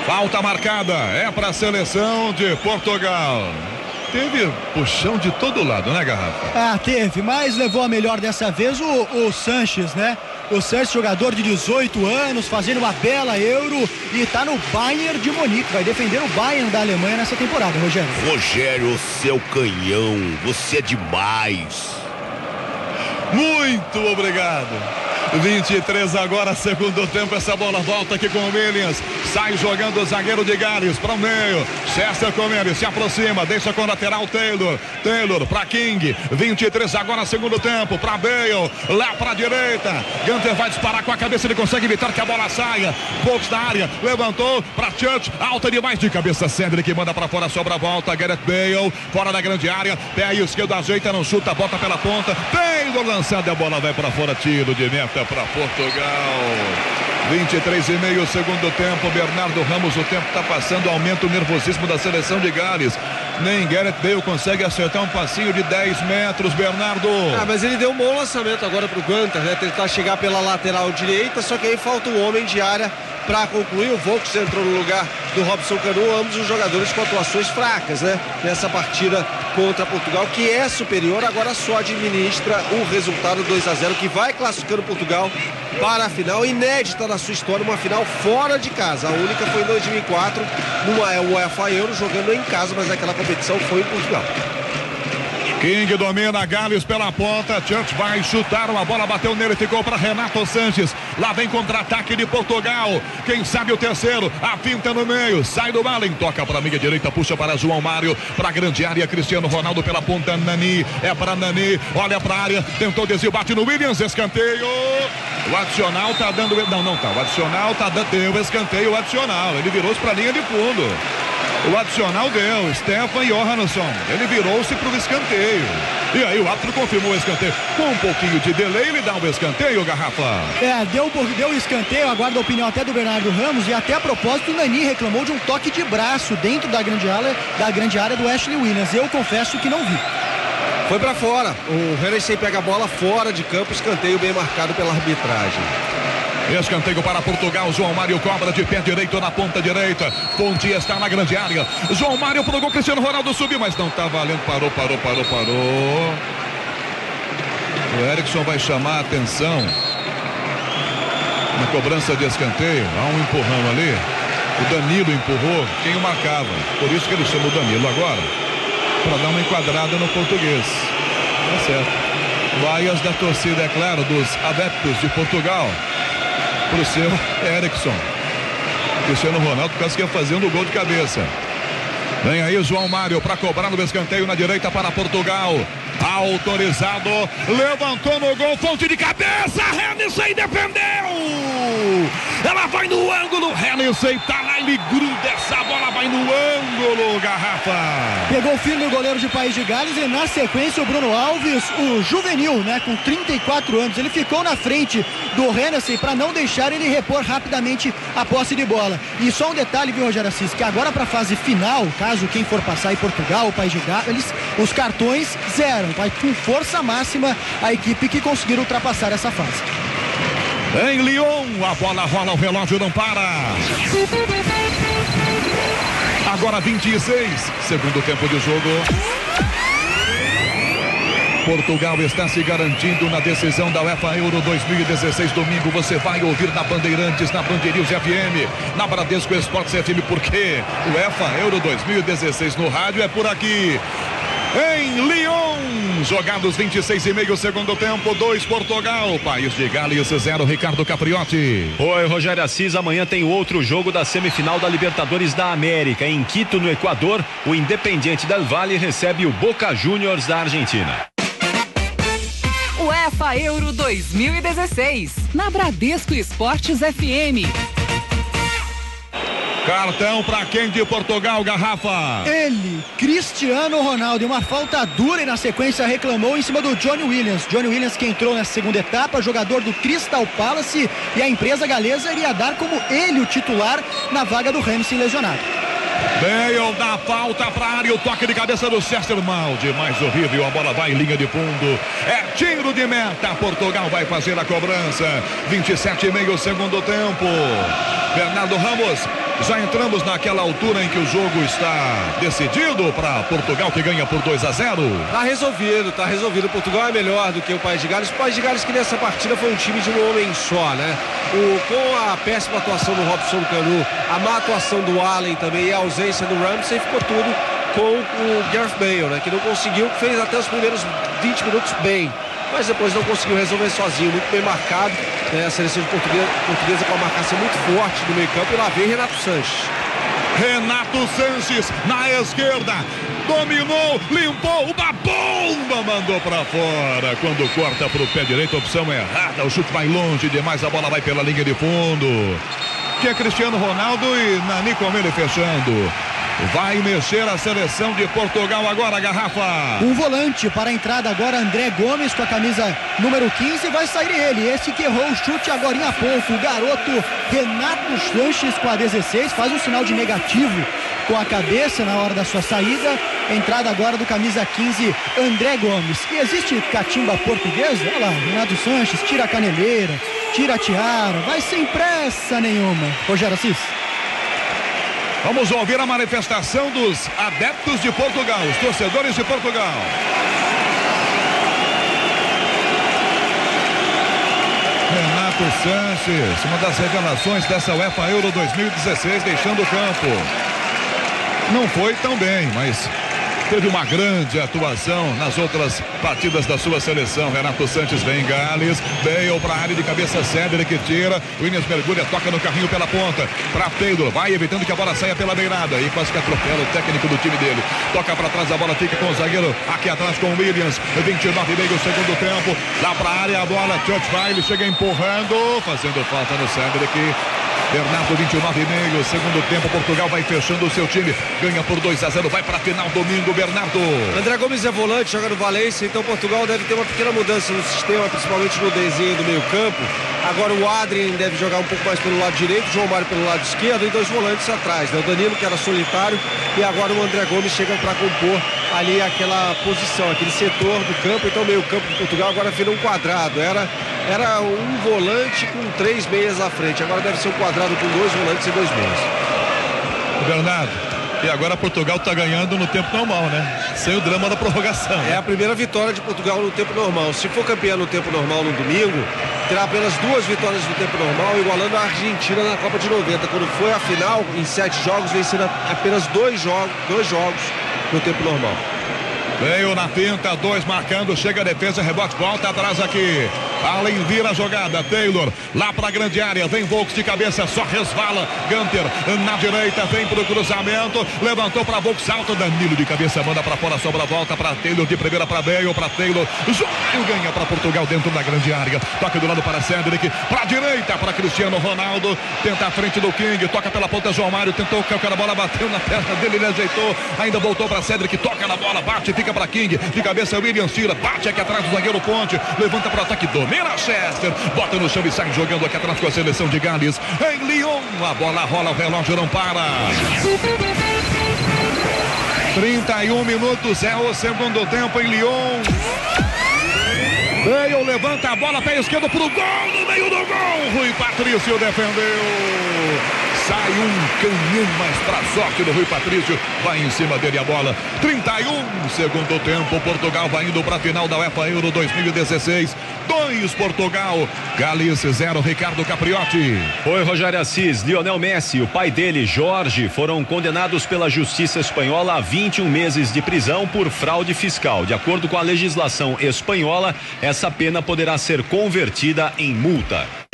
Falta marcada, é para a seleção de Portugal. Teve puxão de todo lado, né, Garrafa? Ah, teve, mas levou a melhor dessa vez o, o Sanches, né? O Sanches, jogador de 18 anos, fazendo uma bela Euro e tá no Bayern de Munique. Vai defender o Bayern da Alemanha nessa temporada, Rogério. Rogério, seu canhão, você é demais. Muito obrigado. 23 agora, segundo tempo. Essa bola volta aqui com o Williams. Sai jogando o zagueiro de Gales para o meio. César Comendo se aproxima, deixa com o lateral Taylor. Taylor para King. 23 agora, segundo tempo. Para Bale. Lá para direita. Gunter vai disparar com a cabeça. Ele consegue evitar que a bola saia. Poucos da área. Levantou para Church. Alta demais de cabeça. Cedric manda para fora. Sobra a volta. Gareth Bale. Fora da grande área. Pé esquerdo ajeita, não chuta, bota pela ponta. Taylor lançado. A bola vai para fora. Tiro de meta para Portugal. 23 e meio segundo tempo. Bernardo Ramos, o tempo está passando, aumenta o nervosismo da seleção de Gales. Nem Gareth Bale consegue acertar um passinho de 10 metros, Bernardo. Ah, mas ele deu um bom lançamento agora para o Gunter, né? Tentar chegar pela lateral direita, só que aí falta um homem de área para concluir. O Volks entrou no lugar do Robson Canu, ambos os jogadores com atuações fracas, né? Nessa partida contra Portugal, que é superior, agora só administra o resultado 2 a 0 que vai classificando Portugal para a final, inédita na sua história, uma final fora de casa. A única foi em 2004, numa UEFA Euro, jogando em casa, mas aquela competição foi em Portugal. King domina Gales pela ponta. Church vai chutar. Uma bola bateu nele. Ficou para Renato Sanches. Lá vem contra-ataque de Portugal. Quem sabe o terceiro. A finta no meio. Sai do Malen. Toca para a meia direita. Puxa para João Mário. Para a grande área. Cristiano Ronaldo pela ponta. Nani. É para Nani. Olha para a área. Tentou desvio. Bate no Williams. Escanteio. O adicional tá dando. Não, não tá. O adicional tá dando. Deu escanteio. O adicional. Ele virou-se para a linha de fundo. O adicional deu, Stefan Johansson. Ele virou-se para o escanteio. E aí o árbitro confirmou o escanteio. Com um pouquinho de delay, ele dá um escanteio, Garrafa. É, deu, um deu escanteio, aguardo a opinião até do Bernardo Ramos e até a propósito o Nani reclamou de um toque de braço dentro da grande área, da grande área do Ashley Williams. Eu confesso que não vi. Foi para fora. O Hennessy pega a bola fora de campo, escanteio bem marcado pela arbitragem. Escanteio para Portugal. João Mário cobra de pé direito na ponta direita. Ponte está na grande área. João Mário pro gol. Cristiano Ronaldo subiu, mas não tá valendo. Parou, parou, parou, parou. O Erickson vai chamar a atenção na cobrança de escanteio. Há um empurrão ali. O Danilo empurrou quem o marcava. Por isso que ele chama o Danilo agora. Para dar uma enquadrada no português. Tá certo. Vaias da torcida, é claro, dos adeptos de Portugal. Pro seu Erickson. Cristiano Ronaldo quase que ia fazendo o gol de cabeça. Vem aí João Mário para cobrar no escanteio na direita para Portugal. Autorizado, levantou no gol, fonte de cabeça, Hennessy defendeu! Ela vai no ângulo, Hennessy tá lá, ele gruda essa bola, vai no ângulo, garrafa. Pegou firme o goleiro de País de Gales e na sequência o Bruno Alves, o juvenil, né, com 34 anos. Ele ficou na frente do Hennessy para não deixar ele repor rapidamente a posse de bola. E só um detalhe, viu, Rogério Assis, que agora para a fase final, caso quem for passar em Portugal, o País de Gales, os cartões zeram. Vai com força máxima a equipe que conseguir ultrapassar essa fase. Em Lyon, a bola rola, o relógio não para. Agora 26, segundo tempo de jogo. Portugal está se garantindo na decisão da UEFA Euro 2016. Domingo você vai ouvir na Bandeirantes, na Band News FM, na Bradesco Esportes FM, porque o UEFA Euro 2016 no rádio é por aqui. Em Lyon, jogados 26 e meio segundo tempo, 2 Portugal, País de Gales 0 Ricardo Capriotti. Oi, Rogério Assis, amanhã tem outro jogo da semifinal da Libertadores da América. Em Quito, no Equador, o Independiente del Valle recebe o Boca Juniors da Argentina. UEFA Euro 2016, na Bradesco Esportes FM. Cartão para quem de Portugal, garrafa. Ele, Cristiano Ronaldo, uma falta dura e na sequência reclamou em cima do Johnny Williams. Johnny Williams que entrou na segunda etapa, jogador do Crystal Palace e a empresa galesa iria dar como ele o titular na vaga do Ramsey lesionado. Bale dá falta para a área, o toque de cabeça do César Malde, mais horrível, a bola vai em linha de fundo, é tiro de meta, Portugal vai fazer a cobrança, 27 e meio segundo tempo, Bernardo Ramos, já entramos naquela altura em que o jogo está decidido para Portugal que ganha por 2 a 0. Tá resolvido, tá resolvido. Portugal é melhor do que o País de Gales. O País de Gales que nessa partida foi um time de um homem só, né? O, com a péssima atuação do Robson Canu, a má atuação do Allen também e a ausência do Ramsey, ficou tudo com o Gareth Bale, né? Que não conseguiu, fez até os primeiros 20 minutos bem mas depois não conseguiu resolver sozinho, muito bem marcado. Né? A seleção de portuguesa, portuguesa com a marcação muito forte no meio campo e lá vem Renato Sanches. Renato Sanches na esquerda, dominou, limpou, uma bomba mandou para fora. Quando corta para o pé direito, opção errada, o chute vai longe demais, a bola vai pela linha de fundo. Que é Cristiano Ronaldo e Nani Comele fechando. Vai mexer a seleção de Portugal agora, garrafa. Um volante para a entrada agora, André Gomes com a camisa número 15. Vai sair ele, esse que errou o chute agora há pouco. O garoto Renato Sanches com a 16 faz um sinal de negativo com a cabeça na hora da sua saída. Entrada agora do camisa 15, André Gomes. E existe catimba portuguesa? Olha lá, Renato Sanches tira a caneleira, tira a tiara, vai sem pressa nenhuma. Rogério Assis. Vamos ouvir a manifestação dos adeptos de Portugal, os torcedores de Portugal. Renato Sanches, uma das revelações dessa UEFA Euro 2016, deixando o campo. Não foi tão bem, mas teve uma grande atuação nas outras partidas da sua seleção. Renato Santos vem em Gales, Bale para a área de cabeça Cedric que tira, Williams mergulha, toca no carrinho pela ponta, para Pedro, vai evitando que a bola saia pela beirada e quase que atropela o técnico do time dele. Toca para trás, a bola fica com o zagueiro aqui atrás com o Williams, 29 e meio segundo tempo, lá para a área, a bola, Church vai, ele chega empurrando, fazendo falta no Cedric. Bernardo 29 e meio, segundo tempo, Portugal vai fechando o seu time, ganha por 2 a 0, vai para a final domingo, Bernardo. André Gomes é volante, joga no Valência, então Portugal deve ter uma pequena mudança no sistema, principalmente no desenho do meio campo. Agora o Adrien deve jogar um pouco mais pelo lado direito, João Mário pelo lado esquerdo e dois volantes atrás, né? O Danilo que era solitário e agora o André Gomes chega para compor ali aquela posição, aquele setor do campo, então o meio campo de Portugal agora vira um quadrado, era era um volante com três meias à frente. Agora deve ser um quadrado com dois volantes e dois meias. Bernardo, e agora Portugal está ganhando no tempo normal, né? Sem o drama da prorrogação. É a primeira vitória de Portugal no tempo normal. Se for campeão no tempo normal no domingo, terá apenas duas vitórias no tempo normal, igualando a Argentina na Copa de 90. Quando foi a final, em sete jogos, vencendo apenas dois jogos, dois jogos no tempo normal. Veio na pinta, dois marcando, chega a defesa, rebote, volta atrás aqui. Além vira a jogada, Taylor lá para a grande área, vem Volks de cabeça, só resvala. Gunter na direita, vem pro cruzamento, levantou para Volks alto, Danilo de cabeça, manda para fora, sobra volta para Taylor de primeira para Bale, para Taylor. João ganha para Portugal dentro da grande área. Toca do lado para Cedric, para direita para Cristiano Ronaldo, tenta a frente do King, toca pela ponta João Mário, tentou calcar a bola, bateu na perna dele, ele ajeitou, ainda voltou para Cedric, toca na bola, bate, fica para King, de cabeça William Tira, bate aqui atrás do zagueiro Ponte, levanta para o ataque, domina Chester, bota no chão e sai jogando aqui atrás com a seleção de Gales. Em Lyon, a bola rola, o relógio não para. 31 minutos é o segundo tempo em Lyon. Veio, levanta a bola, pé esquerdo pro gol, no meio do gol. Rui Patrício defendeu. Sai um canhão mais pra sorte do Rui Patrício. Vai em cima dele a bola. 31 segundo tempo. Portugal vai indo pra final da UEFA Euro 2016. 2 Portugal. Galice 0 Ricardo Capriotti. Oi, Rogério Assis. Lionel Messi o pai dele, Jorge, foram condenados pela justiça espanhola a 21 meses de prisão por fraude fiscal. De acordo com a legislação espanhola, essa pena poderá ser convertida em multa.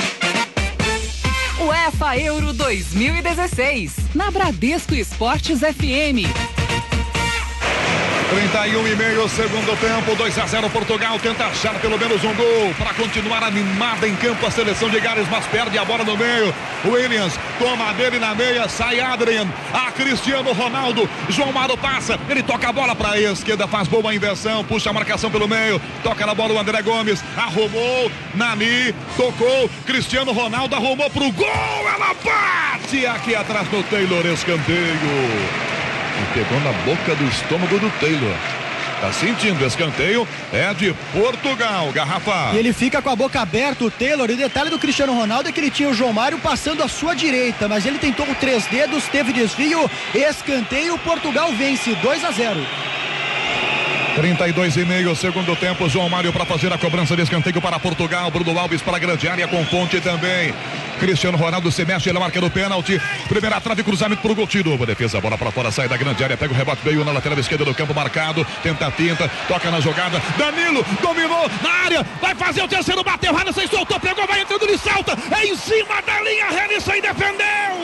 UEFA Euro 2016, na Bradesco Esportes FM. 31 e meio, segundo tempo, 2 a 0 Portugal tenta achar pelo menos um gol para continuar animada em campo a seleção de Gales, mas perde a bola no meio. Williams toma dele na meia, sai Adrian, a Cristiano Ronaldo, João Mário passa, ele toca a bola para a esquerda, faz boa inversão, puxa a marcação pelo meio, toca na bola o André Gomes, arrumou, Nani, tocou, Cristiano Ronaldo arrumou pro gol, ela bate aqui atrás do Taylor, escanteio. E pegou na boca do estômago do Taylor. Tá sentindo, escanteio é de Portugal, garrafa. E ele fica com a boca aberta, o Taylor. E o detalhe do Cristiano Ronaldo é que ele tinha o João Mário passando à sua direita, mas ele tentou com três dedos, teve desvio, escanteio, Portugal vence 2 a 0. 32 e meio, segundo tempo, João Mário para fazer a cobrança de escanteio para Portugal, Bruno Alves para a grande área com ponte também. Cristiano Ronaldo se mexe, ele marca no pênalti. Primeira trave, cruzamento para o gol. Tirou, defesa, bola para fora, sai da grande área, pega o rebote, veio na lateral esquerda do campo marcado, tenta a tinta, toca na jogada. Danilo dominou na área, vai fazer o terceiro, bateu, Hansen soltou, pegou, vai entrando, ele salta, é em cima da linha, Henderson defendeu.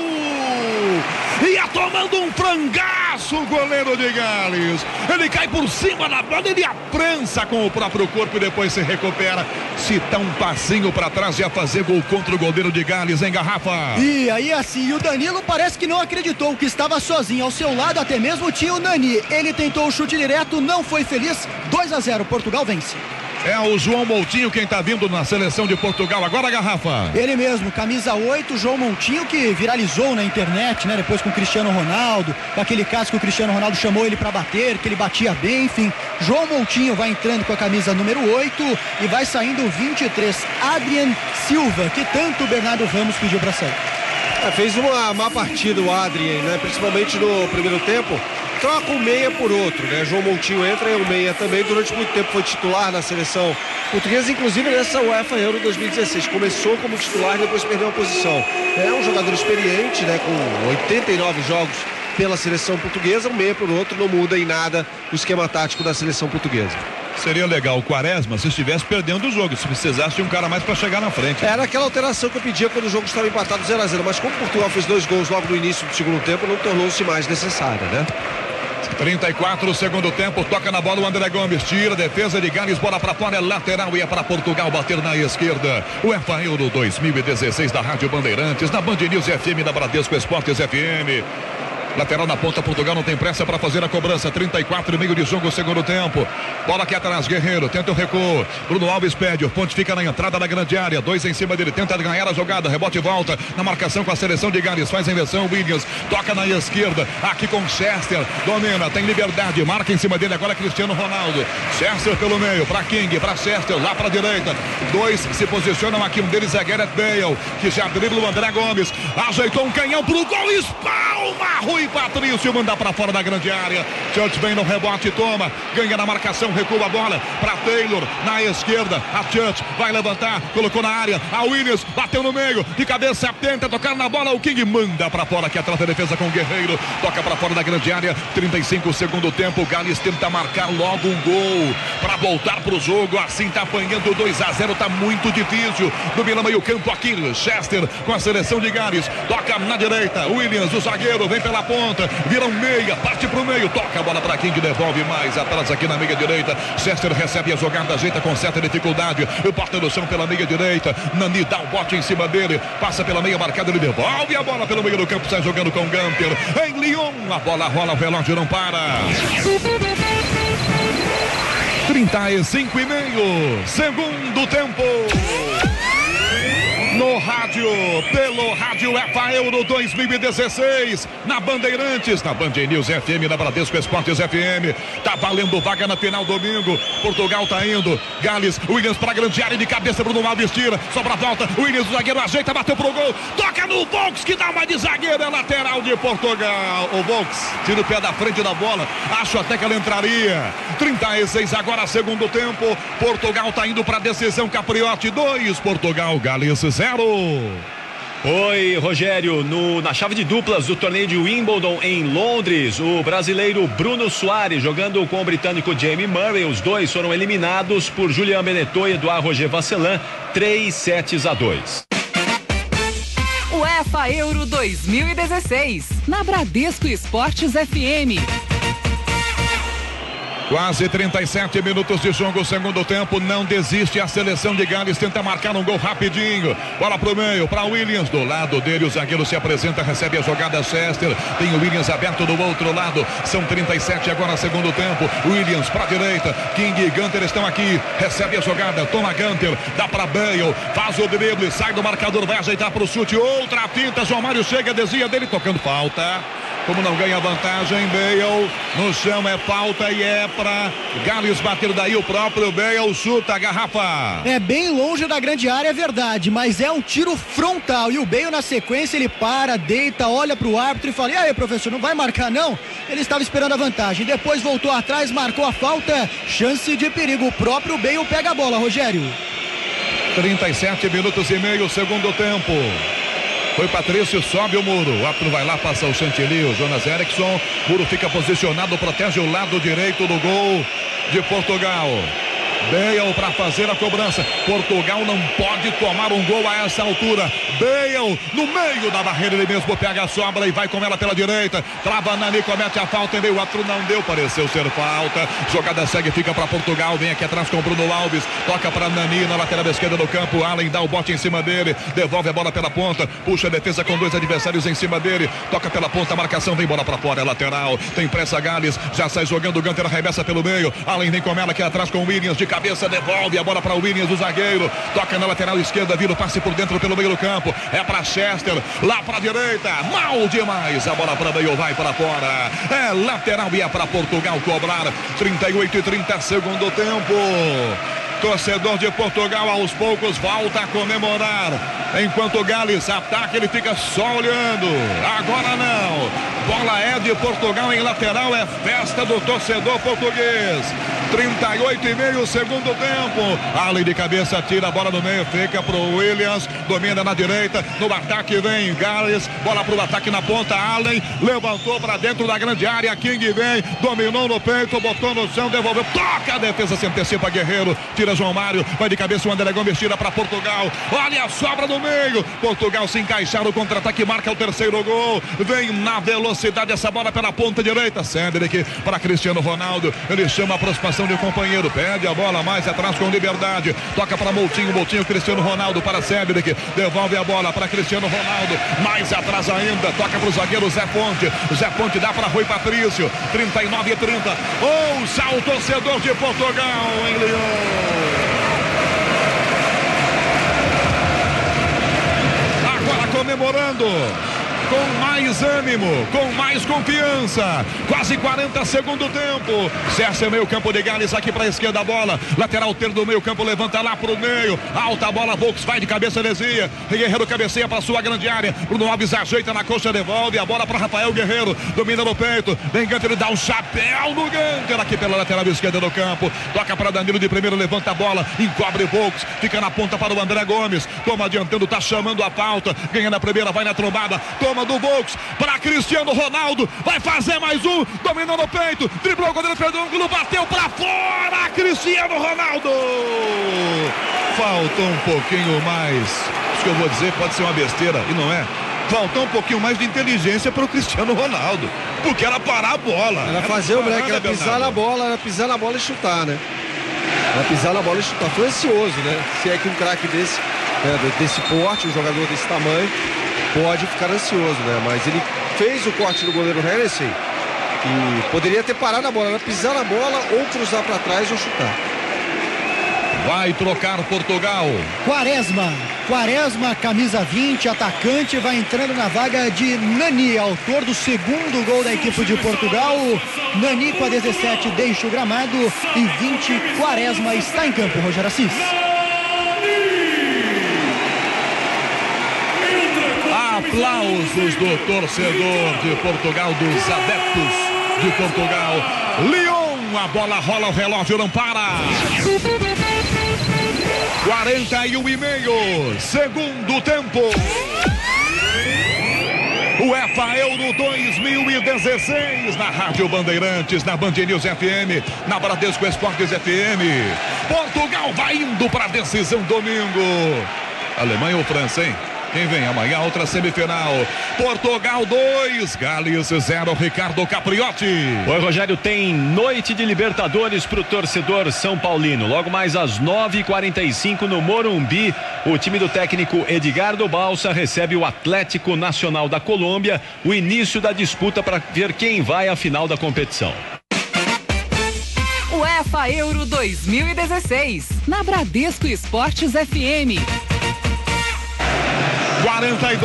Ia tomando um frangaço o goleiro de Gales. Ele cai por cima da bola, ele aprança com o próprio corpo e depois se recupera. Se dá um passinho para trás e a fazer gol contra o goleiro de Gales em garrafa. E aí assim, o Danilo parece que não acreditou que estava sozinho. Ao seu lado até mesmo tinha o Nani. Ele tentou o chute direto, não foi feliz. 2 a 0, Portugal vence. É o João Moutinho quem está vindo na seleção de Portugal. Agora a garrafa. Ele mesmo, camisa 8, João Moutinho, que viralizou na internet, né? Depois com o Cristiano Ronaldo, com aquele caso que o Cristiano Ronaldo chamou ele para bater, que ele batia bem, enfim. João Moutinho vai entrando com a camisa número 8 e vai saindo o 23, Adrian Silva, que tanto o Bernardo Ramos pediu para sair. É, fez uma má partida o Adrien, né? Principalmente no primeiro tempo. Troca um meia por outro, né? João Moutinho entra e o meia também. Durante muito tempo foi titular na seleção portuguesa, inclusive nessa UEFA Euro 2016. Começou como titular e depois perdeu a posição. É um jogador experiente, né? Com 89 jogos pela seleção portuguesa, um meia por outro, não muda em nada o esquema tático da seleção portuguesa. Seria legal o Quaresma se estivesse perdendo o jogo, se precisasse de um cara mais para chegar na frente. Era aquela alteração que eu pedia quando o jogo estava empatado 0 a 0 mas como Portugal fez dois gols logo no início do segundo tempo, não tornou-se mais necessária, né? 34 segundo tempo, toca na bola o André Gomes, tira, defesa de Gales, bola para fora, é lateral e é para Portugal bater na esquerda. O EFA Euro 2016 da Rádio Bandeirantes, na Band News FM, da Bradesco Esportes FM. Lateral na ponta, Portugal não tem pressa para fazer a cobrança. 34 e meio de jogo, segundo tempo. Bola aqui atrás, Guerreiro, tenta o recuo. Bruno Alves pede, o ponte fica na entrada da grande área. Dois em cima dele, tenta ganhar a jogada. Rebote e volta na marcação com a seleção de Gales. Faz a inversão, Williams toca na esquerda. Aqui com Chester, domina, tem liberdade. Marca em cima dele agora Cristiano Ronaldo. Chester pelo meio, para King, para Chester, lá para direita. Dois se posicionam aqui, um deles é Gareth Bale, que já dribla o André Gomes. Ajeitou um canhão pro gol, espalma, Rui Rui Patrício manda para fora da grande área. Church vem no rebote, toma, ganha na marcação, recua a bola para Taylor na esquerda. A Church vai levantar, colocou na área. A Williams bateu no meio, de cabeça tenta tocar na bola. O King manda para fora, que atrás da defesa com o Guerreiro. Toca para fora da grande área. 35 segundo tempo. Gales tenta marcar logo um gol para voltar para o jogo. Assim tá apanhando 2 a 0, tá muito difícil. Domina meio campo aqui, Chester com a seleção de Gales. Toca na direita. Williams, o zagueiro, vem pela ponta. Vira um meia, parte pro meio. Toca a bola para King, devolve mais atrás aqui na meia direita. Chester recebe a jogada, ajeita com certa dificuldade. Bota no chão pela meia direita. Nani dá o bote em cima dele. Passa pela meia marcada, ele devolve a bola pelo meio do campo. Sai jogando com Gamper. Em Lyon, a bola rola, o relógio não para. 35 e meio, segundo tempo. No rádio, pelo Rádio EFA Euro 2016, na Bandeirantes, na Band News FM, na Bradesco Esportes FM. Tá valendo vaga na final domingo. Portugal tá indo. Gales, Williams pra grande área de cabeça, Bruno Alves tira. Sobra a volta, Williams, o zagueiro ajeita, bateu pro gol. Toca no Volks, que dá uma de zagueiro, é lateral de Portugal. O Volks tira o pé da frente da bola. Acho até que ela entraria. 36 agora, segundo tempo. Portugal tá indo pra decisão. Capriote 2, Portugal, Gales 0. Oi, Rogério. No, na chave de duplas do torneio de Wimbledon em Londres, o brasileiro Bruno Soares jogando com o britânico Jamie Murray. Os dois foram eliminados por Julian Benetton e Eduardo Roger Vasselan, 3 sets a 2. UEFA Euro 2016, na Bradesco Esportes FM. Quase 37 minutos de jogo, segundo tempo. Não desiste a seleção de Gales. Tenta marcar um gol rapidinho. Bola pro meio, para Williams. Do lado dele, o zagueiro se apresenta, recebe a jogada Chester. Tem o Williams aberto do outro lado. São 37 agora, segundo tempo. Williams para direita. King e Gunter estão aqui. Recebe a jogada. Toma Gunter. Dá para Bale. Faz o drible. Sai do marcador. Vai ajeitar pro chute. Outra finta. João Mário chega, desvia dele, tocando falta. Como não ganha vantagem, Bale no chão é falta e é para Gales bater daí o próprio Bale chuta a garrafa. É bem longe da grande área, é verdade, mas é um tiro frontal e o Bale na sequência ele para, deita, olha para o árbitro e fala: "E aí, professor, não vai marcar não?" Ele estava esperando a vantagem, depois voltou atrás, marcou a falta, chance de perigo. O próprio Bale pega a bola, Rogério. 37 minutos e meio, segundo tempo. Foi Patrício, sobe o muro. O árbitro vai lá, passa o Chantilly, o Jonas Erickson. Muro fica posicionado, protege o lado direito do gol de Portugal. Bale para fazer a cobrança. Portugal não pode tomar um gol a essa altura. Bale no meio da barreira, ele mesmo pega a sobra e vai com ela pela direita. Trava Nani, comete a falta e o outro não deu, pareceu ser falta. Jogada segue, fica para Portugal. Vem aqui atrás com Bruno Alves. Toca para Nani na lateral esquerda do campo. Allen dá o bote em cima dele. Devolve a bola pela ponta. Puxa a defesa com dois adversários em cima dele. Toca pela ponta, marcação, vem bola para fora, é lateral. Tem pressa Gales, já sai jogando. Gunter arremessa pelo meio. Allen vem com ela aqui atrás com Williams de cabeça, devolve a bola para o Williams, o zagueiro. Toca na lateral esquerda, vira o passe por dentro pelo meio do campo. É para Chester, lá para a direita. Mal demais. A bola para meio vai para fora. É lateral e é para Portugal cobrar. 38 e 30 segundo tempo. Torcedor de Portugal aos poucos volta a comemorar. Enquanto o Gales ataca, ele fica só olhando. Agora não. Bola é de Portugal em lateral, é festa do torcedor português. 38 e meio segundo tempo. Allen de cabeça tira a bola no meio, fica pro Williams, domina na direita, no ataque vem Gales, bola pro ataque na ponta, Allen levantou para dentro da grande área, King vem, dominou no peito, botou no chão, devolveu, toca a defesa, se antecipa Guerreiro, tira João Mário, vai de cabeça o André Gomes, tira para Portugal, olha a sobra no meio, Portugal se encaixar no contra-ataque, marca o terceiro gol, vem na velocidade essa bola pela ponta direita, Cedric para Cristiano Ronaldo, ele chama a aproximação de companheiro, pede a bola mais atrás com liberdade, toca para Moutinho, Moutinho, Cristiano Ronaldo para Cedric, devolve a bola para Cristiano Ronaldo, mais atrás ainda, toca para o zagueiro Zé Ponte, Zé Ponte dá para Rui Patrício, 39 e 30, ouça o torcedor de Portugal em Lyon. Agora comemorando. Com mais ânimo, com mais confiança. Quase 40 segundo tempo. César meio campo de Gales aqui para a esquerda a bola. Lateral termo do meio campo levanta lá para o meio. Alta bola, Volks vai de cabeça desvia. Guerreiro cabeceia para sua grande área. Bruno Alves ajeita na coxa, devolve a bola para Rafael Guerreiro. Domina no peito. Vem Ganter, dá um chapéu no Ganter aqui pela lateral esquerda do campo. Toca para Danilo de primeiro, levanta a bola, encobre Volks, fica na ponta para o André Gomes. Toma adiantando, tá chamando a falta. Ganha na primeira, vai na trombada. Toma do Volks para Cristiano Ronaldo. Vai fazer mais um. Dominou no peito. Driblou o goleiro perdeu ângulo, bateu para fora. Cristiano Ronaldo. Faltou um pouquinho mais. Isso que eu vou dizer pode ser uma besteira e não é. Faltou um pouquinho mais de inteligência para o Cristiano Ronaldo. Porque era parar a bola. Era fazer o break, era né, pisar Bernardo? na bola, era pisar na bola e chutar, né? Era pisar na bola e chutar. Foi ansioso, né? Se é que um craque desse, né, de- desse porte, um jogador desse tamanho, pode ficar ansioso, né? Mas ele fez o corte do goleiro Hennessy e poderia ter parado a bola, era pisar na bola ou cruzar para trás ou chutar. Vai trocar Portugal. Quaresma. Quaresma, camisa 20, atacante, vai entrando na vaga de Nani, autor do segundo gol da equipe de Portugal. Nani com a 17 deixa o gramado e 20, Quaresma está em campo, Rogério Assis. Aplausos do torcedor de Portugal, dos adeptos de Portugal. Lyon, a bola rola, o relógio não para. 41 e meio, segundo tempo. UEFA Euro 2016 na Rádio Bandeirantes, na Band News FM, na Bradesco Esportes FM. Portugal vai indo para a decisão domingo. Alemanha ou França, hein? Quem vem amanhã? Outra semifinal. Portugal 2, Gales 0, Ricardo Capriotti. Oi, Rogério, tem noite de Libertadores para o torcedor São Paulino. Logo mais às 9h45 no Morumbi, o time do técnico Edgardo Balsa recebe o Atlético Nacional da Colômbia, o início da disputa para ver quem vai à final da competição. UEFA Euro 2016, na Bradesco Esportes FM. 42,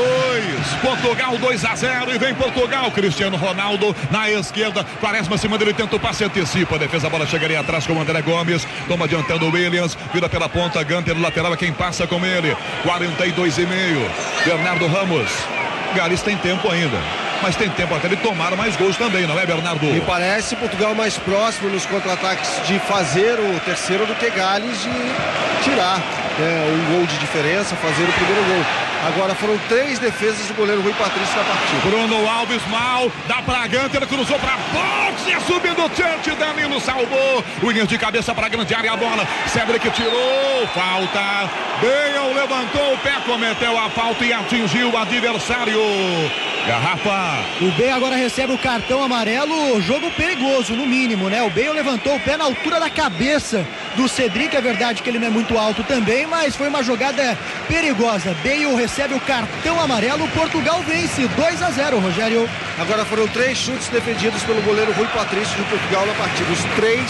Portugal 2 a 0 e vem Portugal, Cristiano Ronaldo na esquerda, Quaresma acima dele, tenta o passe, antecipa, a defesa, a bola chegaria atrás com o André Gomes, toma adiantando o Williams, vira pela ponta, Gunter, lateral é quem passa com ele, 42 e meio, Bernardo Ramos, Gales tem tempo ainda, mas tem tempo até ele tomar mais gols também, não é Bernardo? Me parece Portugal mais próximo nos contra-ataques de fazer o terceiro do que Gales de tirar né, um gol de diferença, fazer o primeiro gol. Agora foram três defesas do goleiro Rui Patrício na partida. Bruno Alves mal, dá pra Gunter, cruzou pra boxe, é subindo o Church, Danilo salvou, Williams de cabeça pra grande área, a bola, Cedric tirou, falta, Bale levantou o pé, cometeu a falta e atingiu o adversário. Garrafa. O Bale agora recebe o cartão amarelo, jogo perigoso, no mínimo, né? O Bale levantou o pé na altura da cabeça do Cedric, é verdade que ele não é muito alto também, mas foi uma jogada perigosa. Bale recebe o cartão amarelo, Portugal vence 2 a 0, Rogério. Agora foram três chutes defendidos pelo goleiro Rui Patrício de Portugal na partida. Os três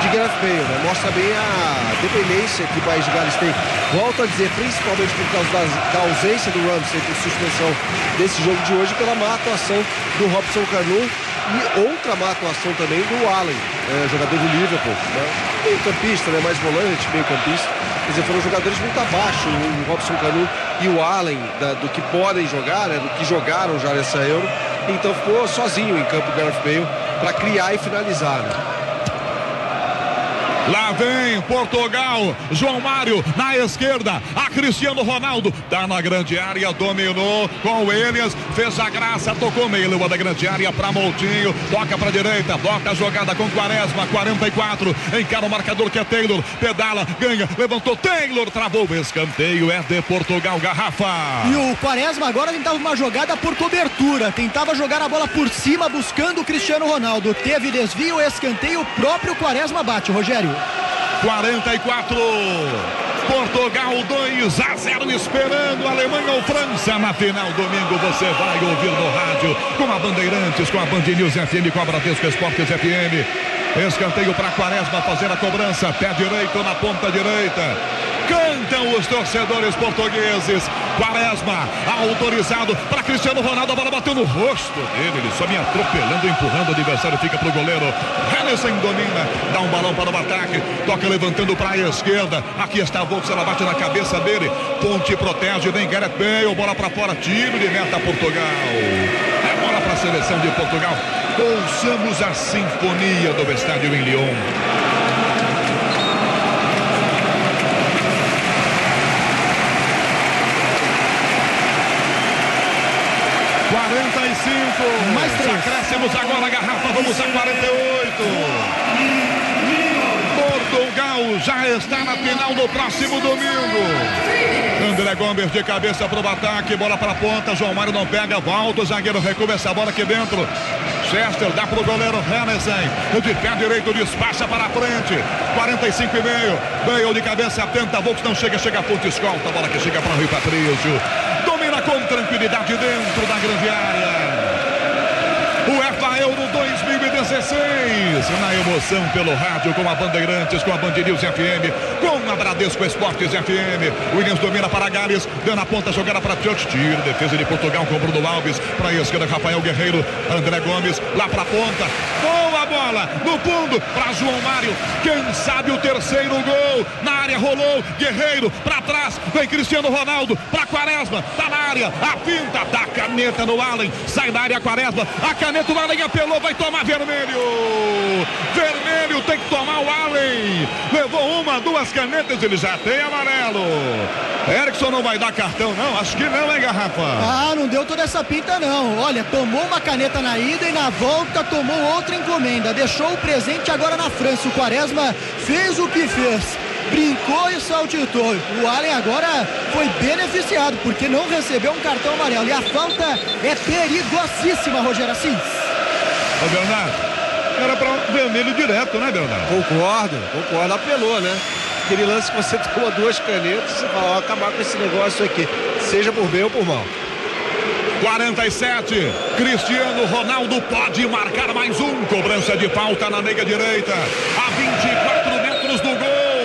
de Gareth Bale, né? Mostra bem a dependência que o País de Gales tem. Volto a dizer, principalmente por causa das- da ausência do Ramsey por suspensão desse jogo de hoje, pela má atuação do Robson Canu e outra má atuação também do Allen, né? jogador do Liverpool. Né? Meio campista, né? mais volante, meio campista. Quer dizer, foram jogadores muito abaixo, o Robson Canu e o Allen, da- do que podem jogar, né? do que jogaram já nessa Euro. Então ficou sozinho em campo o Gareth Bale para criar e finalizar. Né? Lá vem Portugal, João Mário na esquerda, a Cristiano Ronaldo tá na grande área, dominou com Elias, fez a graça, tocou meio lua da grande área para Moutinho, toca para direita, bota a jogada com Quaresma, 44, encara o marcador que é Taylor, pedala, ganha, levantou Taylor, travou o escanteio, é de Portugal, garrafa. E o Quaresma agora tentava uma jogada por cobertura, tentava jogar a bola por cima buscando o Cristiano Ronaldo. Teve desvio, escanteio, o próprio Quaresma bate, Rogério. 44. Portugal 2 a 0 esperando Alemanha ou França na final domingo você vai ouvir no rádio com a Bandeirantes, com a Band News FM, com a Bradesco Esportes FM. Escanteio para Quaresma fazer a cobrança, pé direito na ponta direita. Cantam os torcedores portugueses. Quaresma, autorizado para Cristiano Ronaldo. A bola bateu no rosto dele. Ele só me atropelando, empurrando. O adversário fica para o goleiro. Henderson domina, dá um balão para o ataque. Toca levantando para a esquerda. Aqui está Volks, ela bate na cabeça dele. Ponte protege, vem Gareth Bale. Bola para fora, tiro de meta Portugal. É bola para a seleção de Portugal. Ouçamos a sinfonia do estádio em Lyon. Mais três. Acréscimos agora a garrafa, vamos a 48. Portugal já está na final no próximo domingo. André Gomes de cabeça para o ataque, bola para a ponta, João Mário não pega, volta, o zagueiro recua essa bola aqui dentro. Chester dá para o goleiro Hennessy, de pé direito despacha para a frente, 45 e meio, Bale de cabeça, tenta, Volks não chega, chega a ponte, escolta, a bola que chega para o Rui Patrício, domina com tranquilidade dentro da grande área. UEFA Euro 2016. Na emoção pelo rádio com a Bandeirantes, com a Band FM, com a Bradesco Esportes FM. Williams domina para Gales, dando a ponta, jogada para Church. Tiro, defesa de Portugal com Bruno Alves. Para a esquerda, Rafael Guerreiro, André Gomes, lá para a ponta. Boa bola no fundo para João Mário. Quem sabe o terceiro gol. Na área rolou, Guerreiro para trás. Vem Cristiano Ronaldo para Quaresma. Tá na área, a finta da caneta no Allen. Sai da área Quaresma. A caneta o Allen apelou, vai tomar vermelho. Vermelho tem que tomar o Allen. Levou uma, duas canetas, ele já tem amarelo. Erickson não vai dar cartão, não? Acho que não, hein, Garrafa? Ah, não deu toda essa pinta, não. Olha, tomou uma caneta na ida e na volta tomou outra encomenda. Deixou o presente agora na França. O Quaresma fez o que fez brincou e saltitou. O Allen agora foi beneficiado porque não recebeu um cartão amarelo. E a falta é perigosíssima, Rogério Assis. Ô, Bernardo, era para vermelho direto, né, Bernardo? Concordo, concordo. Apelou, né? Aquele lance que você toma duas canetas, você fala, ó, acabar com esse negócio aqui, seja por bem ou por mal. 47. Cristiano Ronaldo pode marcar mais um. Cobrança de falta na meia direita. A 24 metros do gol.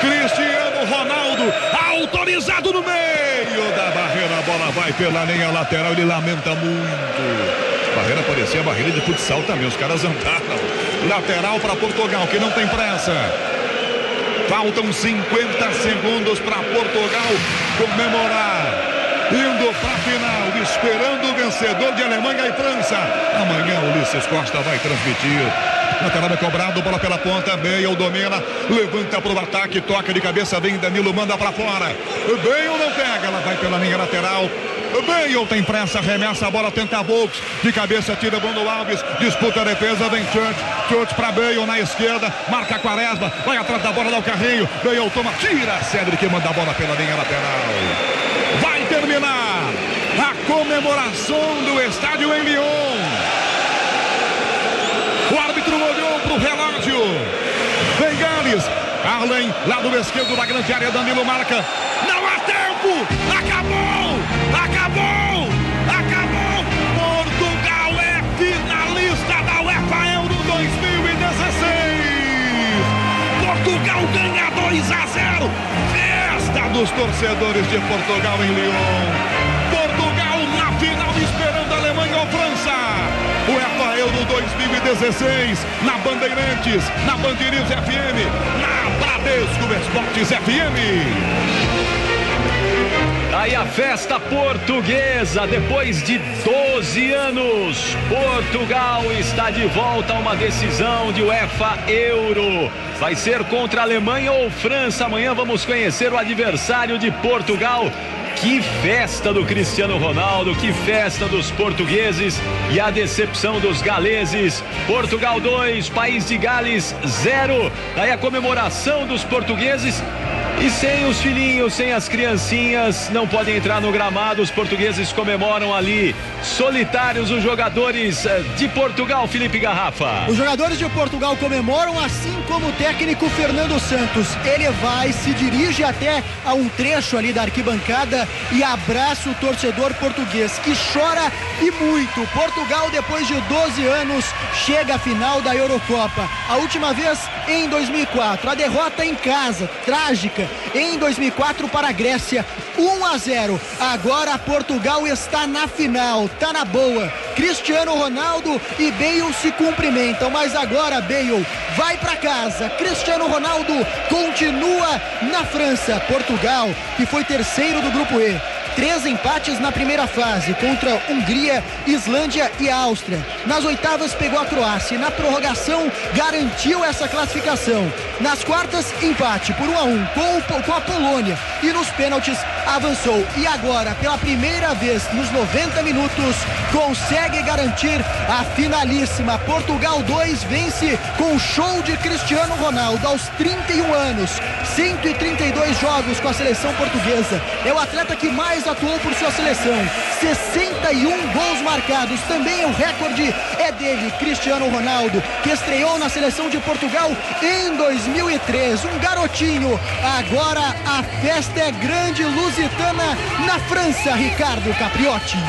Cristiano Ronaldo autorizado no meio da barreira. A bola vai pela linha lateral. Ele lamenta muito. Barreira parecia barreira de futsal também. Os caras andaram. Lateral para Portugal, que não tem pressa. Faltam 50 segundos para Portugal comemorar indo para a final, esperando o vencedor de Alemanha e França. Amanhã Ulisses Costa vai transmitir. Lateral é cobrado, bola pela ponta, Bale domina, levanta para o ataque, toca de cabeça, vem Danilo, manda para fora. Bale não pega, ela vai pela linha lateral. Bale tem pressa, remessa a bola, tenta Volks, de cabeça tira Bruno Alves, disputa a defesa, vem Church, Church para Bale na esquerda, marca Quaresma, vai atrás da bola, dá o carrinho, Bale toma, tira Cedric, manda a bola pela linha lateral. Vai terminar a comemoração do estádio em Lyon. O árbitro olhou para o relógio. Vem Gales. Arlen, lado esquerdo da grande área, Danilo marca. Não há tempo! Acabou! Acabou! 2 a 0. Festa dos torcedores de Portugal em Lyon. Portugal na final esperando a Alemanha ou França. UEFA Euro 2016 na Bandeirantes, na Band News FM, na Bradesco Esportes FM. Aí a festa portuguesa, depois de 12 anos, Portugal está de volta a uma decisão de UEFA Euro. Vai ser contra a Alemanha ou França. Amanhã vamos conhecer o adversário de Portugal. Que festa do Cristiano Ronaldo, que festa dos portugueses e a decepção dos galeses. Portugal 2, País de Gales 0. Aí a comemoração dos portugueses e sem os filhinhos, sem as criancinhas, não podem entrar no gramado. Os portugueses comemoram ali, solitários, os jogadores eh, de Portugal, Felipe Garrafa. Os jogadores de Portugal comemoram, assim como o técnico Fernando Santos. Ele vai, se dirige até a um trecho ali da arquibancada e abraça o torcedor português, que chora e muito. Portugal, depois de 12 anos, chega à final da Eurocopa. A última vez em 2004. A derrota em casa, trágica. Em 2004 para a Grécia, 1 a 0. Agora Portugal está na final, tá na boa. Cristiano Ronaldo e Bale se cumprimentam, mas agora Bale vai para casa. Cristiano Ronaldo continua na França. Portugal, que foi terceiro do grupo E, três empates na primeira fase contra Hungria, Islândia e Áustria. Nas oitavas pegou a Croácia e na prorrogação garantiu essa classificação. Nas quartas, empate por 1 a 1 com, com a Polônia e nos pênaltis avançou. E agora, pela primeira vez nos 90 minutos, consegue garantir a finalíssima. Portugal 2 vence com show de Cristiano Ronaldo aos 31 anos. 132 jogos com a seleção portuguesa. É o atleta que mais atuou por sua seleção. 61 gols marcados. Também o recorde é dele, Cristiano Ronaldo, que estreou na seleção de Portugal em 2003. Um garotinho. Agora a festa é grande lusitana na França, Ricardo Capriotti.